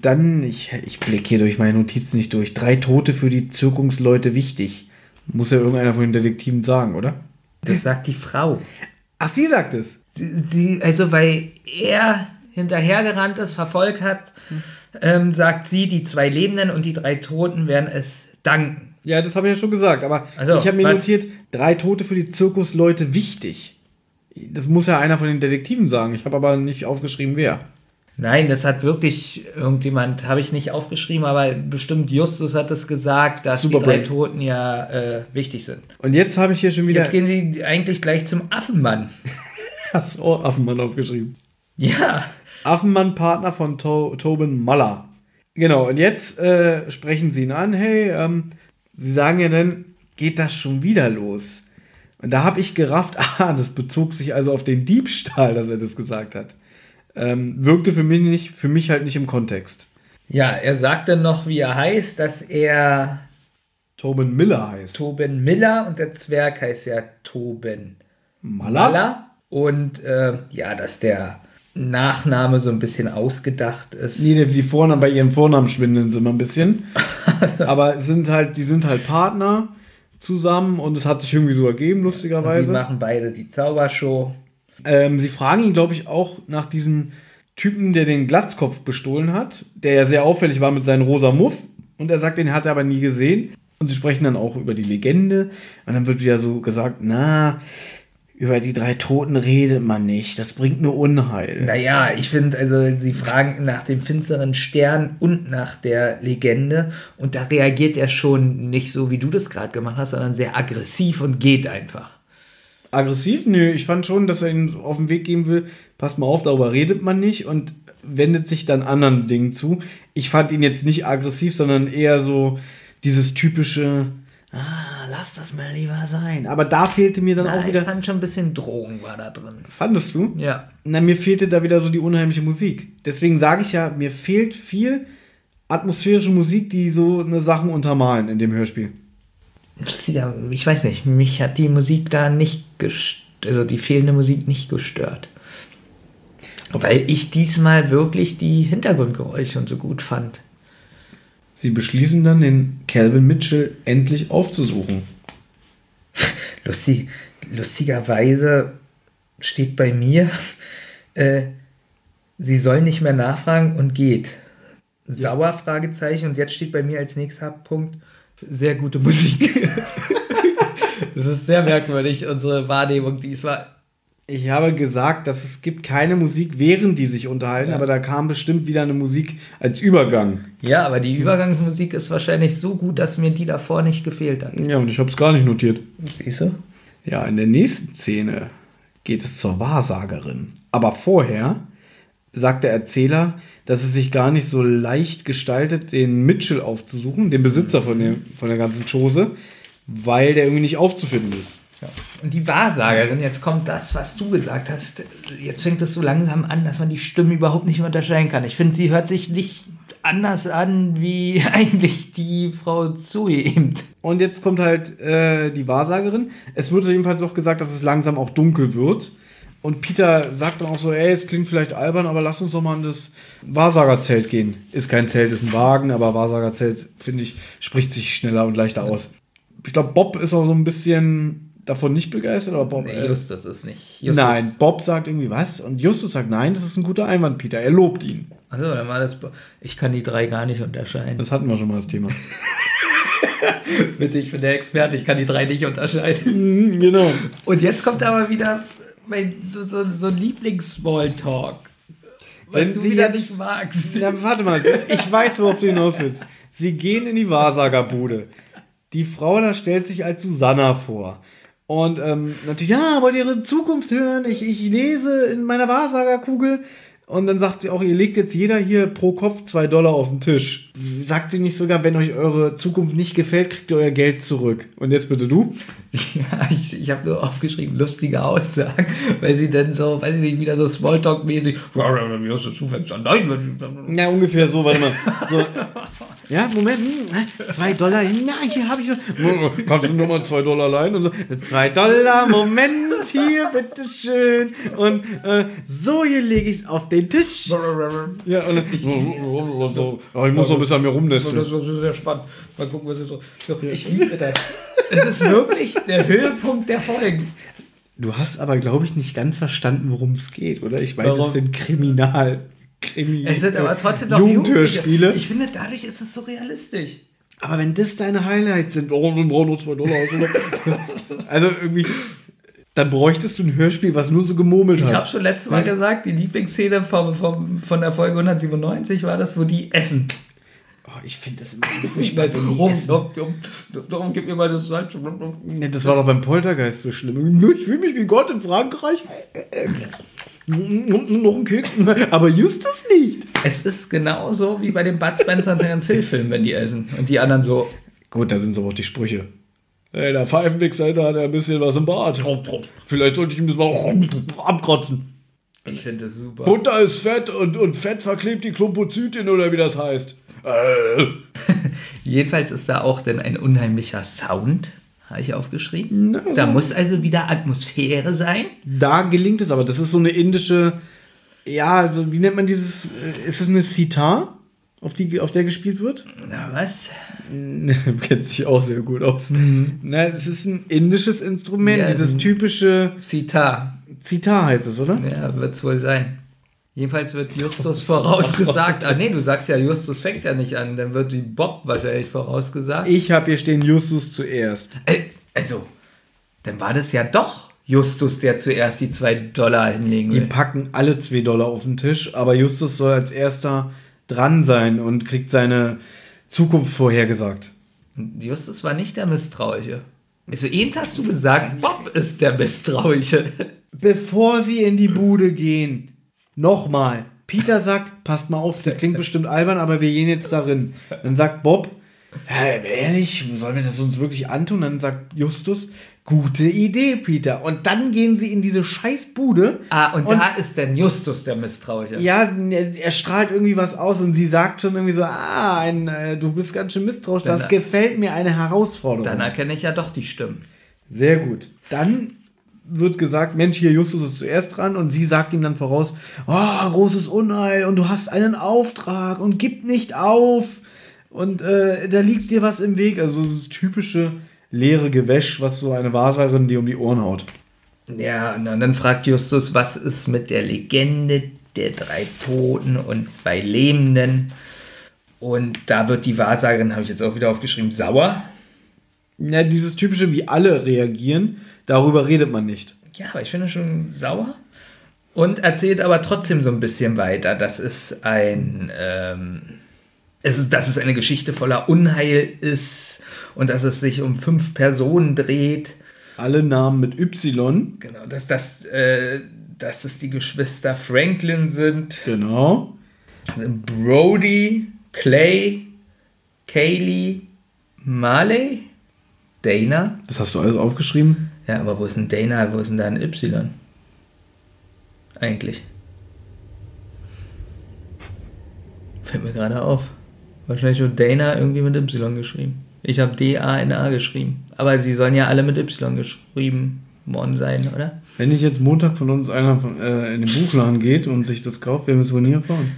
S2: Dann, ich, ich blicke hier durch meine Notizen nicht durch. Drei Tote für die Zirkungsleute wichtig. Muss ja irgendeiner von den Detektiven sagen, oder?
S3: Das sagt die Frau.
S2: Ach, sie sagt es.
S3: Sie, sie, also, weil er hinterhergerannt ist, verfolgt hat, ähm, sagt sie, die zwei Lebenden und die drei Toten werden es danken.
S2: Ja, das habe ich ja schon gesagt, aber
S3: Also,
S2: ich habe mir
S3: was-
S2: notiert, drei Tote für die Zirkusleute wichtig. Das muss ja einer von den Detektiven sagen. Ich habe aber nicht aufgeschrieben, wer.
S3: Nein, das hat wirklich irgendjemand, habe ich nicht aufgeschrieben, aber bestimmt Justus hat es gesagt, dass die drei
S2: Superbrain.
S3: Toten ja äh, wichtig sind.
S2: Und jetzt habe ich hier schon wieder
S3: Jetzt gehen sie eigentlich gleich zum Affenmann.
S2: das oh, Affenmann aufgeschrieben.
S3: Ja,
S2: Affenmann, Partner von to Tobin Muller. Genau, und jetzt äh, sprechen sie ihn an. Hey, ähm, sie sagen ja dann, geht das schon wieder los? Und da habe ich gerafft, ah, das bezog sich also auf den Diebstahl, dass er das gesagt hat. Ähm, wirkte für mich, nicht, für mich halt nicht im Kontext.
S3: ja, er sagt dann noch, wie er heißt, dass er
S2: Tobin Miller heißt.
S3: Toben Miller und der Zwerg heißt ja Toben
S2: Muller?
S3: Maller. Und äh, ja, dass der Nachname so ein bisschen ausgedacht ist.
S2: Nee, die Vornamen bei ihrem Vornamen schwindeln sie immer ein bisschen. Aber sind halt, die sind halt Partner zusammen und es hat sich irgendwie so ergeben,
S3: Und sie
S2: lustigerweise.
S3: machen beide die Zaubershow.
S2: Ähm, sie fragen ihn, glaube ich, auch nach diesem Typen, der den Glatzkopf bestohlen hat, der ja sehr auffällig war mit seinem rosa Muff. Und er sagt, den hat er aber nie gesehen. Und sie sprechen dann auch über die Legende. Und dann wird wieder so gesagt, na, über die drei Toten redet man nicht. Das bringt nur Unheil.
S3: Naja, ich finde, also sie fragen nach dem finsteren Stern und nach der Legende und da reagiert er schon nicht so, wie du das gerade gemacht hast, sondern sehr aggressiv und geht einfach.
S2: Aggressiv? Nö, ich fand schon, dass er ihn auf den Weg geben will. Passt mal auf, darüber redet man nicht und wendet sich dann anderen Dingen zu. Ich fand ihn jetzt nicht aggressiv, sondern eher so dieses typische, ah, lass das mal lieber sein. Aber da fehlte mir dann
S3: Na,
S2: auch
S3: ich
S2: wieder.
S3: fand schon ein bisschen Drohung war da drin.
S2: Fandest du?
S3: Ja.
S2: Na, mir fehlte da wieder so die unheimliche Musik. Deswegen sage ich ja, mir fehlt viel atmosphärische Musik, die so eine Sachen untermalen in dem Hörspiel.
S3: Ich weiß nicht, mich hat die Musik da nicht gestört, also die fehlende Musik nicht gestört. Weil ich diesmal wirklich die Hintergrundgeräusche und so gut fand.
S2: Sie beschließen dann, den Calvin Mitchell endlich aufzusuchen.
S3: Lustig, lustigerweise steht bei mir, äh, sie soll nicht mehr nachfragen und geht. Sauer, Fragezeichen. Und jetzt steht bei mir als nächster Punkt, sehr gute Musik. das ist sehr merkwürdig, unsere Wahrnehmung diesmal.
S2: Ich habe gesagt, dass es gibt keine Musik, während die sich unterhalten,
S3: Ja.
S2: aber da kam bestimmt wieder eine Musik als Übergang.
S3: Ja, aber die Übergangsmusik ist wahrscheinlich so gut, dass mir die davor nicht gefehlt hat.
S2: Ja, und ich habe es gar nicht notiert.
S3: Siehst du?
S2: Ja, in der nächsten Szene geht es zur Wahrsagerin. Aber vorher sagt der Erzähler, dass es sich gar nicht so leicht gestaltet, den Mitchell aufzusuchen, den Besitzer von, dem, von der ganzen Chose, weil der irgendwie nicht aufzufinden ist.
S3: Ja. Und die Wahrsagerin, jetzt kommt das, was du gesagt hast. Jetzt fängt es so langsam an, dass man die Stimmen überhaupt nicht mehr unterscheiden kann. Ich finde, sie hört sich nicht anders an wie eigentlich die Frau Zoe eben.
S2: Und jetzt kommt halt äh, die Wahrsagerin. Es wird jedenfalls auch gesagt, dass es langsam auch dunkel wird. Und Peter sagt dann auch so, ey, es klingt vielleicht albern, aber lass uns doch mal in das Wahrsagerzelt gehen. Ist kein Zelt, ist ein Wagen, aber Wahrsagerzelt, finde ich, spricht sich schneller und leichter aus. Ich glaube, Bob ist auch so ein bisschen davon nicht begeistert, aber Bob.
S3: Nee,
S2: äh,
S3: Justus ist nicht. Justus.
S2: nein, Bob sagt irgendwie was und Justus sagt, nein, das ist ein guter Einwand, Peter. Er lobt ihn.
S3: Achso, dann war das. Ich kann die drei gar nicht unterscheiden.
S2: Das hatten wir schon mal das Thema.
S3: Bitte, ich bin der Experte, ich kann die drei nicht unterscheiden.
S2: Mhm, genau.
S3: Und jetzt kommt aber wieder mein, so, so, so ein Lieblings-Smalltalk. Was
S2: Wenn
S3: du
S2: sie
S3: wieder
S2: jetzt-
S3: nicht magst.
S2: Ja, warte mal, ich weiß, worauf du hinaus willst. Sie gehen in die Wahrsagerbude. Die Frau da stellt sich als Susanna vor. Und ähm, natürlich, ja, wollt ihr ihre Zukunft hören? Ich, ich lese in meiner Wahrsagerkugel. Und dann sagt sie auch, ihr legt jetzt jeder hier pro Kopf zwei Dollar auf den Tisch. Sagt sie nicht sogar, wenn euch eure Zukunft nicht gefällt, kriegt ihr euer Geld zurück. Und jetzt bitte du.
S3: Ja, ich, ich habe nur aufgeschrieben, lustige Aussagen, weil sie dann so, weiß ich nicht, wieder so Smalltalk-mäßig, wie hast du zufällig an? Nein,
S2: Ja, ungefähr so, warte mal. So. Ja, Moment, hm, zwei Dollar, na, hier habe ich noch. Kannst du nur mal zwei Dollar leihen? Und so, zwei Dollar, Moment, hier, bitteschön. Und äh, so, hier lege ich es auf den Tisch. Ja, und dann, so, so, ich muss noch ein bisschen an mir rumnästeln.
S3: Das ist sehr spannend. Mal gucken, was ist so. so ich liebe das. Es ist wirklich der Höhepunkt der Folgen.
S2: Du hast aber, glaube ich, nicht ganz verstanden, worum es geht, oder? Ich meine, das sind Kriminal. Krimi
S3: Es sind aber trotzdem noch
S2: Jugendhörspiele.
S3: Ich finde, dadurch ist es so realistisch.
S2: Aber wenn das deine Highlights sind, oh, wir brauchen nur zwei Dollar. also irgendwie, dann bräuchtest du ein Hörspiel, was nur so gemurmelt
S3: Ich
S2: hat.
S3: habe schon letztes Mal gesagt, die Lieblingsszene vom, vom, von der Folge 197 war das, wo die essen.
S2: Oh, ich finde das immer furchtbar, wenn die
S3: Darum,
S2: essen.
S3: darum, gib mir mal das Salz.
S2: Nee, das war doch beim Poltergeist so schlimm. Ich fühle mich wie Gott in Frankreich. Noch ein Keks. Aber Justus nicht.
S3: Es ist genauso wie bei dem Bud Spencer und Terence Hill Film, wenn die essen. Und die anderen so,
S2: Gut, da sind so auch die Sprüche. Ey, der Pfeifenwichser, da hat er ein bisschen was im Bart. Vielleicht sollte ich ihm das mal abkotzen.
S3: Ich finde das super.
S2: Butter ist Fett und, und Fett verklebt die Klumpozytin oder wie das heißt. Äh.
S3: Jedenfalls ist da auch dann ein unheimlicher Sound, habe ich aufgeschrieben.
S2: Na,
S3: da
S2: so-
S3: muss also wieder Atmosphäre sein.
S2: Da gelingt es aber. Das ist so eine indische, ja, also wie nennt man dieses, äh, ist es eine Sitar, auf, die, auf der gespielt wird?
S3: Na was?
S2: Kennt sich auch sehr gut aus. Na, es ist ein indisches Instrument,
S3: Ja,
S2: dieses typische
S3: Sitar.
S2: Zitar heißt es, oder?
S3: Ja, wird es wohl sein. Jedenfalls wird Justus vorausgesagt. Ah, nee, du sagst ja, Justus fängt ja nicht an. Dann wird die Bob wahrscheinlich vorausgesagt.
S2: Ich habe hier stehen Justus zuerst.
S3: Äh, also, dann war das ja doch Justus, der zuerst die zwei Dollar hinlegen
S2: Die
S3: will.
S2: packen alle 2 Dollar auf den Tisch, aber Justus soll als erster dran sein und kriegt seine Zukunft vorhergesagt.
S3: Justus war nicht der Misstrauische. Also eben hast du gesagt, Bob ist der Misstrauische.
S2: Bevor sie in die Bude gehen, nochmal. Peter sagt, passt mal auf, das klingt bestimmt albern, aber wir gehen jetzt darin. Dann sagt Bob, "Hä, ehrlich, sollen wir das uns wirklich antun? Dann sagt Justus, gute Idee, Peter. Und dann gehen sie in diese scheiß Bude.
S3: Ah, und, da ist dann Justus der Misstrauische.
S2: Ja, er, er strahlt irgendwie was aus und sie sagt schon irgendwie so, ah, ein, äh, du bist ganz schön misstrauisch, das
S3: Dann-
S2: gefällt mir, eine Herausforderung.
S3: Dann erkenne ich ja doch die Stimmen.
S2: Sehr gut. Dann wird gesagt, Mensch, hier Justus ist zuerst dran und sie sagt ihm dann voraus, oh, großes Unheil und du hast einen Auftrag und gib nicht auf und äh, da liegt dir was im Weg. Also das typische leere Gewäsch, was so eine Wahrsagerin dir um die Ohren haut.
S3: Ja, und dann fragt Justus, was ist mit der Legende der drei Toten und zwei Lebenden? Und da wird die Wahrsagerin, habe ich jetzt auch wieder aufgeschrieben, sauer.
S2: Ja, dieses typische, wie alle reagieren, darüber redet man nicht.
S3: Ja, aber ich finde schon sauer. Und erzählt aber trotzdem so ein bisschen weiter. Das ist ein, ähm, es ist, dass es eine Geschichte voller Unheil ist und dass es sich um fünf Personen dreht.
S2: Alle Namen mit Y,
S3: Genau, dass das, äh, dass es die Geschwister Franklin sind.
S2: genau.
S3: Brody, Clay, Kaylee, Marley, Dana.
S2: Das hast du alles aufgeschrieben?
S3: Ja, aber wo ist denn Dana? Wo ist denn da ein Y? Eigentlich. Fällt mir gerade auf. Wahrscheinlich nur Dana irgendwie mit Y geschrieben. Ich habe D-A-N-A geschrieben. Aber sie sollen ja alle mit Y geschrieben worden sein, oder?
S2: Wenn nicht jetzt Montag von uns einer von, äh, in den Buchladen geht und sich das kauft, werden wir es wohl nie erfahren.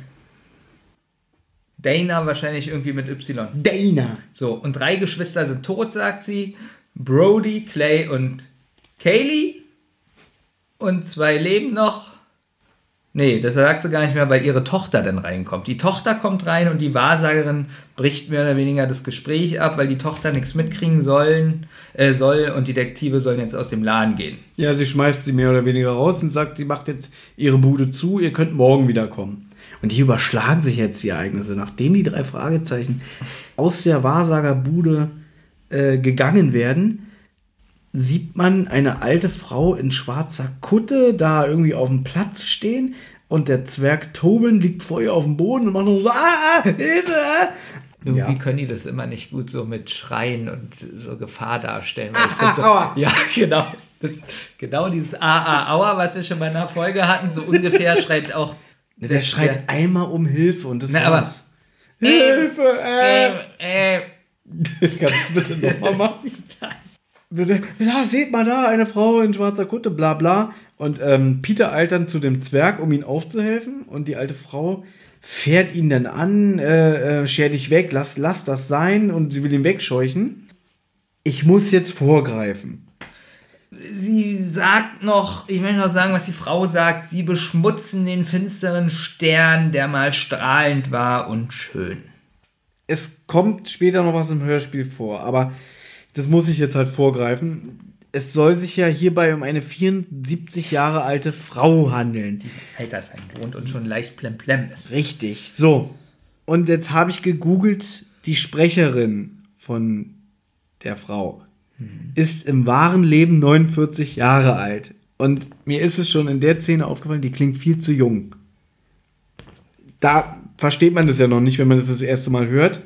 S3: Dana wahrscheinlich irgendwie mit Y.
S2: Dana.
S3: So, und drei Geschwister sind tot, sagt sie. Brody, Clay und Kaylee. Und zwei leben noch. Nee, das sagt sie gar nicht mehr, weil ihre Tochter dann reinkommt. Die Tochter kommt rein und die Wahrsagerin bricht mehr oder weniger das Gespräch ab, weil die Tochter nichts mitkriegen sollen, äh, soll und die Detektive sollen jetzt aus dem Laden gehen.
S2: Ja, sie schmeißt sie mehr oder weniger raus und sagt, sie macht jetzt ihre Bude zu, ihr könnt morgen wiederkommen. Und hier überschlagen sich jetzt die Ereignisse. Nachdem die drei Fragezeichen aus der Wahrsagerbude äh, gegangen werden, sieht man eine alte Frau in schwarzer Kutte da irgendwie auf dem Platz stehen und der Zwerg Tobin liegt vor ihr auf dem Boden und macht nur so, ah, ah Hilfe! ah."
S3: Irgendwie
S2: Ja.
S3: können die das immer nicht gut so mit Schreien und so Gefahr darstellen.
S2: Ah,
S3: find so,
S2: ah, aua.
S3: Ja, genau. Das, genau dieses A, A, Aua, was wir schon bei einer Folge hatten, so ungefähr schreit auch.
S2: Der schreit einmal um Hilfe und das
S3: Na, aber-
S2: war's. Hilfe! Äh.
S3: Äh, äh,
S2: Kannst du bitte nochmal machen? Bitte. Ja, seht mal da, eine Frau in schwarzer Kutte, bla bla. Und ähm, Peter eilt dann zu dem Zwerg, um ihm aufzuhelfen. Und die alte Frau fährt ihn dann an, äh, äh, scher dich weg, lass, lass das sein. Und sie will ihn wegscheuchen. Ich muss jetzt vorgreifen.
S3: Sie sagt noch, ich möchte noch sagen, was die Frau sagt, sie beschmutzen den finsteren Stern, der mal strahlend war und schön.
S2: Es kommt später noch was im Hörspiel vor, aber das muss ich jetzt halt vorgreifen. Es soll sich ja hierbei um eine 74 Jahre alte Frau handeln.
S3: Altersheim wohnt und schon leicht plemplem ist.
S2: Richtig. So. Und jetzt habe ich gegoogelt, die Sprecherin von der Frau ist im wahren Leben 49 Jahre alt. Und mir ist es schon in der Szene aufgefallen, die klingt viel zu jung. Da versteht man das ja noch nicht, wenn man das das erste Mal hört.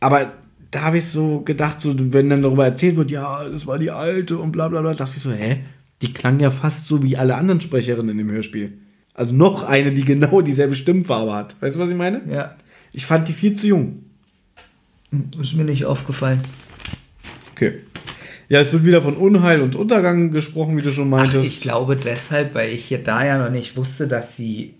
S2: Aber da habe ich so gedacht, so, wenn dann darüber erzählt wird, ja, das war die alte und bla bla bla, dachte ich so, hä? Die klang ja fast so wie alle anderen Sprecherinnen in dem Hörspiel. Also noch eine, die genau dieselbe Stimmfarbe hat. Weißt du, was ich meine?
S3: Ja.
S2: Ich fand die viel zu jung.
S3: Ist mir nicht aufgefallen.
S2: Okay. Ja, es wird wieder von Unheil und Untergang gesprochen, wie du schon
S3: Ach,
S2: meintest.
S3: ich glaube deshalb, weil ich hier da ja noch nicht wusste, dass sie.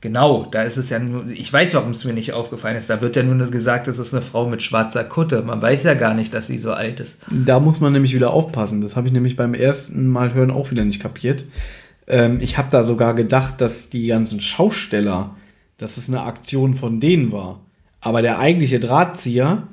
S3: Genau, da ist es ja nur. Ich weiß, warum es mir nicht aufgefallen ist. Da wird ja nur gesagt, es ist eine Frau mit schwarzer Kutte. Man weiß ja gar nicht, dass sie so alt ist.
S2: Da muss man nämlich wieder aufpassen. Das habe ich nämlich beim ersten Mal hören auch wieder nicht kapiert. Ähm, ich habe da sogar gedacht, dass die ganzen Schausteller, dass es eine Aktion von denen war. Aber der eigentliche Drahtzieher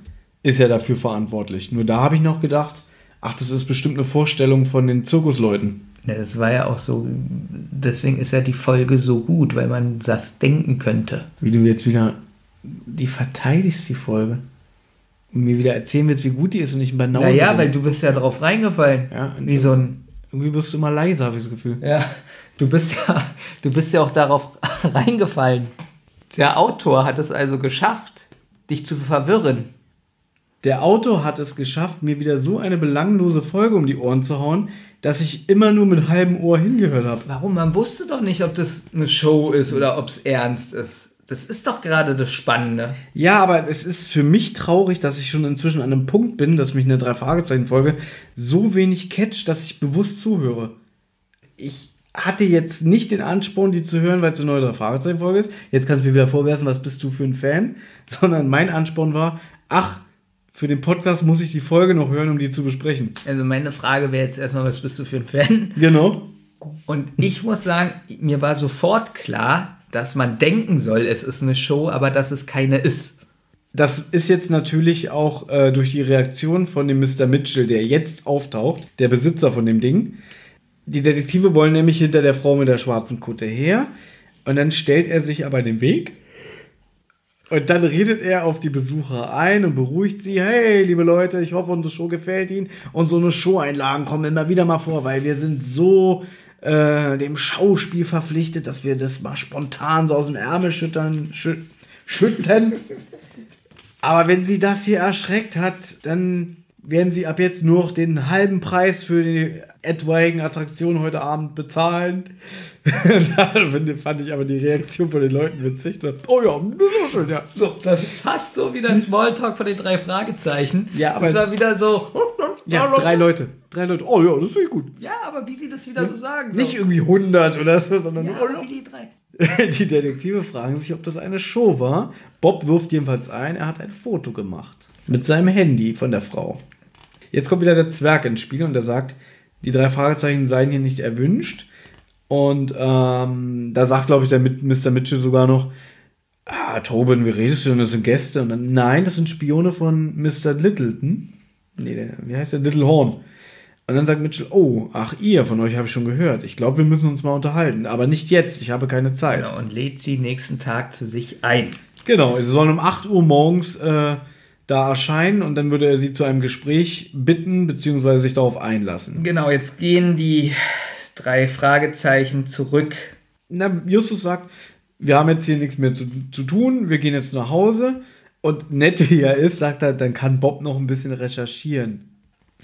S2: ist ja dafür verantwortlich. Nur da habe ich noch gedacht, ach, das ist bestimmt eine Vorstellung von den Zirkusleuten.
S3: Ja, das war ja auch so. Deswegen ist ja die Folge so gut, weil man das denken könnte.
S2: Wie du jetzt wieder die verteidigst, die Folge. Und mir wieder erzählen willst, wie gut die ist und ich ein Banause
S3: Naja,
S2: bin.
S3: weil du bist ja drauf reingefallen.
S2: Ja,
S3: Wie so ein.
S2: Irgendwie wirst du immer leiser, habe ich das Gefühl.
S3: Ja, du bist ja, du bist ja auch darauf reingefallen. Der Autor hat es also geschafft, dich zu verwirren.
S2: Der Autor hat es geschafft, mir wieder so eine belanglose Folge um die Ohren zu hauen, dass ich immer nur mit halbem Ohr hingehört habe.
S3: Warum? Man wusste doch nicht, ob das eine Show ist oder ob es ernst ist. Das ist doch gerade das Spannende.
S2: Ja, aber es ist für mich traurig, dass ich schon inzwischen an einem Punkt bin, dass mich eine Drei-Fragezeichen-Folge so wenig catcht, dass ich bewusst zuhöre. Ich hatte jetzt nicht den Ansporn, die zu hören, weil es eine neue Drei-Fragezeichen-Folge ist. Jetzt kannst du mir wieder vorwerfen, was bist du für ein Fan? Sondern mein Ansporn war, ach, für den Podcast muss ich die Folge noch hören, um die zu besprechen.
S3: Also meine Frage wäre jetzt erstmal, was bist du für ein Fan?
S2: Genau.
S3: Und ich muss sagen, mir war sofort klar, dass man denken soll, es ist eine Show, aber dass es keine ist.
S2: Das ist jetzt natürlich auch äh, durch die Reaktion von dem Mr. Mitchell, der jetzt auftaucht, der Besitzer von dem Ding. Die Detektive wollen nämlich hinter der Frau mit der schwarzen Kutte her. Und dann stellt er sich aber den Weg. Und dann redet er auf die Besucher ein und beruhigt sie. Hey, liebe Leute, ich hoffe, unsere Show gefällt Ihnen. Und so eine Show-Einlagen kommen immer wieder mal vor, weil wir sind so äh, dem Schauspiel verpflichtet, dass wir das mal spontan so aus dem Ärmel schüttern, schü schütten. Aber wenn sie das hier erschreckt hat, dann werden sie ab jetzt nur noch den halben Preis für die etwaigen Attraktionen heute Abend bezahlen. da fand ich aber die Reaktion von den Leuten witzig. Oh ja, das ist schön, ja. So.
S3: Das ist fast so wie der Smalltalk von den drei Fragezeichen.
S2: Ja, aber
S3: es war wieder so.
S2: Ja, drei Leute. Drei Leute. Oh ja, das finde ich gut.
S3: Ja, aber wie sie das wieder so sagen.
S2: Nicht
S3: so.
S2: irgendwie 100 oder so, sondern
S3: Ja,
S2: nur, oh ja.
S3: die drei.
S2: Die Detektive fragen sich, ob das eine Show war. Bob wirft jedenfalls ein, er hat ein Foto gemacht. Mit seinem Handy von der Frau. Jetzt kommt wieder der Zwerg ins Spiel und er sagt, die drei Fragezeichen seien hier nicht erwünscht. Und ähm, da sagt, glaube ich, der Mit- Mr. Mitchell sogar noch, ah, Tobin, wie redest du denn? Das sind Gäste. Und dann, nein, das sind Spione von Mr. Littleton. Nee, der, wie heißt der? Little Horn. Und dann sagt Mitchell, oh, ach ihr, von euch habe ich schon gehört. Ich glaube, wir müssen uns mal unterhalten. Aber nicht jetzt, ich habe keine Zeit.
S3: Genau, und lädt sie nächsten Tag zu sich ein.
S2: Genau, sie sollen um 8 Uhr morgens äh, da erscheinen und dann würde er sie zu einem Gespräch bitten, beziehungsweise sich darauf einlassen.
S3: Genau, jetzt gehen die drei Fragezeichen zurück.
S2: Na, Justus sagt, wir haben jetzt hier nichts mehr zu, zu tun, wir gehen jetzt nach Hause. Und nett wie er ist, sagt er, dann kann Bob noch ein bisschen recherchieren.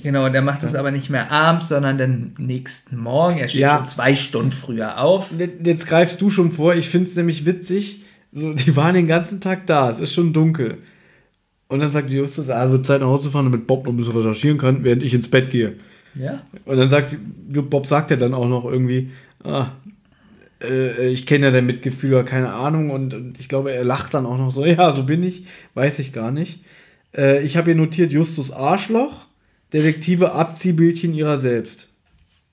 S3: Genau, der macht das aber nicht mehr abends, sondern den nächsten Morgen. Er steht
S2: Ja.
S3: schon zwei Stunden früher auf.
S2: Jetzt- greifst du schon vor, ich finde es nämlich witzig, so, die waren den ganzen Tag da, es ist schon dunkel. Und dann sagt Justus, ah, wird Zeit nach Hause fahren, damit Bob noch ein bisschen recherchieren kann, während ich ins Bett gehe.
S3: Ja.
S2: Und dann sagt, Bob sagt ja dann auch noch irgendwie, ah, äh, ich kenne ja dein Mitgefühl keine Ahnung. Und, und ich glaube, er lacht dann auch noch so, ja, so bin ich, weiß ich gar nicht. Äh, ich habe hier notiert Justus Arschloch, Detektive Abziehbildchen ihrer selbst.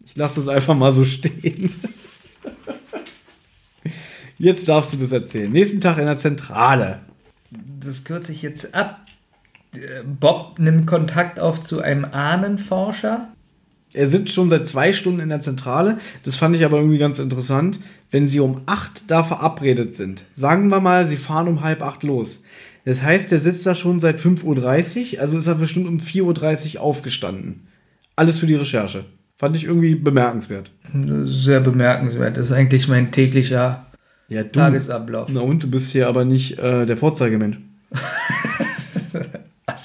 S2: Ich lasse das einfach mal so stehen. Jetzt darfst du das erzählen. Nächsten Tag in der Zentrale.
S3: Das kürze ich jetzt ab. Bob nimmt Kontakt auf zu einem Ahnenforscher.
S2: Er sitzt schon seit zwei Stunden in der Zentrale. Das fand ich aber irgendwie ganz interessant. Wenn sie um acht da verabredet sind, sagen wir mal, sie fahren um halb acht los. Das heißt, er sitzt da schon seit 5.30 Uhr, also ist er bestimmt um 4.30 Uhr aufgestanden. Alles für die Recherche. Fand ich irgendwie bemerkenswert.
S3: Sehr bemerkenswert. Das ist eigentlich mein täglicher
S2: Ja.
S3: Tagesablauf.
S2: Na und, du bist hier aber nicht äh, der Vorzeigemensch.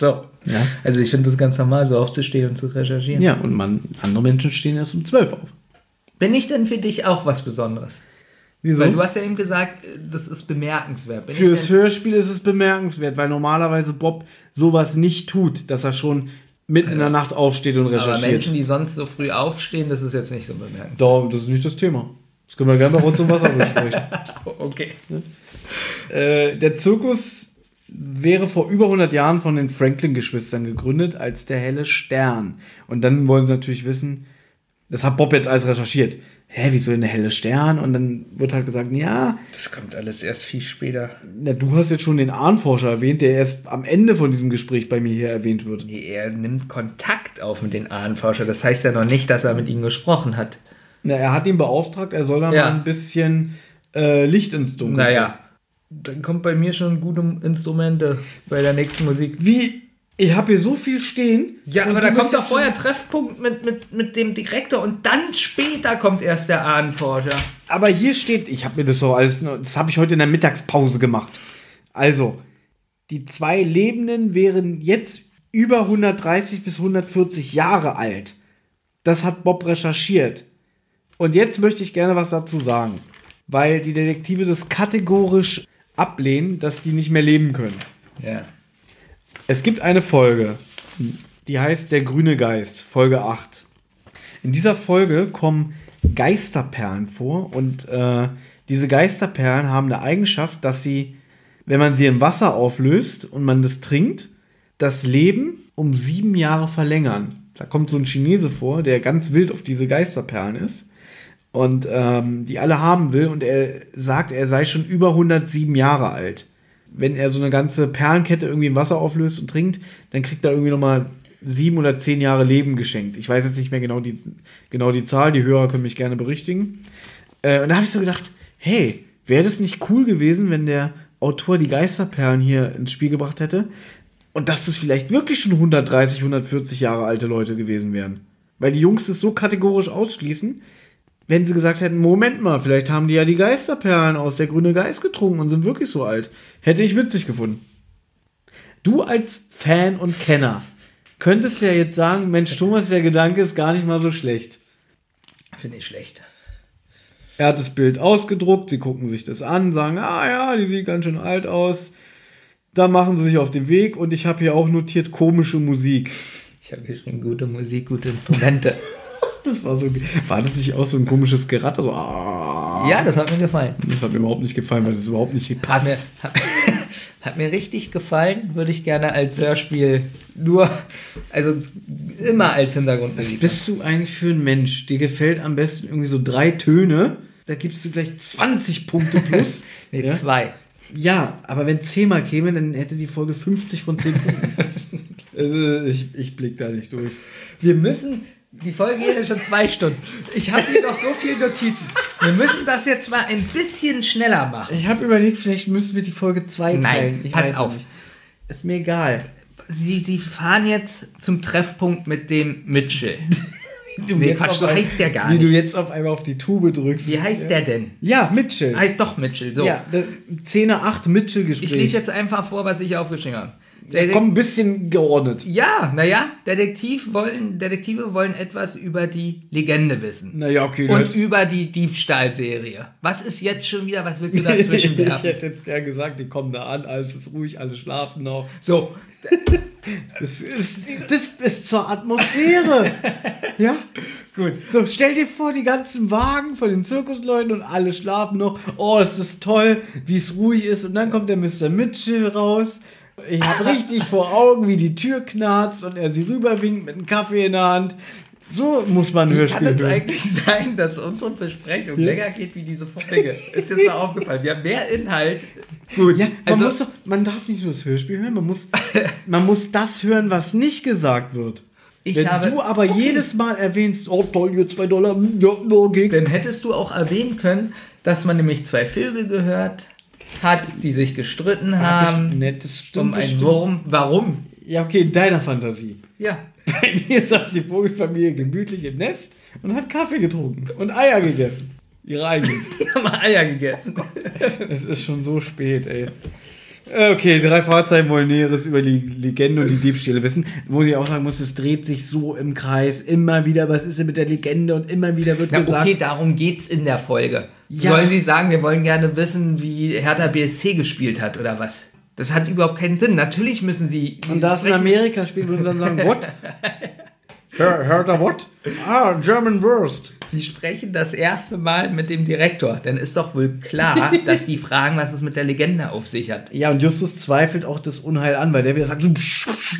S3: So.
S2: Ja.
S3: Also ich finde das ganz normal, so aufzustehen und zu recherchieren.
S2: Ja, und man, andere Menschen stehen erst um 12 auf.
S3: Bin ich denn für dich auch was Besonderes?
S2: Wieso?
S3: Weil du hast ja eben gesagt, das ist bemerkenswert. Bin
S2: Für das Hörspiel ist es bemerkenswert, weil normalerweise Bob sowas nicht tut, dass er schon mitten in der Nacht aufsteht und
S3: aber
S2: recherchiert.
S3: Menschen, die sonst so früh aufstehen, das ist jetzt nicht so bemerkenswert.
S2: Da, das ist nicht das Thema. Das können wir gerne bei uns zum Wasser besprechen.
S3: Okay.
S2: Äh, der Zirkus wäre vor über 100 Jahren von den Franklin-Geschwistern gegründet als der helle Stern. Und dann wollen sie natürlich wissen, das hat Bob jetzt alles recherchiert. Hä, wieso denn der helle Stern? Und dann wird halt gesagt, ja,
S3: Das kommt alles erst viel später.
S2: na, du hast jetzt schon den Ahnforscher erwähnt, der erst am Ende von diesem Gespräch bei mir hier erwähnt wird.
S3: Nee, er nimmt Kontakt auf mit den Ahnenforscher. Das heißt ja noch nicht, dass er mit ihnen gesprochen hat.
S2: Na, er hat ihn beauftragt, er soll da
S3: Ja.
S2: mal ein bisschen äh, Licht ins Dunkel.
S3: Naja, dann kommt bei mir schon gute Instrumente bei der nächsten Musik.
S2: Wie? Ich habe hier so viel stehen.
S3: Ja, aber da kommt doch vorher Treffpunkt mit, mit, mit dem Direktor und dann später kommt erst der Ahnenforscher.
S2: Aber hier steht, ich habe mir das so alles, das habe ich heute in der Mittagspause gemacht. Also, die zwei Lebenden wären jetzt über 130 bis 140 Jahre alt. Das hat Bob recherchiert. Und jetzt möchte ich gerne was dazu sagen, weil die Detektive das kategorisch ablehnen, dass die nicht mehr leben können.
S3: Ja.
S2: Es gibt eine Folge, die heißt Der grüne Geist, Folge 8. In dieser Folge kommen Geisterperlen vor und äh, diese Geisterperlen haben eine Eigenschaft, dass sie, wenn man sie im Wasser auflöst und man das trinkt, das Leben um sieben Jahre verlängern. Da kommt so ein Chinese vor, der ganz wild auf diese Geisterperlen ist und ähm, die alle haben will und er sagt, er sei schon über 107 Jahre alt. Wenn er so eine ganze Perlenkette irgendwie im Wasser auflöst und trinkt, dann kriegt er irgendwie nochmal sieben oder zehn Jahre Leben geschenkt. Ich weiß jetzt nicht mehr genau die, genau die Zahl, die Hörer können mich gerne berichtigen. Äh, und da habe ich so gedacht, hey, wäre das nicht cool gewesen, wenn der Autor die Geisterperlen hier ins Spiel gebracht hätte und dass das vielleicht wirklich schon 130, 140 Jahre alte Leute gewesen wären. Weil die Jungs das so kategorisch ausschließen, wenn sie gesagt hätten, Moment mal, vielleicht haben die ja die Geisterperlen aus der grüne Geist getrunken und sind wirklich so alt. Hätte ich witzig gefunden. Du als Fan und Kenner könntest ja jetzt sagen, Mensch, Thomas, der Gedanke ist gar nicht mal so schlecht.
S3: Finde ich schlecht.
S2: Er hat das Bild ausgedruckt, sie gucken sich das an, sagen, ah ja, die sieht ganz schön alt aus. Da machen sie sich auf den Weg und ich habe hier auch notiert komische Musik.
S3: Ich habe hier schon gute Musik, gute Instrumente.
S2: Das war so, war das nicht auch so ein komisches Geratter? So, ah.
S3: ja, das hat mir gefallen.
S2: Das hat mir überhaupt nicht gefallen, weil das überhaupt nicht
S3: Hat mir,
S2: passt.
S3: hat, hat mir richtig gefallen. Würde ich gerne als Hörspiel nur, also immer als
S2: Was
S3: Hintergrundmusik.
S2: bist du eigentlich für ein Mensch? Dir gefällt am besten irgendwie so drei Töne, da gibst du gleich 20 Punkte plus.
S3: Nee,
S2: ja?
S3: zwei.
S2: ja, aber wenn 10 mal käme, dann hätte die Folge 50 von 10 Punkten. also ich, ich blick da nicht durch.
S3: Wir müssen, die Folge geht ja schon zwei Stunden. Ich habe hier noch so viele Notizen. Wir müssen das jetzt mal ein bisschen schneller machen.
S2: Ich habe überlegt, vielleicht müssen wir die Folge 2
S3: Nein,
S2: teilen. Ich
S3: pass
S2: weiß
S3: auf.
S2: Nicht. Ist mir egal.
S3: Sie, Sie fahren jetzt zum Treffpunkt mit dem Mitchell.
S2: Wie
S3: Nee, Quatsch, so heißt der gar
S2: Wie du
S3: nicht.
S2: jetzt auf einmal auf die Tube drückst.
S3: Wie heißt
S2: ja.
S3: der denn?
S2: Ja, Mitchell.
S3: Heißt doch Mitchell. So.
S2: Ja, das 10 8 Mitchell-Gespräch.
S3: ich lese jetzt einfach vor, was ich aufgeschrieben habe.
S2: Ja, komm, ein bisschen geordnet.
S3: Ja, naja, Detektiv wollen, Detektive wollen etwas über die Legende wissen.
S2: Naja, okay.
S3: Und über die Diebstahlserie. Was ist jetzt schon wieder, was willst du dazwischen
S2: ich
S3: werfen?
S2: hätte jetzt gern gesagt, die kommen da an, alles ist ruhig, alle schlafen noch.
S3: So,
S2: Das ist, das ist zur Atmosphäre. ja? Gut. So, stell dir vor, die ganzen Wagen von den Zirkusleuten und alle schlafen noch. Oh, ist das toll, wie es ruhig ist. Und dann kommt der Mr. Mitchell raus. Ich habe richtig vor Augen, wie die Tür knarzt und er sie rüberwinkt mit einem Kaffee in der Hand. So muss man
S3: Wie kann
S2: Hörspiel
S3: es
S2: hören.
S3: eigentlich sein, dass unsere Besprechung
S2: Ja.
S3: länger geht wie diese Folge? Ist jetzt mal aufgefallen. Wir haben mehr Inhalt. Gut,
S2: Ja, man,
S3: also
S2: muss doch, man darf nicht nur das Hörspiel hören, man muss, man muss das hören, was nicht gesagt wird.
S3: Ich
S2: Wenn
S3: habe-
S2: du aber jedes Mal erwähnst, oh toll, hier zwei Dollar, hm, ja, no, Gigs.
S3: dann hättest du auch erwähnen können, dass man nämlich zwei Vögel gehört hat, die sich gestritten haben
S2: Ne, das stimmt,
S3: um einen. Wurm. Warum?
S2: Ja, okay, in deiner Fantasie.
S3: Ja,
S2: Bei mir saß die Vogelfamilie gemütlich im Nest und hat Kaffee getrunken und Eier gegessen. Ihre eigenen.
S3: die haben Eier gegessen.
S2: es ist schon so spät, ey. Okay, drei Fahrzeuge wollen Näheres über die Legende und die Diebstähle wissen. Wo ich auch sagen muss, es dreht sich so im Kreis. Immer wieder, was ist denn mit der Legende? Und immer wieder wird
S3: Na,
S2: gesagt.
S3: okay, darum geht's in der Folge.
S2: Ja.
S3: Sollen Sie sagen, wir wollen gerne wissen, wie Hertha BSC gespielt hat oder was? Das hat überhaupt keinen Sinn. Natürlich müssen Sie.
S2: Und da es in Amerika spielt, würden sie dann sagen, what? Hör, hört er what? Ah, German Wurst.
S3: Sie sprechen das erste Mal mit dem Direktor. Dann ist doch wohl klar, dass die fragen, was es mit der Legende auf sich hat.
S2: Ja, und Justus zweifelt auch das Unheil an, weil der wieder sagt, so,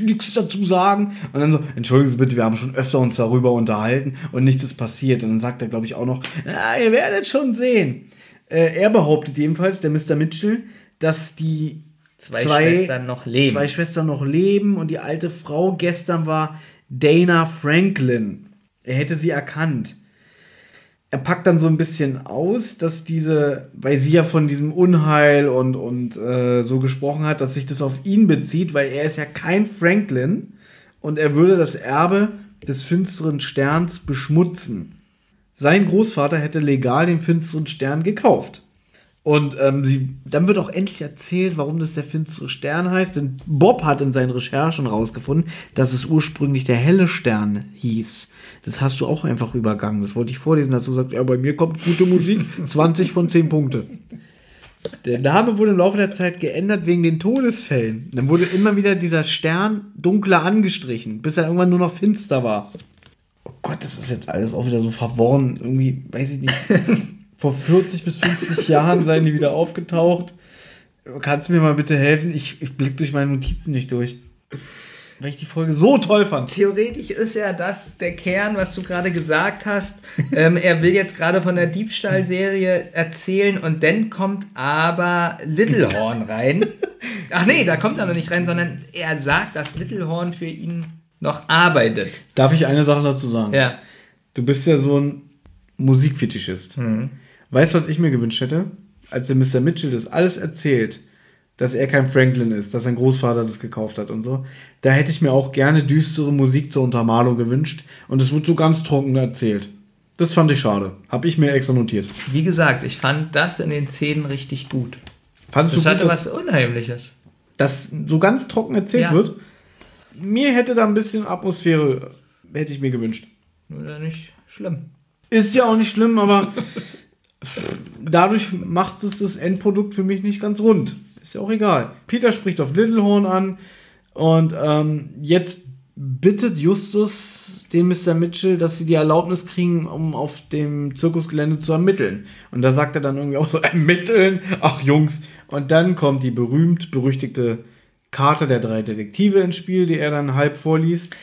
S2: nichts dazu sagen. Und dann so, entschuldigen Sie bitte, wir haben schon öfter uns darüber unterhalten und nichts ist passiert. Und dann sagt er, glaube ich, auch noch, na, ihr werdet schon sehen. Äh, er behauptet jedenfalls, der Mr. Mitchell, dass die
S3: Zwei Schwestern noch leben.
S2: Zwei Schwestern noch leben und die alte Frau gestern war Dana Franklin. Er hätte sie erkannt. Er packt dann so ein bisschen aus, dass diese, weil sie ja von diesem Unheil und, und äh, so gesprochen hat, dass sich das auf ihn bezieht, weil er ist ja kein Franklin und er würde das Erbe des finsteren Sterns beschmutzen. Sein Großvater hätte legal den finsteren Stern gekauft. Und ähm, sie, dann wird auch endlich erzählt, warum das der finstere Stern heißt. Denn Bob hat in seinen Recherchen rausgefunden, dass es ursprünglich der helle Stern hieß. Das hast du auch einfach übergangen. Das wollte ich vorlesen, dass du sagst, ja, bei mir kommt gute Musik, 20 von 10 Punkte. Der Name wurde im Laufe der Zeit geändert wegen den Todesfällen. Dann wurde immer wieder dieser Stern dunkler angestrichen, bis er irgendwann nur noch finster war. Oh Gott, das ist jetzt alles auch wieder so verworren. Irgendwie, weiß ich nicht. Vor 40 bis 50 Jahren seien die wieder aufgetaucht. Kannst du mir mal bitte helfen? Ich, ich blick durch meine Notizen nicht durch. Weil ich die Folge so toll fand.
S3: Theoretisch ist ja das der Kern, was du gerade gesagt hast. ähm, er will jetzt gerade von der Diebstahlserie erzählen und dann kommt aber Littlehorn rein. Ach nee, da kommt er noch nicht rein, sondern er sagt, dass Littlehorn für ihn noch arbeitet.
S2: Darf ich eine Sache dazu sagen?
S3: Ja.
S2: Du bist ja so ein Musikfetischist. Weißt du, was ich mir gewünscht hätte? Als der Mr. Mitchell das alles erzählt, dass er kein Franklin ist, dass sein Großvater das gekauft hat und so, da hätte ich mir auch gerne düstere Musik zur Untermalung gewünscht und es wird so ganz trocken erzählt. Das fand ich schade. Hab ich mir extra notiert.
S3: Wie gesagt, ich fand das in den Szenen richtig gut.
S2: Fandest
S3: Das
S2: du gut,
S3: hatte
S2: dass
S3: was Unheimliches.
S2: das so ganz trocken erzählt
S3: Ja.
S2: wird? Mir hätte da ein bisschen Atmosphäre, hätte ich mir gewünscht.
S3: Oder nicht schlimm.
S2: Ist ja auch nicht schlimm, aber dadurch macht es das Endprodukt für mich nicht ganz rund. Ist ja auch egal. Peter spricht auf Littlehorn an und ähm, jetzt bittet Justus den Mr. Mitchell, dass sie die Erlaubnis kriegen, um auf dem Zirkusgelände zu ermitteln. Und da sagt er dann irgendwie auch so, ermitteln? Ach Jungs. Und dann kommt die berühmt-berüchtigte Karte der drei Detektive ins Spiel, die er dann halb vorliest.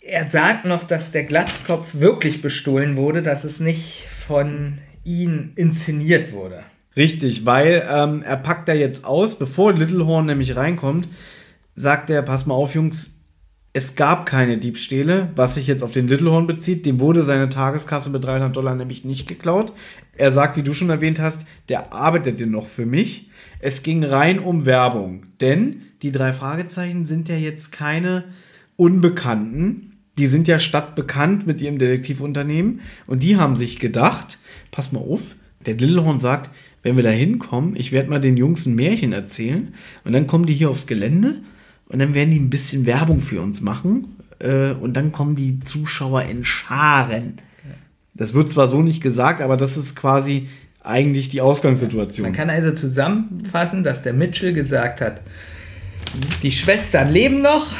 S3: Er sagt noch, dass der Glatzkopf wirklich bestohlen wurde, dass es nicht von ihm inszeniert wurde.
S2: Richtig, weil ähm, er packt da jetzt aus, bevor Littlehorn nämlich reinkommt, sagt er, pass mal auf, Jungs, es gab keine Diebstähle, was sich jetzt auf den Littlehorn bezieht. Dem wurde seine Tageskasse mit 300 Dollar nämlich nicht geklaut. Er sagt, wie du schon erwähnt hast, der arbeitet denn noch für mich. Es ging rein um Werbung, denn die drei Fragezeichen sind ja jetzt keine Unbekannten. Die sind ja stadtbekannt mit ihrem Detektivunternehmen und die haben sich gedacht, pass mal auf, der Littlehorn sagt, wenn wir da hinkommen, ich werde mal den Jungs ein Märchen erzählen und dann kommen die hier aufs Gelände und dann werden die ein bisschen Werbung für uns machen äh, und dann kommen die Zuschauer in Scharen. Das wird zwar so nicht gesagt, aber das ist quasi eigentlich die Ausgangssituation.
S3: Man kann also zusammenfassen, dass der Mitchell gesagt hat, die Schwestern leben noch,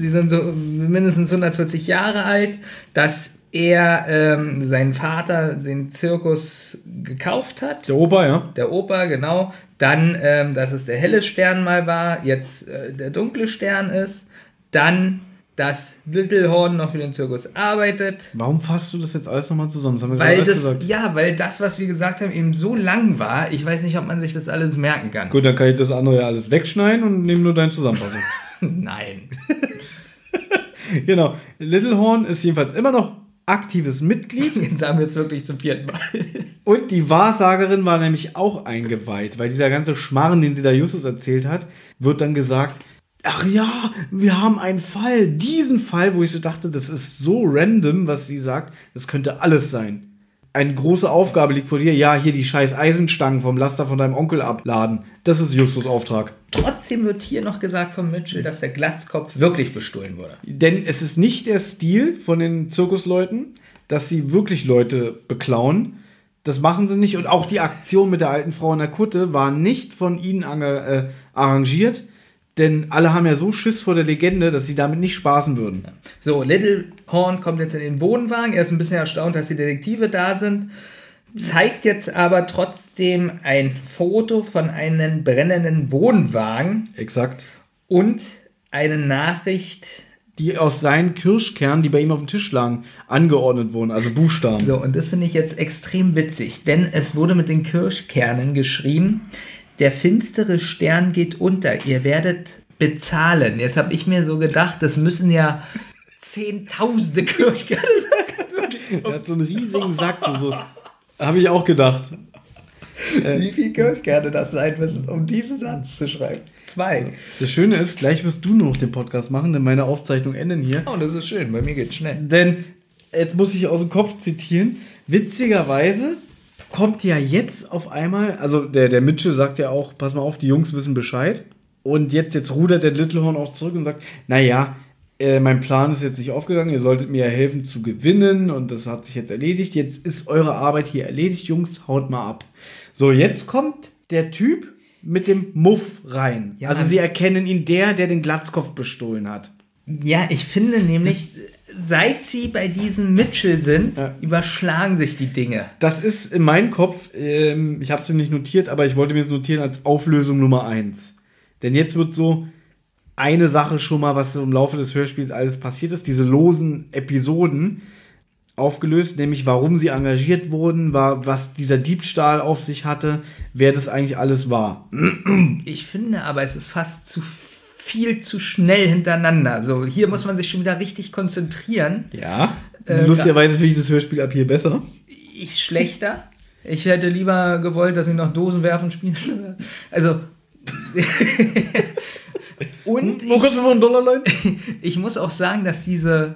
S3: sie sind so mindestens 140 Jahre alt, dass er ähm, seinen Vater den Zirkus gekauft hat.
S2: Der Opa, ja.
S3: Der Opa, genau. Dann, ähm, dass es der helle Stern mal war, jetzt äh, der dunkle Stern ist. Dann, dass Littlehorn noch für den Zirkus arbeitet.
S2: Warum fasst du das jetzt alles nochmal zusammen? Das haben wir
S3: Weil das,
S2: gesagt.
S3: ja, weil das, was wir gesagt haben, eben so lang war. Ich weiß nicht, ob man sich das alles merken kann.
S2: Gut, dann kann ich das andere ja alles wegschneiden und nehme nur deine Zusammenfassung.
S3: Nein.
S2: genau. Littlehorn ist jedenfalls immer noch aktives Mitglied.
S3: Jetzt haben wir es wirklich zum vierten Mal.
S2: Und die Wahrsagerin war nämlich auch eingeweiht, weil dieser ganze Schmarren, den sie da Justus erzählt hat, wird dann gesagt, ach ja, wir haben einen Fall, diesen Fall, wo ich so dachte, das ist so random, was sie sagt, das könnte alles sein. Eine große Aufgabe liegt vor dir, ja, hier die scheiß Eisenstangen vom Laster von deinem Onkel abladen. Das ist Justus Auftrag.
S3: Trotzdem wird hier noch gesagt von Mitchell, dass der Glatzkopf wirklich bestohlen wurde.
S2: Denn es ist nicht der Stil von den Zirkusleuten, dass sie wirklich Leute beklauen. Das machen sie nicht. Und auch die Aktion mit der alten Frau in der Kutte war nicht von ihnen äh, arrangiert. Denn alle haben ja so Schiss vor der Legende, dass sie damit nicht spaßen würden.
S3: So, Littlehorn kommt jetzt in den Wohnwagen. Er ist ein bisschen erstaunt, dass die Detektive da sind. Zeigt jetzt aber trotzdem ein Foto von einem brennenden Wohnwagen
S2: Exakt.
S3: und eine Nachricht.
S2: Die aus seinen Kirschkernen, die bei ihm auf dem Tisch lagen, angeordnet wurden. Also Buchstaben.
S3: So, und das finde ich jetzt extrem witzig, denn es wurde mit den Kirschkernen geschrieben. Der finstere Stern geht unter. Ihr werdet bezahlen. Jetzt habe ich mir so gedacht, das müssen ja zehntausende Kirschkerne sein.
S2: Er hat so einen riesigen Sack. So, so. Habe ich auch gedacht.
S3: Wie viel Kirschkerne das sein müssen, um diesen Satz zu schreiben? Zwei.
S2: Das Schöne ist, gleich wirst du nur noch den Podcast machen, denn meine Aufzeichnungen enden hier.
S3: Oh, das ist schön. Bei mir geht's schnell.
S2: Denn, jetzt muss ich aus dem Kopf zitieren, witzigerweise kommt ja jetzt auf einmal, also der, der Mitchell sagt ja auch, pass mal auf, die Jungs wissen Bescheid. Und jetzt, jetzt rudert der Littlehorn auch zurück und sagt, naja, äh, mein Plan ist jetzt nicht aufgegangen, ihr solltet mir helfen zu gewinnen und das hat sich jetzt erledigt. Jetzt ist eure Arbeit hier erledigt, Jungs, haut mal ab. So, jetzt kommt der Typ mit dem Muff rein.
S3: Ja,
S2: also sie erkennen ihn der, der den Glatzkopf bestohlen hat.
S3: Ja, ich finde nämlich, seit sie bei diesem Mitchell sind,
S2: Ja.
S3: überschlagen sich die Dinge.
S2: Das ist in meinem Kopf, ähm, ich habe es mir nicht notiert, aber ich wollte mir es notieren als Auflösung Nummer 1. Denn jetzt wird so eine Sache schon mal, was im Laufe des Hörspiels alles passiert ist, diese losen Episoden aufgelöst, nämlich warum sie engagiert wurden, war, was dieser Diebstahl auf sich hatte, wer das eigentlich alles war.
S3: Ich finde aber, es ist fast zu viel zu schnell hintereinander. So, hier muss man sich schon wieder richtig konzentrieren.
S2: Ja.
S3: Äh,
S2: Lustigerweise finde ich das Hörspiel ab hier besser.
S3: Ich schlechter. Ich hätte lieber gewollt, dass sie noch Dosen werfen spielen. Also. Und
S2: leihen?
S3: ich muss auch sagen, dass diese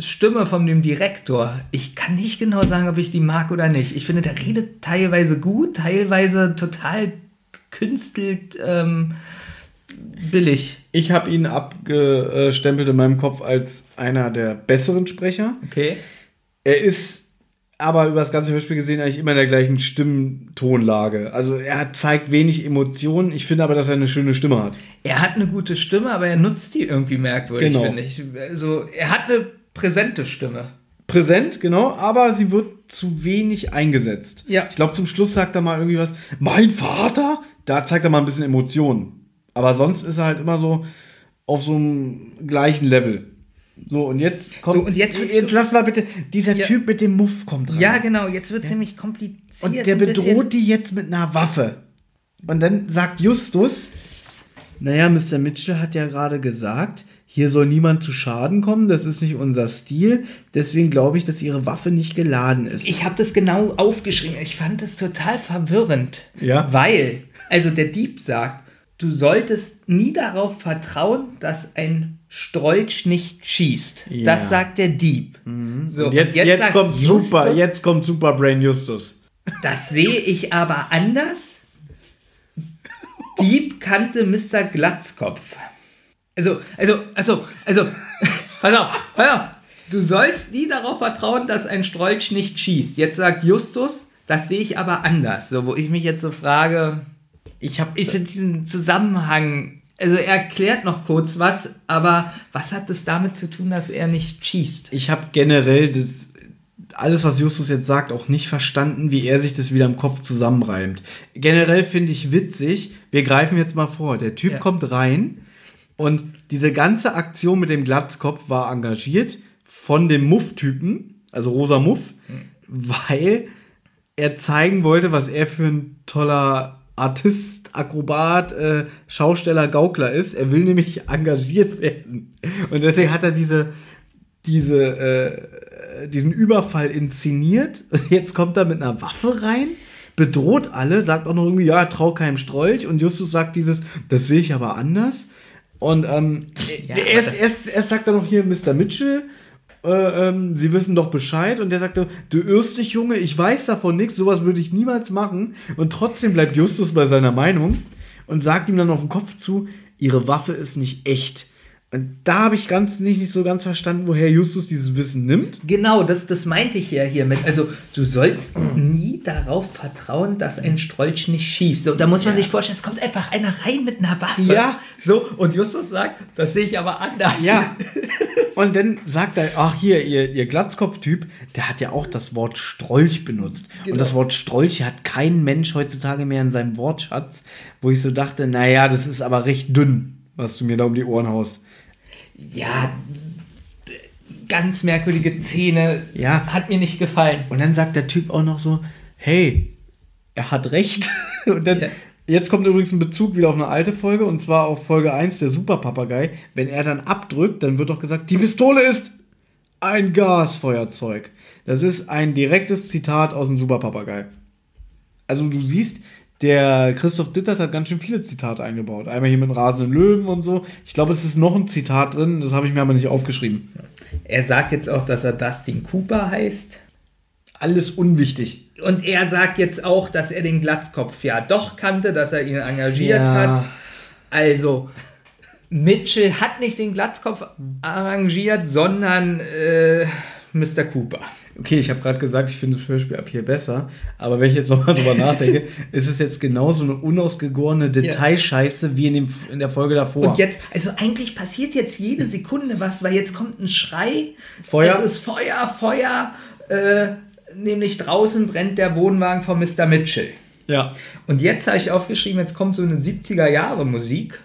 S3: Stimme von dem Direktor, ich kann nicht genau sagen, ob ich die mag oder nicht. Ich finde, der redet teilweise gut, teilweise total künstelt ähm, billig.
S2: Ich habe ihn abgestempelt in meinem Kopf als einer der besseren Sprecher.
S3: Okay.
S2: Er ist aber über das ganze Hörspiel gesehen eigentlich immer in der gleichen Stimmtonlage. Also er zeigt wenig Emotionen. Ich finde aber, dass er eine schöne Stimme hat.
S3: Er hat eine gute Stimme, aber er nutzt die irgendwie merkwürdig,
S2: Genau.
S3: finde ich. Also, er hat eine präsente Stimme.
S2: Präsent, genau, aber sie wird zu wenig eingesetzt.
S3: Ja.
S2: Ich glaube, zum Schluss sagt er mal irgendwie was. Mein Vater? Da zeigt er mal ein bisschen Emotionen. Aber sonst ist er halt immer so auf so einem gleichen Level. So, und jetzt kommt.
S3: So, und jetzt
S2: jetzt lass mal bitte. Dieser
S3: Ja.
S2: Typ mit dem Muff kommt rein.
S3: Ja, genau, jetzt wird es nämlich kompliziert.
S2: Und der bedroht die jetzt mit einer Waffe. Und dann sagt Justus, naja, Mr. Mitchell hat ja gerade gesagt, hier soll niemand zu Schaden kommen, das ist nicht unser Stil. Deswegen glaube ich, dass ihre Waffe nicht geladen ist.
S3: Ich habe das genau aufgeschrieben. Ich fand das total verwirrend.
S2: Ja.
S3: Weil, also der Dieb sagt, du solltest nie darauf vertrauen, dass ein Strolch nicht schießt.
S2: Ja. Mhm.
S3: Das sagt der Dieb. So,
S2: Und jetzt, jetzt,
S3: sagt
S2: kommt
S3: Justus,
S2: super, jetzt kommt Superbrain Justus.
S3: Das sehe ich aber anders. Dieb kannte Mr. Glatzkopf. Also, also, also, also, pass auf, pass auf. Du sollst nie darauf vertrauen, dass ein Strolch nicht schießt. Jetzt sagt Justus, das sehe ich aber anders. So, wo ich mich jetzt so frage,
S2: Ich habe
S3: ich diesen Zusammenhang, also er erklärt noch kurz was, aber was hat es damit zu tun, dass er nicht schießt?
S2: ich hab generell das, alles, was Justus jetzt sagt, auch nicht verstanden, wie er sich das wieder im Kopf zusammenreimt. Generell finde ich witzig, wir greifen jetzt mal vor, der Typ
S3: Ja.
S2: kommt rein und diese ganze Aktion mit dem Glatzkopf war engagiert von dem Muff-Typen, also Rosa Muff, weil er zeigen wollte, was er für ein toller Artist, Akrobat, äh, Schausteller, Gaukler ist. Er will nämlich engagiert werden. Und deswegen hat er diese, diese, äh, diesen Überfall inszeniert. Und jetzt kommt er mit einer Waffe rein, bedroht alle, sagt auch noch irgendwie, ja, trau keinem Strolch. Und Justus sagt dieses, das sehe ich aber anders. Und ähm,
S3: Ja,
S2: erst, erst, erst sagt er noch hier Mr. Mitchell, äh, ähm, sie wissen doch Bescheid. Und der sagte, du irrst dich, Junge, ich weiß davon nichts, sowas würde ich niemals machen. Und trotzdem bleibt Justus bei seiner Meinung und sagt ihm dann auf den Kopf zu, ihre Waffe ist nicht echt. Und da habe ich ganz nicht, nicht so ganz verstanden, woher Justus dieses Wissen nimmt.
S3: Genau, das, das meinte ich ja hiermit. Also, du sollst nie darauf vertrauen, dass ein Strolch nicht schießt. So, da muss man sich vorstellen, es kommt einfach einer rein mit einer Waffe.
S2: Ja.
S3: So, und Justus sagt, das sehe ich aber anders.
S2: Ja. Und dann sagt er, ach hier, ihr, ihr Glatzkopf-Typ, der hat ja auch das Wort Strolch benutzt. Und das Wort Strolch hat kein Mensch heutzutage mehr in seinem Wortschatz, wo ich so dachte, naja, das ist aber recht dünn, was du mir da um die Ohren haust.
S3: Ja, ganz merkwürdige Szene.
S2: Ja.
S3: Hat mir nicht gefallen.
S2: Und dann sagt der Typ auch noch so, hey, er hat recht. Und dann,
S3: Ja.
S2: jetzt kommt übrigens ein Bezug wieder auf eine alte Folge, und zwar auf Folge 1, der Superpapagei. Wenn er dann abdrückt, dann wird doch gesagt, die Pistole ist ein Gasfeuerzeug. Das ist ein direktes Zitat aus dem Superpapagei. Also du siehst, der Christoph Dittert hat ganz schön viele Zitate eingebaut. Einmal hier mit dem rasenden Löwen und so. Ich glaube, es ist noch ein Zitat drin, das habe ich mir aber nicht aufgeschrieben.
S3: Er sagt jetzt auch, dass er Dustin Cooper heißt.
S2: Alles unwichtig.
S3: Und er sagt jetzt auch, dass er den Glatzkopf ja doch kannte, dass er ihn engagiert
S2: Ja.
S3: hat. Also, Mitchell hat nicht den Glatzkopf arrangiert, sondern äh, Mr. Cooper.
S2: Okay, ich habe gerade gesagt, ich finde das Hörspiel ab hier besser, aber wenn ich jetzt nochmal drüber nachdenke, ist es jetzt genauso eine unausgegorene Detailscheiße wie in, dem, in der Folge davor.
S3: Und jetzt, also eigentlich passiert jetzt jede Sekunde was, weil jetzt kommt ein Schrei.
S2: Feuer.
S3: Es ist Feuer, Feuer. Äh, nämlich draußen brennt der Wohnwagen von Mr. Mitchell.
S2: ja.
S3: Und jetzt habe ich aufgeschrieben, jetzt kommt so eine 70er Jahre Musik.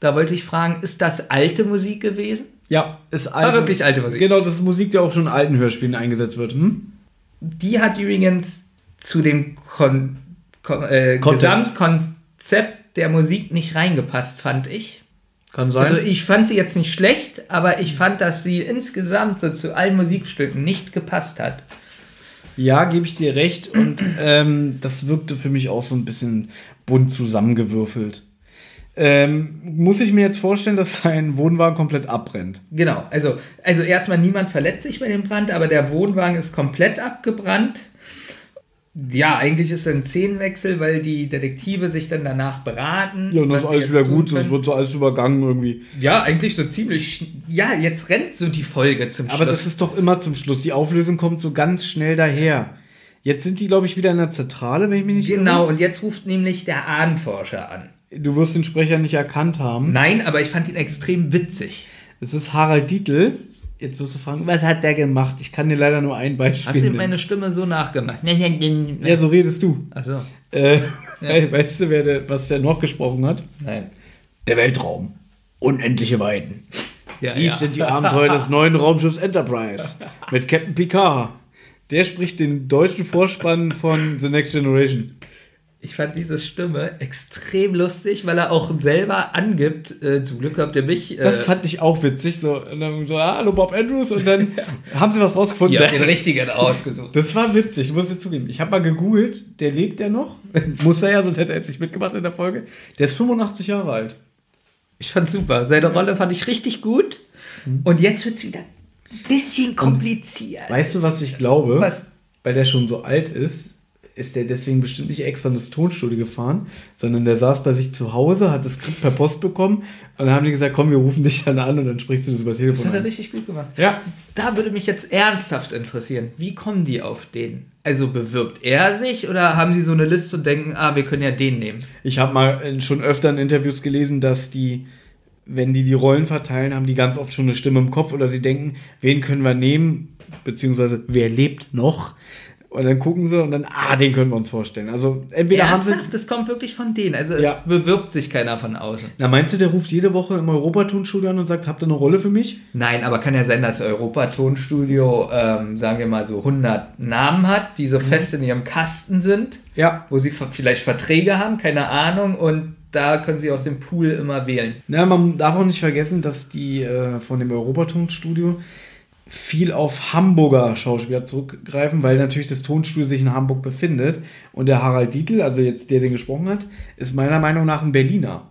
S3: Da wollte ich fragen, ist das alte Musik gewesen?
S2: Ja, ist alte.
S3: wirklich alte Musik.
S2: Genau, das ist Musik, die auch schon in alten Hörspielen eingesetzt wird. Hm?
S3: Die hat übrigens zu dem Kon Kon äh. Gesamtkonzept der Musik nicht reingepasst, fand ich.
S2: Kann sein.
S3: Also ich fand sie jetzt nicht schlecht, aber ich fand, dass sie insgesamt so zu allen Musikstücken nicht gepasst hat.
S2: ja, gebe ich dir recht. Und ähm, das wirkte für mich auch so ein bisschen bunt zusammengewürfelt. Ähm, muss ich mir jetzt vorstellen, dass sein Wohnwagen komplett abbrennt?
S3: Genau, also, also erstmal niemand verletzt sich bei dem Brand, aber der Wohnwagen ist komplett abgebrannt. Ja, eigentlich ist es ein Szenenwechsel, weil die Detektive sich dann danach beraten.
S2: Ja, und das ist alles wieder gut, sonst wird so alles übergangen irgendwie.
S3: Ja, eigentlich so ziemlich. Ja, jetzt rennt so die Folge zum Schluss.
S2: Aber das ist doch immer zum Schluss. Die Auflösung kommt so ganz schnell daher. Jetzt sind die, glaube ich, wieder in der Zentrale, wenn ich mich nicht
S3: Genau,
S2: irre.
S3: und jetzt ruft nämlich der Ahnenforscher an.
S2: Du wirst den Sprecher nicht erkannt haben.
S3: Nein, aber ich fand ihn extrem witzig.
S2: Es ist Harald Dietl. Jetzt wirst du fragen, was hat der gemacht? Ich kann dir leider nur ein Beispiel
S3: Hast du ihm meine Stimme so nachgemacht?
S2: Ja, so redest du.
S3: Achso.
S2: Äh, Weißt du, wer der, was der noch gesprochen hat?
S3: Nein.
S2: Der Weltraum. Unendliche Weiten.
S3: Ja,
S2: Dies sind die Abenteuer des neuen Raumschiffs Enterprise mit Captain Picard. Der spricht den deutschen Vorspann von The Next Generation.
S3: Ich fand diese Stimme extrem lustig, weil er auch selber angibt, äh, zum Glück habt ihr mich. Äh,
S2: Das fand ich auch witzig. So, und dann so ah, hallo Bob Andrews und dann haben sie was rausgefunden.
S3: habt den richtigen ausgesucht.
S2: Das war witzig, muss ich zugeben. Ich habe mal gegoogelt, der lebt ja noch. muss er ja, sonst hätte er jetzt nicht mitgemacht in der Folge. Der ist 85 Jahre alt.
S3: Ich fand super. Seine Rolle fand ich richtig gut. Und jetzt wird es wieder ein bisschen kompliziert.
S2: Weißt du, was ich glaube?
S3: Was?
S2: Weil der schon so alt ist, ist der deswegen bestimmt nicht extra in das Tonstudio gefahren, sondern der saß bei sich zu Hause, hat das Skript per Post bekommen und dann haben die gesagt, komm, wir rufen dich dann an und dann sprichst du das über
S3: Das
S2: Telefon
S3: hat er
S2: an.
S3: richtig gut gemacht.
S2: Ja,
S3: Da würde mich jetzt ernsthaft interessieren, wie kommen die auf den? Also bewirbt er sich oder haben sie so eine Liste und denken, ah, wir können ja den nehmen?
S2: ich habe mal schon öfter in Interviews gelesen, dass die, wenn die die Rollen verteilen, haben die ganz oft schon eine Stimme im Kopf oder sie denken, wen können wir nehmen, beziehungsweise wer lebt noch? Und dann gucken sie und dann, ah, den können wir uns vorstellen. Also entweder haben sie.
S3: Ernsthaft, das kommt wirklich von denen. Also es
S2: Ja.
S3: bewirbt sich keiner von außen.
S2: Na, meinst du, der ruft jede Woche im Europatonstudio an und sagt, habt ihr eine Rolle für mich?
S3: Nein, aber kann ja sein, dass Europa-Tonstudio, ähm, sagen wir mal so 100 Namen hat, die so fest in ihrem Kasten sind,
S2: Ja.
S3: wo sie vielleicht Verträge haben, keine Ahnung, und da können sie aus dem Pool immer wählen.
S2: Na, man darf auch nicht vergessen, dass die äh, von dem Europatonstudio viel auf Hamburger Schauspieler zurückgreifen, weil natürlich das Tonstudio sich in Hamburg befindet. Und der Harald Dietl, also jetzt der, den gesprochen hat, ist meiner Meinung nach ein Berliner.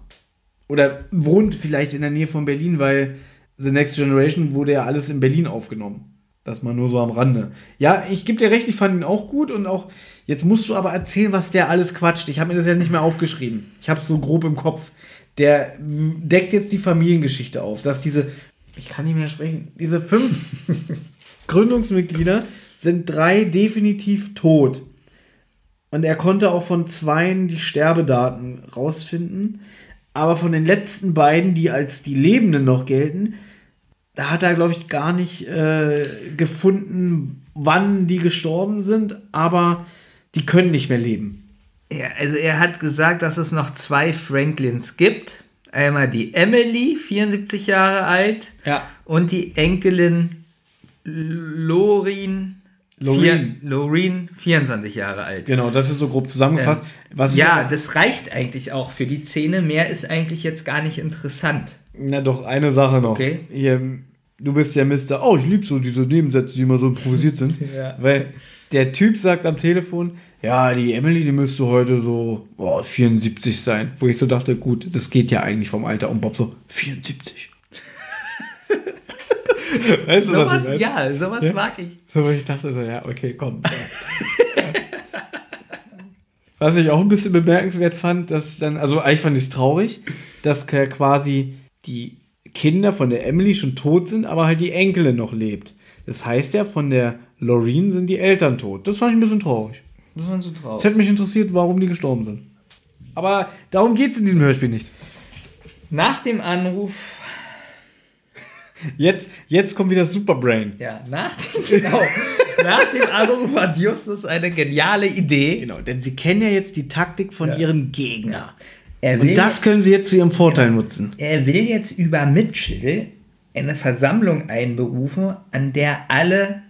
S2: Oder wohnt vielleicht in der Nähe von Berlin, weil The Next Generation wurde ja alles in Berlin aufgenommen. Das mal nur so am Rande. Ja, ich gebe dir recht, ich fand ihn auch gut und auch, jetzt musst du aber erzählen, was der alles quatscht. Ich habe mir das ja nicht mehr aufgeschrieben. Ich habe es so grob im Kopf. Der deckt jetzt die Familiengeschichte auf, dass diese, ich kann nicht mehr sprechen, diese fünf Gründungsmitglieder sind drei definitiv tot. Und er konnte auch von zweien die Sterbedaten rausfinden. Aber von den letzten beiden, die als die Lebenden noch gelten, da hat er, glaube ich, gar nicht äh, gefunden, wann die gestorben sind. Aber die können nicht mehr leben.
S3: Ja, also er hat gesagt, dass es noch zwei Franklins gibt. Einmal die Emily, 74 Jahre alt,
S2: Ja.
S3: und die Enkelin Lorin,
S2: Loreen.
S3: vier- Loreen 24 Jahre alt.
S2: Genau, das ist so grob zusammengefasst. Was ich
S3: Ja, das reicht eigentlich auch für die Szene. Mehr ist eigentlich jetzt gar nicht interessant.
S2: Na doch, eine Sache noch.
S3: Okay.
S2: Hier, du bist ja Mister. Oh, ich liebe so diese Nebensätze, die immer so improvisiert sind.
S3: Ja.
S2: Weil der Typ sagt am Telefon, ja, die Emily, die müsste heute so oh, 74 sein. Wo ich so dachte, gut, das geht ja eigentlich vom Alter. Und Bob so, 74. weißt du, was ich meine?
S3: ja, sowas
S2: Ja?
S3: mag ich.
S2: So, ich dachte so, ja, okay, komm. Ja. Was ich auch ein bisschen bemerkenswert fand, dass dann, also eigentlich fand ich es traurig, dass quasi die Kinder von der Emily schon tot sind, aber halt die Enkelin noch lebt. Das heißt ja, von der Loreen sind die Eltern tot. Das fand ich ein bisschen traurig.
S3: Das ist so
S2: Es
S3: traurig.
S2: hätte mich interessiert, warum die gestorben sind. Aber darum geht es in diesem Hörspiel nicht.
S3: Nach dem Anruf,
S2: Jetzt, jetzt kommt wieder Superbrain.
S3: ja, nach dem, genau, nach dem Anruf hat Justus eine geniale Idee.
S2: Genau, denn sie kennen ja jetzt die Taktik von
S3: Ja.
S2: ihren Gegnern.
S3: Er
S2: Und das können sie jetzt zu ihrem Vorteil nutzen.
S3: Er will jetzt über Mitchell eine Versammlung einberufen, an der alle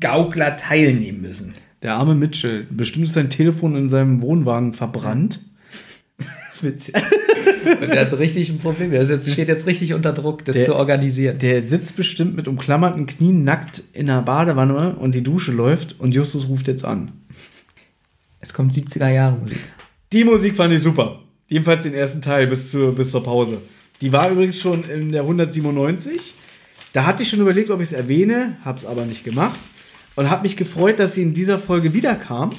S3: Gaukler teilnehmen müssen.
S2: Der arme Mitchell. Bestimmt ist sein Telefon in seinem Wohnwagen verbrannt.
S3: Witzig. Und er hat richtig ein Problem. Er jetzt, steht jetzt richtig unter Druck, das
S2: Der-
S3: zu organisieren.
S2: Der sitzt bestimmt mit umklammerten Knien nackt in der Badewanne und die Dusche läuft und Justus ruft jetzt an.
S3: Es kommt 70er Jahre Musik.
S2: Die Musik fand ich super. Jedenfalls den ersten Teil bis zur, bis zur Pause. Die war übrigens schon in der 197. Da hatte ich schon überlegt, ob ich es erwähne, habe es aber nicht gemacht. Und habe mich gefreut, dass sie in dieser Folge wiederkam.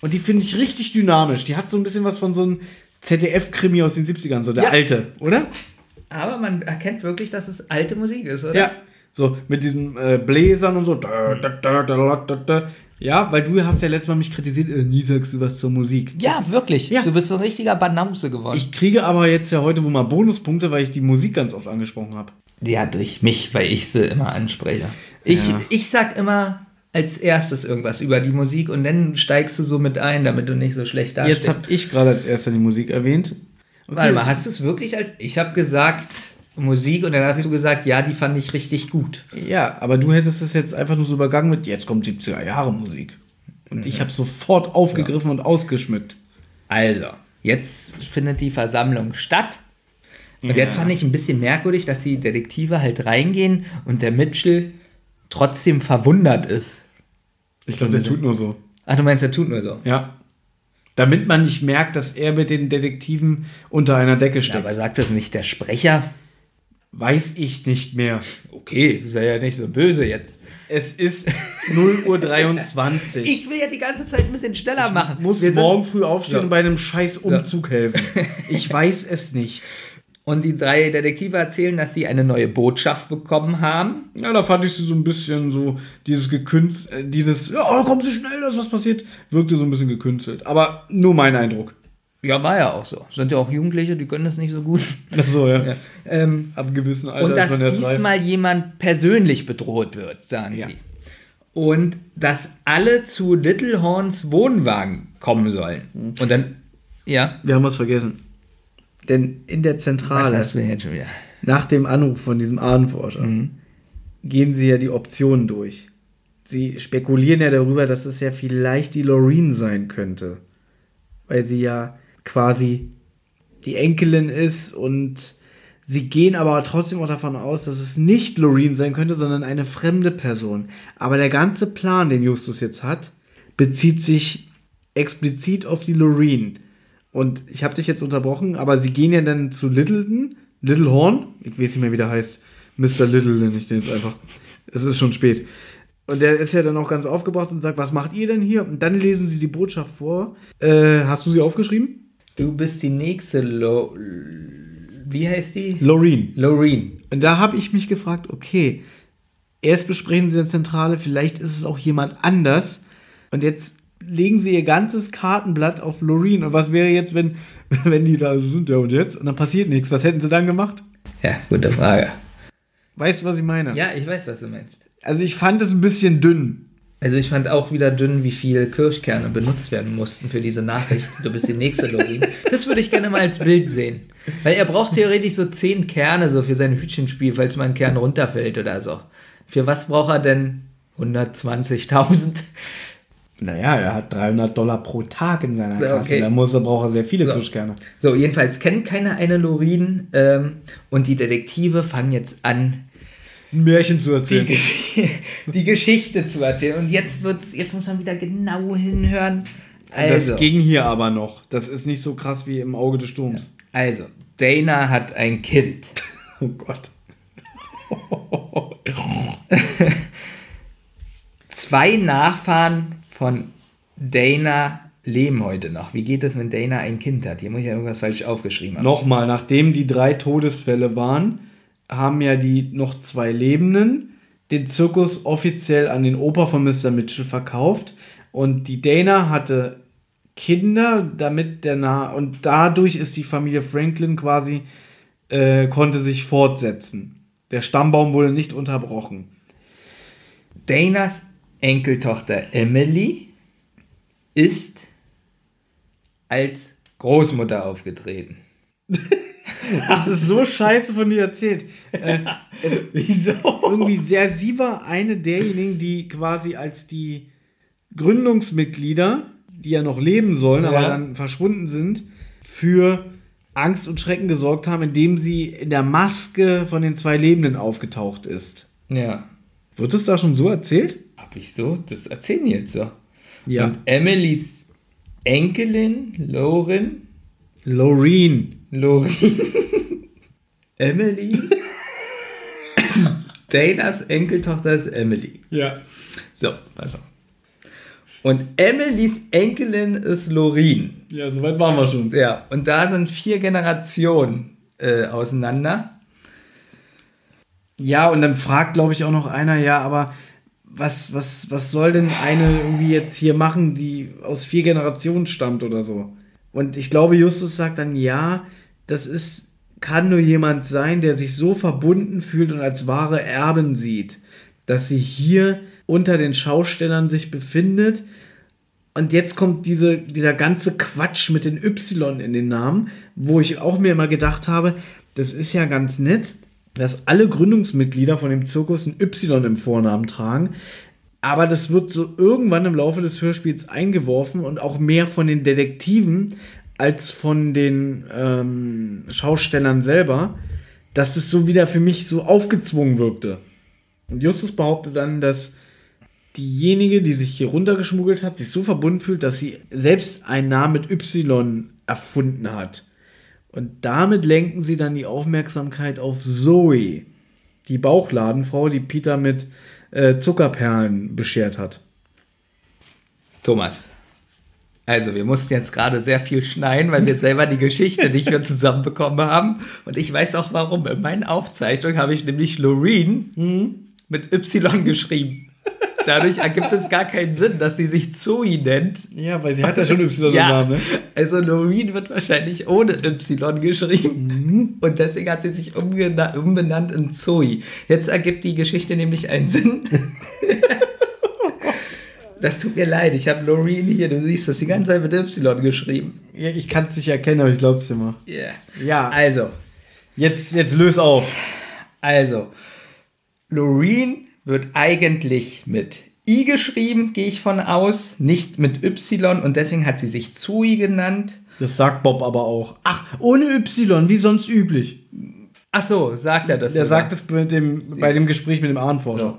S2: Und die finde ich richtig dynamisch. Die hat so ein bisschen was von so einem ZDF-Krimi aus den 70ern, so der
S3: Ja.
S2: alte, oder?
S3: Aber man erkennt wirklich, dass es alte Musik ist, oder?
S2: Ja. So mit diesen äh, Bläsern und so. Ja, weil du hast ja letztes Mal mich kritisiert, äh, nie sagst du was zur Musik.
S3: Ja, wirklich.
S2: Ja.
S3: Du bist so ein richtiger Banause geworden.
S2: Ich kriege aber jetzt ja heute wohl mal Bonuspunkte, weil ich die Musik ganz oft angesprochen habe.
S3: ja, durch mich, weil ich sie immer anspreche. Ich,
S2: Ja.
S3: ich sag immer als erstes irgendwas über die Musik und dann steigst du so mit ein, damit du nicht so schlecht dastehst.
S2: Jetzt habe ich gerade als erster die Musik erwähnt. Okay.
S3: Warte mal, hast du es wirklich als. Ich habe gesagt Musik und dann hast du gesagt, ja, die fand ich richtig gut.
S2: Ja, aber du hättest es jetzt einfach nur so übergangen mit, jetzt kommt 70er Jahre Musik. Und ich habe sofort aufgegriffen und ausgeschmückt.
S3: Also, jetzt findet die Versammlung statt. Und
S2: Ja.
S3: jetzt fand ich ein bisschen merkwürdig, dass die Detektive halt reingehen und der Mitchell trotzdem verwundert ist.
S2: Ich glaube, der tut nur so.
S3: Ach, du meinst, er tut nur so.
S2: Ja. Damit man nicht merkt, dass er mit den Detektiven unter einer Decke
S3: Ja,
S2: steckt.
S3: aber sagt das nicht der Sprecher?
S2: Weiß ich nicht mehr.
S3: Okay, sei ja nicht so böse jetzt.
S2: Es ist 0 Uhr 23.
S3: Ich will ja die ganze Zeit ein bisschen schneller machen.
S2: muss
S3: Wir
S2: morgen früh aufstehen
S3: Ja.
S2: und bei einem scheiß Umzug helfen. Ich weiß es nicht.
S3: Und die drei Detektive erzählen, dass sie eine neue Botschaft bekommen haben.
S2: Ja, da fand ich sie so ein bisschen so, dieses gekünstelt, äh, dieses, ja, kommen Sie schnell, da ist was passiert, wirkte so ein bisschen gekünstelt. Aber nur mein Eindruck.
S3: Ja, war ja auch so. Sind ja auch Jugendliche, die können das nicht so gut.
S2: Ach so, ja.
S3: Ähm,
S2: Ab einem gewissen Alter
S3: und
S2: ist
S3: dass
S2: man erst reif.
S3: diesmal jemand persönlich bedroht wird, sagen
S2: Ja.
S3: sie. und dass alle zu Little Horns Wohnwagen kommen sollen. Und dann, ja,
S2: Wir haben was vergessen. Denn in der Zentrale, nach dem Anruf von diesem Ahnenforscher, gehen sie ja die Optionen durch. Sie spekulieren ja darüber, dass es ja vielleicht die Loreen sein könnte. Weil sie ja quasi die Enkelin ist und sie gehen aber trotzdem auch davon aus, dass es nicht Loreen sein könnte, sondern eine fremde Person. Aber der ganze Plan, den Justus jetzt hat, bezieht sich explizit auf die Loreen. Und ich habe dich jetzt unterbrochen, aber sie gehen ja dann zu Littleton, Little Horn, ich weiß nicht mehr, wie der heißt. Mr. Little nenne ich den jetzt einfach. Es ist schon spät. Und der ist ja dann auch ganz aufgebracht und sagt, was macht ihr denn hier? Und dann lesen sie die Botschaft vor. Äh, hast du sie aufgeschrieben?
S3: Du bist die nächste Lo Wie heißt die?
S2: Loreen.
S3: Loreen.
S2: Und da habe ich mich gefragt, okay, erst besprechen sie in der Zentrale, vielleicht ist es auch jemand anders. Und jetzt legen sie ihr ganzes Kartenblatt auf Loreen. Und was wäre jetzt, wenn, wenn die da sind, ja und jetzt? Und dann passiert nichts. Was hätten sie dann gemacht?
S3: Ja, gute Frage.
S2: Weißt du, was ich meine?
S3: Ja, ich weiß, was du meinst.
S2: Also ich fand es ein bisschen dünn.
S3: Also ich fand auch wieder dünn, wie viel Kirschkerne benutzt werden mussten für diese Nachricht. Du bist die nächste Lorin. Das würde ich gerne mal als Bild sehen. Weil er braucht theoretisch so zehn Kerne so für sein Hütchenspiel, falls mal ein Kern runterfällt oder so. Für was braucht er denn 120.000?
S2: Naja, er hat 300 Dollar pro Tag in seiner Kasse.
S3: okay.
S2: Da muss er, braucht er sehr viele
S3: So.
S2: Kirschkerne.
S3: So, jedenfalls kennt keiner eine Lorin ähm, und die Detektive fangen jetzt an,
S2: Ein Märchen zu
S3: die,
S2: erzählen.
S3: Gesch die Geschichte zu erzählen. Und jetzt wird's, jetzt muss man wieder genau hinhören. Also,
S2: Das ging hier aber noch. Das ist nicht so krass wie im Auge des Sturms.
S3: also Dana hat ein Kind.
S2: Oh Gott.
S3: Zwei Nachfahren von Dana leben heute noch. Wie geht es, wenn Dana ein Kind hat? Hier muss ich ja irgendwas falsch aufgeschrieben haben.
S2: Nochmal, nachdem die drei Todesfälle waren, haben ja die noch zwei Lebenden den Zirkus offiziell an den Opa von Mr. Mitchell verkauft. Und die Dana hatte Kinder, damit der Na und dadurch ist die Familie Franklin quasi äh, konnte sich fortsetzen. Der Stammbaum wurde nicht unterbrochen.
S3: Danas Enkeltochter Emily ist als Großmutter aufgetreten.
S2: Das ist so scheiße von dir erzählt. Äh, es,
S3: Wieso?
S2: irgendwie sehr, sie war eine derjenigen, die quasi als die Gründungsmitglieder, die ja noch leben sollen, aber
S3: Ja.
S2: dann verschwunden sind, für Angst und Schrecken gesorgt haben, indem sie in der Maske von den zwei Lebenden aufgetaucht ist.
S3: Ja.
S2: Wird es da schon so erzählt?
S3: Hab ich so? Das erzählen jetzt so.
S2: Ja.
S3: Und Emilys Enkelin, Lauren,
S2: Loreen.
S3: Lorin, Emily, Danas Enkeltochter ist Emily.
S2: Ja.
S3: So, auf. Und Emilys Enkelin ist Lorin.
S2: Ja, soweit waren wir schon.
S3: Ja, und da sind vier Generationen äh, auseinander.
S2: Ja, und dann fragt, glaube ich, auch noch einer, ja, aber was, was, was soll denn eine irgendwie jetzt hier machen, die aus vier Generationen stammt oder so? Und ich glaube, Justus sagt dann, ja, das ist, kann nur jemand sein, der sich so verbunden fühlt und als wahre Erben sieht, dass sie hier unter den Schaustellern sich befindet. Und jetzt kommt diese, dieser ganze Quatsch mit den Y in den Namen, wo ich auch mir immer gedacht habe, das ist ja ganz nett, dass alle Gründungsmitglieder von dem Zirkus ein Y im Vornamen tragen. Aber das wird so irgendwann im Laufe des Hörspiels eingeworfen und auch mehr von den Detektiven als von den ähm, Schaustellern selber, dass es so wieder für mich so aufgezwungen wirkte. Und Justus behauptet dann, dass diejenige, die sich hier runtergeschmuggelt hat, sich so verbunden fühlt, dass sie selbst einen Namen mit Y erfunden hat. Und damit lenken sie dann die Aufmerksamkeit auf Zoe, die Bauchladenfrau, die Peter mit äh, Zuckerperlen beschert hat.
S3: Thomas. Also, wir mussten jetzt gerade sehr viel schneiden, weil wir selber die Geschichte nicht mehr zusammenbekommen haben. Und ich weiß auch warum. In meinen Aufzeichnungen habe ich nämlich Loreen mit Y geschrieben. Dadurch ergibt es gar keinen Sinn, dass sie sich Zoe nennt.
S2: Ja, weil sie hat ja schon Y im
S3: Ja,
S2: Namen. Ne?
S3: also Loreen wird wahrscheinlich ohne Y geschrieben. Und deswegen hat sie sich umbenannt in Zoe. Jetzt ergibt die Geschichte nämlich einen Sinn. Das tut mir leid, ich habe Loreen hier, du siehst das die ganze Zeit mit Y geschrieben.
S2: Ja, ich kann es nicht erkennen, aber ich glaub's dir mal.
S3: Yeah.
S2: Ja,
S3: Also,
S2: jetzt, jetzt löse auf.
S3: also, Loreen wird eigentlich mit I geschrieben, gehe ich von aus, nicht mit Y und deswegen hat sie sich Zui genannt.
S2: Das sagt Bob aber auch. Ach, ohne Y, wie sonst üblich.
S3: Ach so, sagt er das? Sogar?
S2: sagt es bei dem, bei dem Gespräch mit dem Ahnenforscher.
S3: So.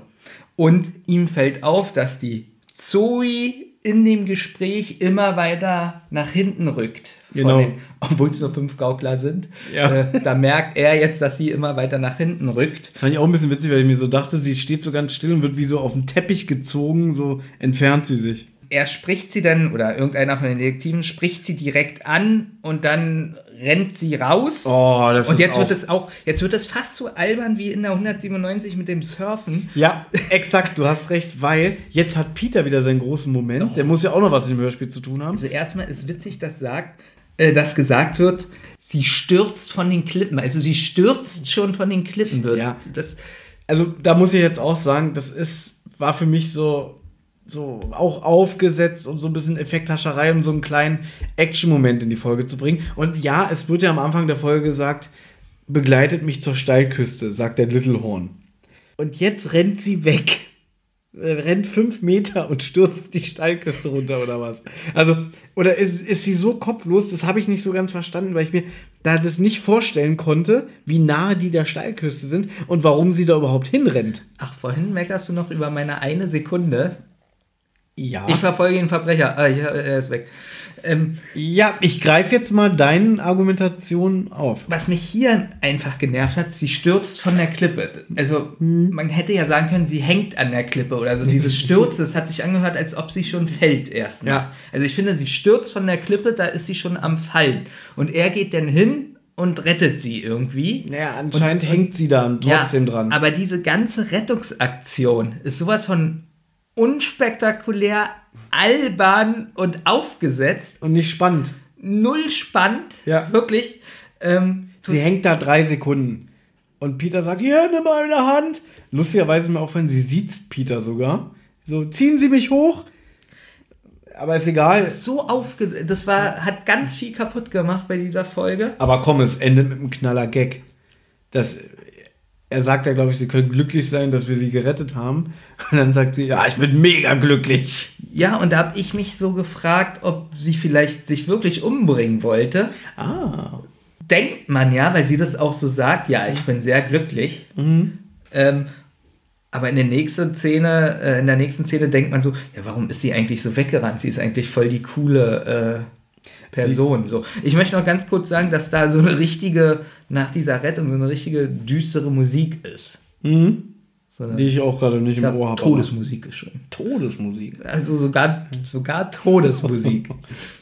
S3: Und ihm fällt auf, dass die Zoe in dem Gespräch immer weiter nach hinten rückt.
S2: Genau.
S3: Obwohl es nur fünf Gaukler sind.
S2: Ja.
S3: Äh, da merkt er jetzt, dass sie immer weiter nach hinten rückt.
S2: Das fand ich auch ein bisschen witzig, weil ich mir so dachte, sie steht so ganz still und wird wie so auf den Teppich gezogen, so entfernt sie sich.
S3: Er spricht sie dann, oder irgendeiner von den Detektiven spricht sie direkt an und dann rennt sie raus.
S2: Oh, das
S3: und
S2: ist
S3: jetzt
S2: auch-
S3: wird es auch, jetzt wird es fast so albern wie in der 197 mit dem Surfen.
S2: Ja, exakt, du hast recht, weil jetzt hat Peter wieder seinen großen Moment. Der muss ja auch noch was mit dem Hörspiel zu tun haben.
S3: Also erstmal ist witzig, dass sagt, äh, dass gesagt wird, sie stürzt von den Klippen. Also sie stürzt schon von den Klippen wird.
S2: Ja.
S3: Das,
S2: Also da muss ich jetzt auch sagen, das ist, war für mich so, so auch aufgesetzt und so ein bisschen Effekthascherei, um so einen kleinen Action-Moment in die Folge zu bringen. Und ja, es wird ja am Anfang der Folge gesagt, begleitet mich zur Steilküste, sagt der Little Horn. Und jetzt rennt sie weg. Äh, Rennt fünf Meter und stürzt die Steilküste runter oder was? Also, oder ist, ist sie so kopflos? Das habe ich nicht so ganz verstanden, weil ich mir da das nicht vorstellen konnte, wie nahe die der Steilküste sind und warum sie da überhaupt hinrennt.
S3: ach, vorhin meckerst du noch über meine eine Sekunde.
S2: Ja.
S3: Ich verfolge den Verbrecher. Ah, ich, er ist weg. Ähm,
S2: ja, ich greife jetzt mal deine Argumentation auf.
S3: was mich hier einfach genervt hat, sie stürzt von der Klippe. Also
S2: Hm.
S3: man hätte ja sagen können, sie hängt an der Klippe oder so. Dieses Stürzen, das hat sich angehört, als ob sie schon fällt erstmal.
S2: Ja.
S3: Also ich finde, sie stürzt von der Klippe, da ist sie schon am Fallen. Und er geht dann hin und rettet sie irgendwie.
S2: Naja, anscheinend hängt sie da trotzdem
S3: ja,
S2: dran.
S3: Aber diese ganze Rettungsaktion ist sowas von unspektakulär, albern und aufgesetzt.
S2: und nicht spannend.
S3: Null spannend.
S2: Ja.
S3: Wirklich. Ähm,
S2: Sie hängt da drei Sekunden. Und Peter sagt, hier, nimm mal in der Hand. Lustigerweise mir aufgefallen, sie sieht Peter sogar. So, ziehen Sie mich hoch. Aber ist egal.
S3: Das ist so aufgesetzt. Das war, hat ganz viel kaputt gemacht bei dieser Folge.
S2: Aber komm, es endet mit einem knaller Gag. Das, er sagt ja, glaube ich, sie können glücklich sein, dass wir sie gerettet haben. Und dann sagt sie, ja, ich bin mega glücklich.
S3: Ja, und da habe ich mich so gefragt, ob sie vielleicht sich wirklich umbringen wollte.
S2: Ah.
S3: Denkt man ja, weil sie das auch so sagt, ja, ich bin sehr glücklich. Ähm, aber in der nächsten Szene, äh, in der nächsten Szene denkt man so, ja, warum ist sie eigentlich so weggerannt? Sie ist eigentlich voll die coole äh, Person. so. Ich möchte noch ganz kurz sagen, dass da so eine richtige, nach dieser Rettung, so eine richtige düstere Musik ist.
S2: Mhm.
S3: So eine,
S2: Die ich auch gerade nicht
S3: ich
S2: im Ohr
S3: habe
S2: habe.
S3: Todesmusik geschrieben.
S2: Todesmusik.
S3: Also sogar, sogar Todesmusik.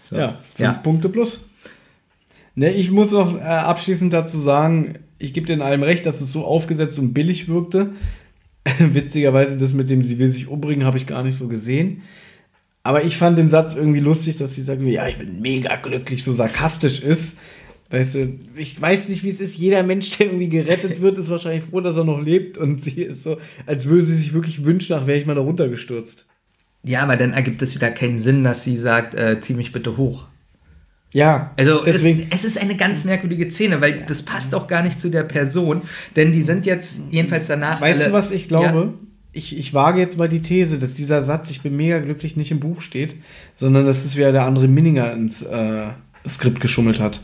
S3: So.
S2: Ja, fünf
S3: Ja.
S2: Punkte plus. Ne, ich muss noch äh, abschließend dazu sagen, ich gebe dir in allem recht, dass es so aufgesetzt und billig wirkte. Witzigerweise, das mit dem, sie will sich umbringen, habe ich gar nicht so gesehen. Aber ich fand den Satz irgendwie lustig, dass sie sagt, ja, ich bin mega glücklich, so sarkastisch ist. Weißt du, ich weiß nicht, wie es ist. Jeder Mensch, der irgendwie gerettet wird, ist wahrscheinlich froh, dass er noch lebt. Und sie ist so, als würde sie sich wirklich wünschen, nach wäre ich mal da runtergestürzt.
S3: Ja, aber dann ergibt es wieder keinen Sinn, dass sie sagt, äh, zieh mich bitte hoch.
S2: Ja,
S3: Also es, es ist eine ganz merkwürdige Szene, weil das passt auch gar nicht zu der Person, denn die sind jetzt jedenfalls danach.
S2: Weißt
S3: alle,
S2: du, was ich glaube?
S3: Ja,
S2: Ich, ich wage jetzt mal die These, dass dieser Satz, ich bin mega glücklich, nicht im Buch steht, sondern dass es wieder der andere Minninger ins äh, Skript geschummelt hat.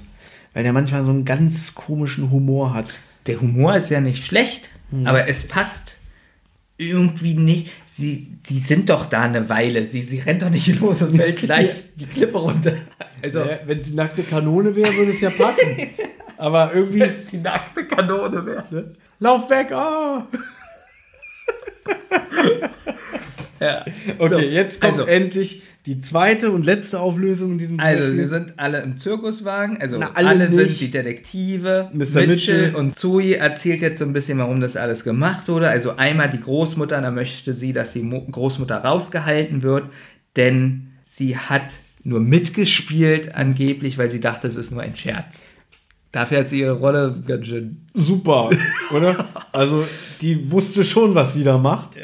S2: Weil der manchmal so einen ganz komischen Humor hat.
S3: der Humor ist ja nicht schlecht,
S2: Hm.
S3: aber es passt irgendwie nicht. Sie, die sind doch da eine Weile. Sie, sie rennt doch nicht los und fällt gleich die Klippe runter. Also,
S2: Ja, Wenn es die nackte Kanone wäre, würde es ja passen. Aber irgendwie.
S3: wenn es die nackte Kanone wäre.
S2: Lauf weg! Ah!
S3: Ja.
S2: Okay,
S3: So,
S2: jetzt kommt
S3: also,
S2: endlich die zweite und letzte Auflösung in diesem
S3: Also,
S2: Beispiel.
S3: sie sind alle im Zirkuswagen. Also,
S2: Na, alle
S3: alle, sind die Detektive.
S2: Mr. Mitchell.
S3: und Zoe erzählt jetzt so ein bisschen, warum das alles gemacht wurde. Also, einmal die Großmutter, da möchte sie, dass die Mo Großmutter rausgehalten wird, denn sie hat nur mitgespielt, angeblich, weil sie dachte, es ist nur ein Scherz. Dafür hat sie ihre Rolle ganz schön.
S2: Super, oder? Also, die wusste schon, was sie da macht.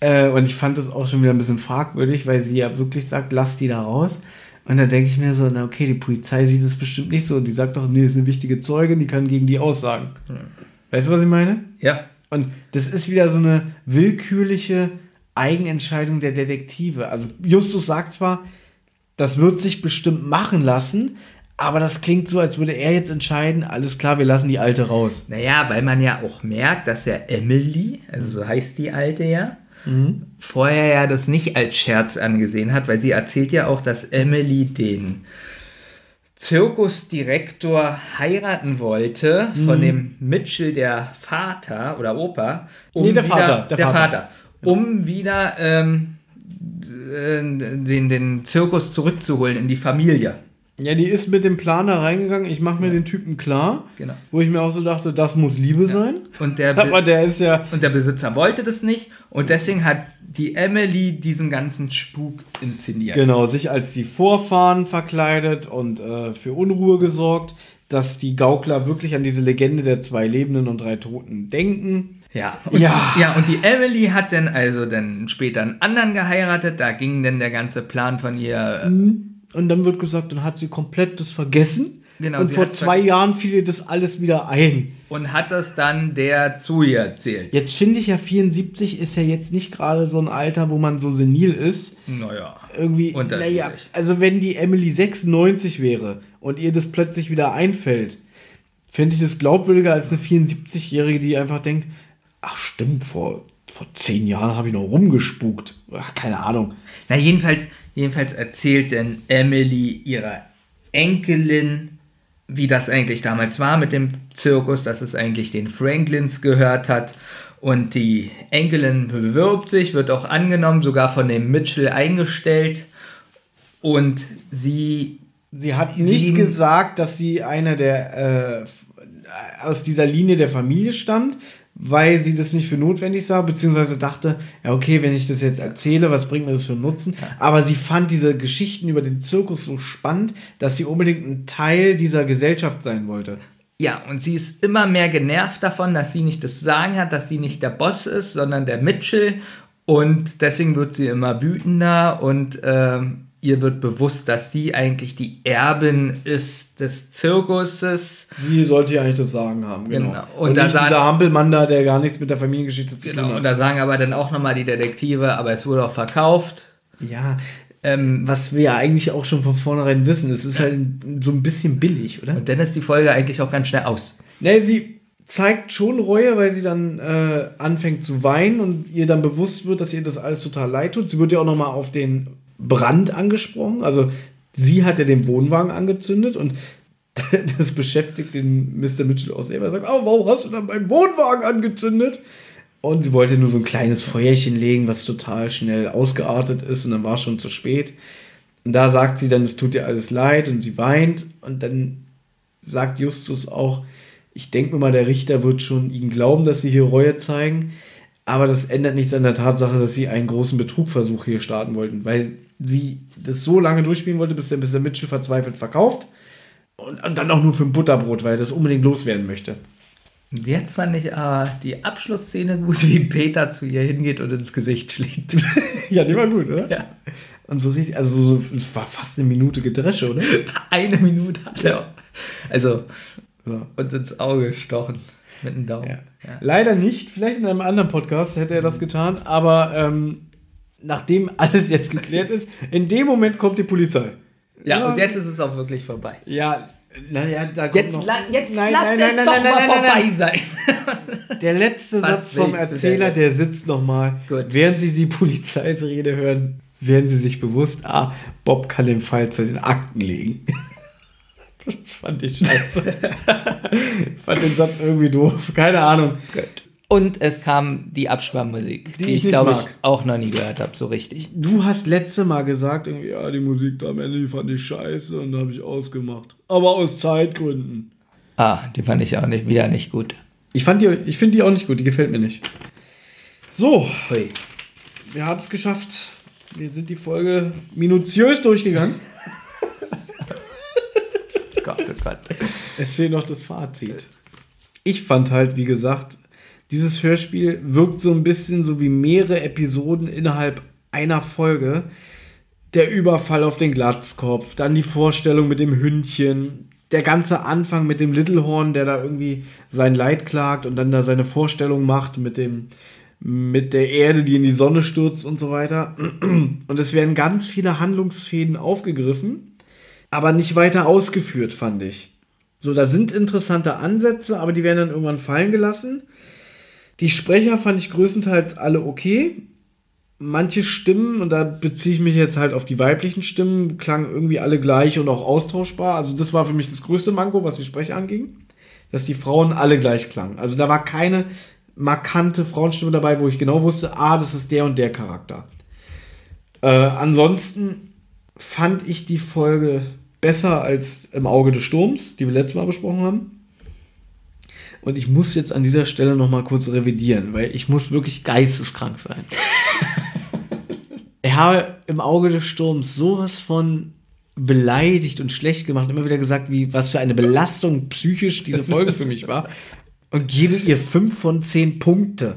S2: Äh, und ich fand das auch schon wieder ein bisschen fragwürdig, weil sie ja wirklich sagt, lass die da raus. Und da denke ich mir so, na okay, die Polizei sieht das bestimmt nicht so. Die sagt doch, nee, ist eine wichtige Zeugin, die kann gegen die aussagen. Weißt du, was ich meine?
S3: Ja.
S2: Und das ist wieder so eine willkürliche Eigenentscheidung der Detektive. Also Justus sagt zwar, das wird sich bestimmt machen lassen, aber das klingt so, als würde er jetzt entscheiden, alles klar, wir lassen die Alte raus.
S3: Naja, weil man ja auch merkt, dass ja Emily, also so heißt die Alte ja, vorher ja das nicht als Scherz angesehen hat, weil sie erzählt ja auch, dass Emily den Zirkusdirektor heiraten wollte von dem Mitchell, der Vater oder Opa. Um
S2: Nee, der
S3: wieder,
S2: Vater, der
S3: Der,
S2: Vater.
S3: Vater. Um wieder ähm, äh, den, den Zirkus zurückzuholen in die Familie.
S2: Ja, die ist mit dem Plan da reingegangen, ich mache mir den Typen klar,
S3: Genau.
S2: wo ich mir auch so dachte, das muss Liebe sein.
S3: Und der,
S2: Aber der ist ja,
S3: Und der Besitzer wollte das nicht und deswegen hat die Emily diesen ganzen Spuk inszeniert.
S2: genau, sich als die Vorfahren verkleidet und äh, für Unruhe gesorgt, dass die Gaukler wirklich an diese Legende der zwei Lebenden und drei Toten denken.
S3: Ja, und,
S2: Ja.
S3: ja. und die Emily hat dann also dann später einen anderen geheiratet, da ging dann der ganze Plan von ihr. äh,
S2: Und dann wird gesagt, dann hat sie komplett das vergessen.
S3: Genau,
S2: und vor zwei Jahren fiel ihr das alles wieder ein.
S3: Und hat das dann der zu ihr erzählt.
S2: Jetzt finde ich ja, 74 ist ja jetzt nicht gerade so ein Alter, wo man so senil ist.
S3: Naja.
S2: Irgendwie, naja, also wenn die Emily 96 wäre und ihr das plötzlich wieder einfällt, fände ich das glaubwürdiger als eine 74-Jährige, die einfach denkt, ach stimmt, vor, vor zehn Jahren habe ich noch rumgespukt. Ach, keine Ahnung.
S3: Na, jedenfalls, jedenfalls erzählt denn Emily ihrer Enkelin, wie das eigentlich damals war mit dem Zirkus, dass es eigentlich den Franklins gehört hat. Und die Enkelin bewirbt sich, wird auch angenommen, sogar von dem Mitchell eingestellt. Und sie,
S2: Sie hat nicht
S3: Sie-
S2: gesagt, dass sie einer der äh, aus dieser Linie der Familie stammt, weil sie das nicht für notwendig sah, beziehungsweise dachte, ja okay, wenn ich das jetzt erzähle, was bringt mir das für einen Nutzen? Aber sie fand diese Geschichten über den Zirkus so spannend, dass sie unbedingt ein Teil dieser Gesellschaft sein wollte.
S3: ja, und sie ist immer mehr genervt davon, dass sie nicht das Sagen hat, dass sie nicht der Boss ist, sondern der Mitchell. Und deswegen wird sie immer wütender und ähm, ihr wird bewusst, dass sie eigentlich die Erbin ist des Zirkuses.
S2: Sie sollte ja eigentlich das Sagen haben, genau.
S3: Genau.
S2: Und,
S3: Und da
S2: nicht
S3: sagen-
S2: dieser Hampelmann da, der gar nichts mit der Familiengeschichte zu
S3: Genau,
S2: tun
S3: und
S2: hat.
S3: da sagen aber dann auch nochmal die Detektive, aber es wurde auch verkauft.
S2: Ja,
S3: Ähm,
S2: was wir ja eigentlich auch schon von vornherein wissen, es ist halt so ein bisschen billig, oder?
S3: und dann ist die Folge eigentlich auch ganz schnell aus.
S2: Ne, sie zeigt schon Reue, weil sie dann äh, anfängt zu weinen und ihr dann bewusst wird, dass ihr das alles total leid tut. Sie wird ja auch nochmal auf den Brand angesprochen. Also sie hat ja den Wohnwagen angezündet und das beschäftigt den Mr. Mitchell auch selber. Er sagt, oh, warum hast du dann meinen Wohnwagen angezündet? Und sie wollte nur so ein kleines Feuerchen legen, was total schnell ausgeartet ist und dann war es schon zu spät. Und da sagt sie dann, es tut ihr alles leid und sie weint und dann sagt Justus auch, ich denke mir mal, der Richter wird schon ihnen glauben, dass sie hier Reue zeigen, aber das ändert nichts an der Tatsache, dass sie einen großen Betrugversuch hier starten wollten, weil sie das so lange durchspielen wollte, bis der, bis der Mitchell verzweifelt verkauft und, und dann auch nur für ein Butterbrot, weil er das unbedingt loswerden möchte.
S3: Jetzt fand ich aber die Abschlussszene gut, wie Peter zu ihr hingeht und ins Gesicht schlägt.
S2: ja, die war gut, oder?
S3: ja.
S2: Und so richtig, also so, es war fast eine Minute Gedresche, oder?
S3: Eine Minute hat er. Also,
S2: So.
S3: und ins Auge gestochen. Mit dem Daumen.
S2: Ja.
S3: Ja.
S2: Leider nicht, vielleicht in einem anderen Podcast hätte er das getan, aber ähm, nachdem alles jetzt geklärt ist, in dem Moment kommt die Polizei.
S3: Ja, und jetzt ist es auch wirklich vorbei.
S2: Ja, naja, da kommt
S3: Jetzt,
S2: noch.
S3: la jetzt
S2: Nein,
S3: lass
S2: nein,
S3: es
S2: nein, nein,
S3: doch mal vorbei sein.
S2: Der letzte
S3: Was
S2: Satz vom Erzähler, der sitzt nochmal.
S3: Gut.
S2: Während Sie die Polizeirede hören, werden Sie sich bewusst, ah, Bob kann den Fall zu den Akten legen. Das fand ich scheiße. ich fand den Satz irgendwie doof. Keine Ahnung.
S3: Gut. Und es kam die Abspannmusik, die,
S2: Die
S3: ich,
S2: ich
S3: glaube ich, auch noch nie gehört habe, so richtig.
S2: Du hast letzte Mal gesagt, irgendwie, ja, die Musik da am Ende die fand ich scheiße und habe ich ausgemacht. Aber aus Zeitgründen.
S3: Ah, die fand ich auch nicht, wieder nicht gut.
S2: Ich, fand die- ich finde die auch nicht gut, die gefällt mir nicht. So,
S3: Hui.
S2: wir haben es geschafft. Wir sind die Folge minutiös durchgegangen.
S3: Gott, oh Gott.
S2: Es fehlt noch das Fazit. Ich fand halt, wie gesagt, Dieses Hörspiel wirkt so ein bisschen so wie mehrere Episoden innerhalb einer Folge. Der Überfall auf den Glatzkopf, dann die Vorstellung mit dem Hündchen, der ganze Anfang mit dem Littlehorn, der da irgendwie sein Leid klagt und dann da seine Vorstellung macht mit dem mit der Erde, die in die Sonne stürzt und so weiter. Und es werden ganz viele Handlungsfäden aufgegriffen, aber nicht weiter ausgeführt, fand ich. So, da sind interessante Ansätze, aber die werden dann irgendwann fallen gelassen. Die Sprecher fand ich größtenteils alle okay. Manche Stimmen, und da beziehe ich mich jetzt halt auf die weiblichen Stimmen, klangen irgendwie alle gleich und auch austauschbar. Also das war für mich das größte Manko, was die Sprecher anging, dass die Frauen alle gleich klangen. Also da war keine markante Frauenstimme dabei, wo ich genau wusste, ah, das ist der und der Charakter. Äh, ansonsten fand ich die Folge besser als im Auge des Sturms, die wir letztes Mal besprochen haben. Und ich muss jetzt an dieser Stelle noch mal kurz revidieren, weil ich muss wirklich geisteskrank sein. ich habe im Auge des Sturms sowas von beleidigt und schlecht gemacht, immer wieder gesagt, wie was für eine Belastung psychisch diese Folge für mich war und gebe ihr fünf von zehn Punkte.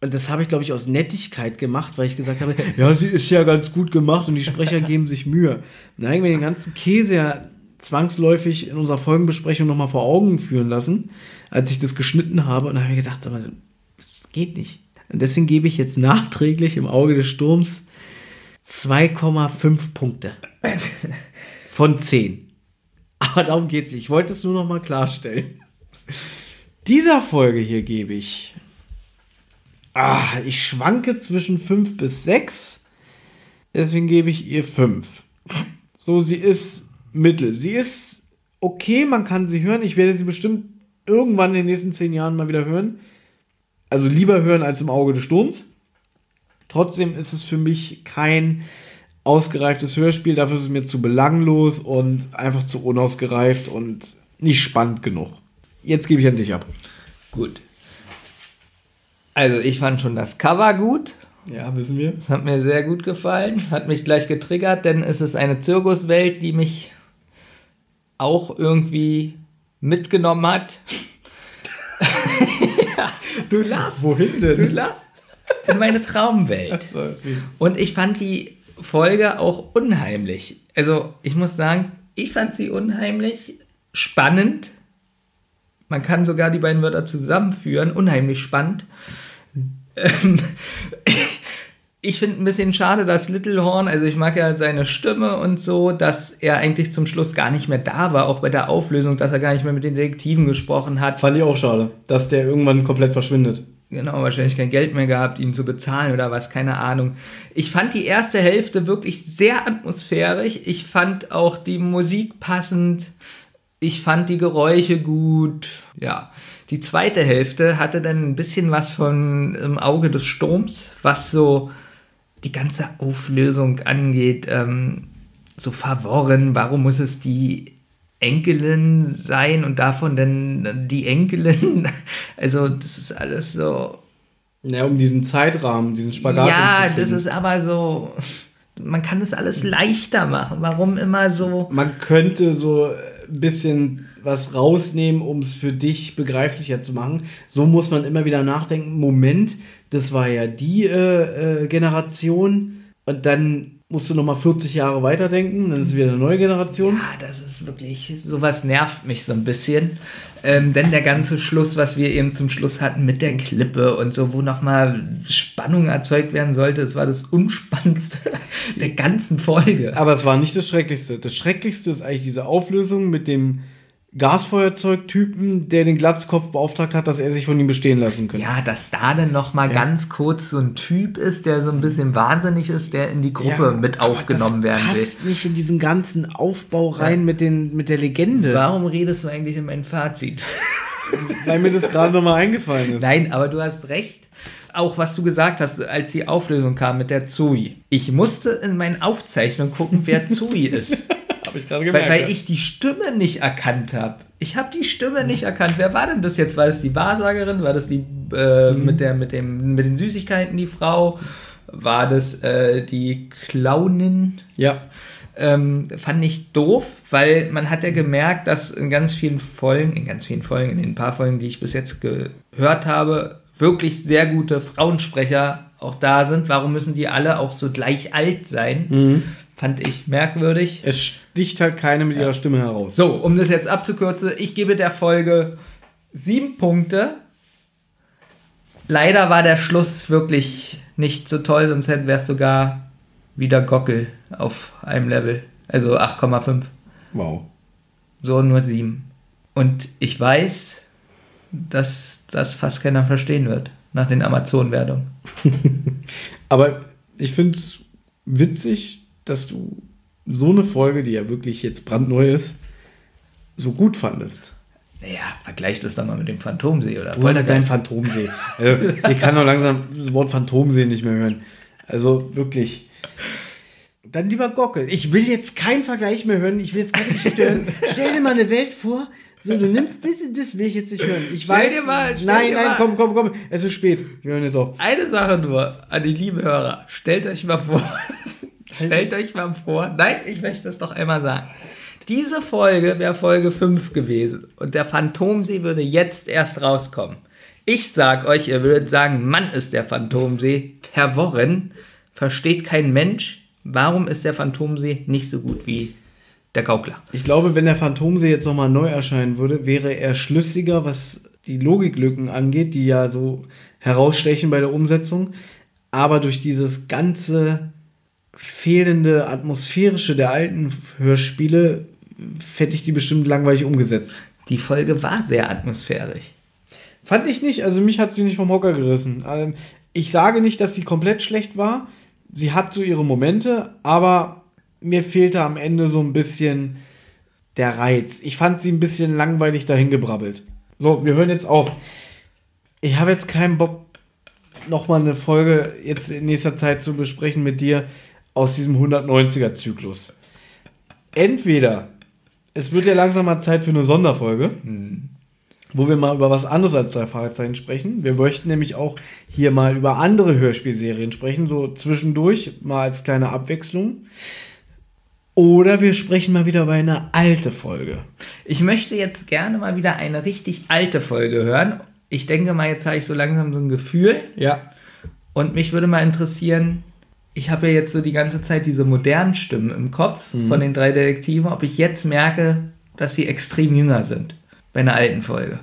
S2: Und das habe ich, glaube ich, aus Nettigkeit gemacht, weil ich gesagt habe, ja, sie ist ja ganz gut gemacht und die Sprecher geben sich Mühe. Ich mir den ganzen Käse ja zwangsläufig in unserer Folgenbesprechung nochmal vor Augen führen lassen, als ich das geschnitten habe. Und habe ich gedacht, aber das geht nicht. Und deswegen gebe ich jetzt nachträglich im Auge des Sturms 2,5 Punkte von 10. Aber darum geht es nicht. Ich wollte es nur noch mal klarstellen. Dieser Folge hier gebe ich. Ah, ich schwanke zwischen 5 bis 6. Deswegen gebe ich ihr 5. So, sie ist mittel. Sie ist okay, man kann sie hören. Ich werde sie bestimmt irgendwann in den nächsten 10 Jahren mal wieder hören. Also lieber hören als im Auge des Sturms. Trotzdem ist es für mich kein ausgereiftes Hörspiel. Dafür ist es mir zu belanglos und einfach zu unausgereift und nicht spannend genug. Jetzt gebe ich an dich ab.
S3: Gut. Also ich fand schon das Cover gut.
S2: Ja, wissen wir.
S3: Das hat mir sehr gut gefallen. Hat mich gleich getriggert, denn es ist eine Zirkuswelt, die mich auch irgendwie mitgenommen hat.
S2: ja, du lachst. Wohin denn?
S3: Du lachst. In meine Traumwelt. Und ich fand die Folge auch unheimlich. Also ich muss sagen, ich fand sie unheimlich spannend man kann sogar die beiden Wörter zusammenführen. Unheimlich spannend. Ähm, ich finde ein bisschen schade, dass Littlehorn, also ich mag ja seine Stimme und so, dass er eigentlich zum Schluss gar nicht mehr da war, auch bei der Auflösung, dass er gar nicht mehr mit den Detektiven gesprochen hat.
S2: Fand ich auch schade, dass der irgendwann komplett verschwindet.
S3: Genau, wahrscheinlich kein Geld mehr gehabt, ihn zu bezahlen oder was, keine Ahnung. Ich fand die erste Hälfte wirklich sehr atmosphärisch. Ich fand auch die Musik passend ich fand die Geräusche gut. Ja. Die zweite Hälfte hatte dann ein bisschen was von im Auge des Sturms, was so die ganze Auflösung angeht. Ähm, so verworren. Warum muss es die Enkelin sein und davon dann die Enkelin? Also, das ist alles so.
S2: Ja, um diesen Zeitrahmen, diesen Spagat.
S3: Ja, das ist aber so. Man kann das alles leichter machen. Warum immer so.
S2: Man könnte so ein bisschen was rausnehmen, um es für dich begreiflicher zu machen. So muss man immer wieder nachdenken. Moment, das war ja die äh, äh, Generation und dann musst du noch mal 40 Jahre weiterdenken, dann ist es wieder eine neue Generation.
S3: Ja, das ist wirklich, sowas nervt mich so ein bisschen. Ähm, denn der ganze Schluss, was wir eben zum Schluss hatten mit der Klippe und so, wo noch mal Spannung erzeugt werden sollte, das war das Unspannendste der ganzen Folge.
S2: Aber es war nicht das Schrecklichste. Das Schrecklichste ist eigentlich diese Auflösung mit dem Gasfeuerzeugtypen, der den Glatzkopf beauftragt hat, dass er sich von ihm bestehen lassen könnte.
S3: Ja, dass da dann noch mal ja. ganz kurz so ein Typ ist, der so ein bisschen wahnsinnig ist, der in die Gruppe ja, mit aufgenommen werden will.
S2: passt nicht in diesen ganzen Aufbau rein ja. mit, den, mit der Legende.
S3: Warum redest du eigentlich in mein Fazit?
S2: Weil mir das gerade noch mal eingefallen ist.
S3: Nein, aber du hast recht auch was du gesagt hast, als die Auflösung kam mit der Zui. Ich musste in meinen Aufzeichnungen gucken, wer Zui ist.
S2: habe ich gerade gemerkt.
S3: Weil, weil ich die Stimme nicht erkannt habe. Ich habe die Stimme nicht erkannt. Wer war denn das jetzt? War das die Wahrsagerin? War das die äh, mhm. mit, der, mit, dem, mit den Süßigkeiten, die Frau? War das äh, die Clownin?
S2: Ja.
S3: Ähm, fand ich doof, weil man hat ja gemerkt, dass in ganz vielen Folgen, in ganz vielen Folgen, in den paar Folgen, die ich bis jetzt gehört habe, wirklich sehr gute Frauensprecher auch da sind. Warum müssen die alle auch so gleich alt sein?
S2: Mhm.
S3: Fand ich merkwürdig.
S2: Es sticht halt keine mit ihrer Stimme heraus.
S3: So, um das jetzt abzukürzen, ich gebe der Folge sieben Punkte. Leider war der Schluss wirklich nicht so toll, sonst wäre es sogar wieder Gockel auf einem Level. Also 8,5.
S2: Wow.
S3: So nur 7. Und ich weiß, dass das fast keiner verstehen wird nach den Amazon-Wertungen.
S2: Aber ich finde es witzig, dass du so eine Folge, die ja wirklich jetzt brandneu ist, so gut fandest.
S3: Naja, vergleich das dann mal mit dem Phantomsee oder
S2: Du halt dein Phantomsee. Also, ich kann doch langsam das Wort Phantomsee nicht mehr hören. Also wirklich. Dann lieber Gockel. Ich will jetzt keinen Vergleich mehr hören. Ich will jetzt keine Geschichte hören. Stell dir mal eine Welt vor. So, du nimmst das, das will ich jetzt nicht hören. Ich
S3: Stell
S2: weiß.
S3: dir mal-
S2: nein,
S3: dir
S2: nein,
S3: mal-
S2: komm, komm, komm. Es ist spät. Wir hören jetzt auf.
S3: Eine Sache nur an die lieben Hörer. Stellt euch mal vor. Stellt euch mal vor. Nein, ich möchte es doch einmal sagen. Diese Folge wäre Folge 5 gewesen und der Phantomsee würde jetzt erst rauskommen. Ich sag euch, ihr würdet sagen, Mann ist der Phantomsee verworren, versteht kein Mensch. Warum ist der Phantomsee nicht so gut wie der Gaukler?
S2: Ich glaube, wenn der Phantomsee jetzt nochmal neu erscheinen würde, wäre er schlüssiger, was die Logiklücken angeht, die ja so herausstechen bei der Umsetzung. Aber durch dieses ganze fehlende atmosphärische der alten Hörspiele fände ich die bestimmt langweilig umgesetzt.
S3: Die Folge war sehr atmosphärisch.
S2: Fand ich nicht, also mich hat sie nicht vom Hocker gerissen. Ähm, Ich sage nicht, dass sie komplett schlecht war. Sie hat so ihre Momente, aber mir fehlte am Ende so ein bisschen der Reiz. Ich fand sie ein bisschen langweilig dahingebrabbelt. So, wir hören jetzt auf. Ich habe jetzt keinen Bock, nochmal eine Folge jetzt in nächster Zeit zu besprechen mit dir aus diesem 190er-Zyklus. Entweder es wird ja langsam mal Zeit für eine Sonderfolge wo wir mal über was anderes als drei Fragezeichen sprechen. Wir möchten nämlich auch hier mal über andere Hörspielserien sprechen, so zwischendurch, mal als kleine Abwechslung. Oder wir sprechen mal wieder über eine alte Folge.
S3: Ich möchte jetzt gerne mal wieder eine richtig alte Folge hören. Ich denke mal, jetzt habe ich so langsam so ein Gefühl.
S2: Ja.
S3: Und mich würde mal interessieren, ich habe ja jetzt so die ganze Zeit diese modernen Stimmen im Kopf von den drei Detektiven, ob ich jetzt merke, dass sie extrem jünger sind bei einer alten Folge.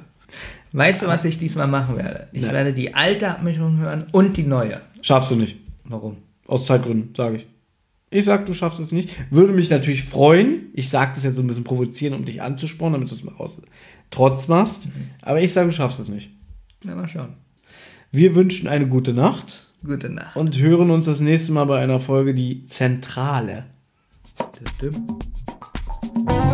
S3: Weißt du, was ich diesmal machen werde? Ich
S2: Nein.
S3: werde die alte Abmischung hören und die neue.
S2: Schaffst du nicht.
S3: Warum?
S2: Aus Zeitgründen, sage ich. Ich sag, du schaffst es nicht. Würde mich natürlich freuen. Ich sage das jetzt so ein bisschen provozieren, um dich anzuspornen, damit du es mal aus Trotz machst. Aber ich sage, du schaffst es nicht.
S3: Na, mal schauen.
S2: Wir wünschen eine gute Nacht
S3: Gute Nacht.
S2: Und hören uns das nächste Mal bei einer Folge die Zentrale.
S3: Düm, düm.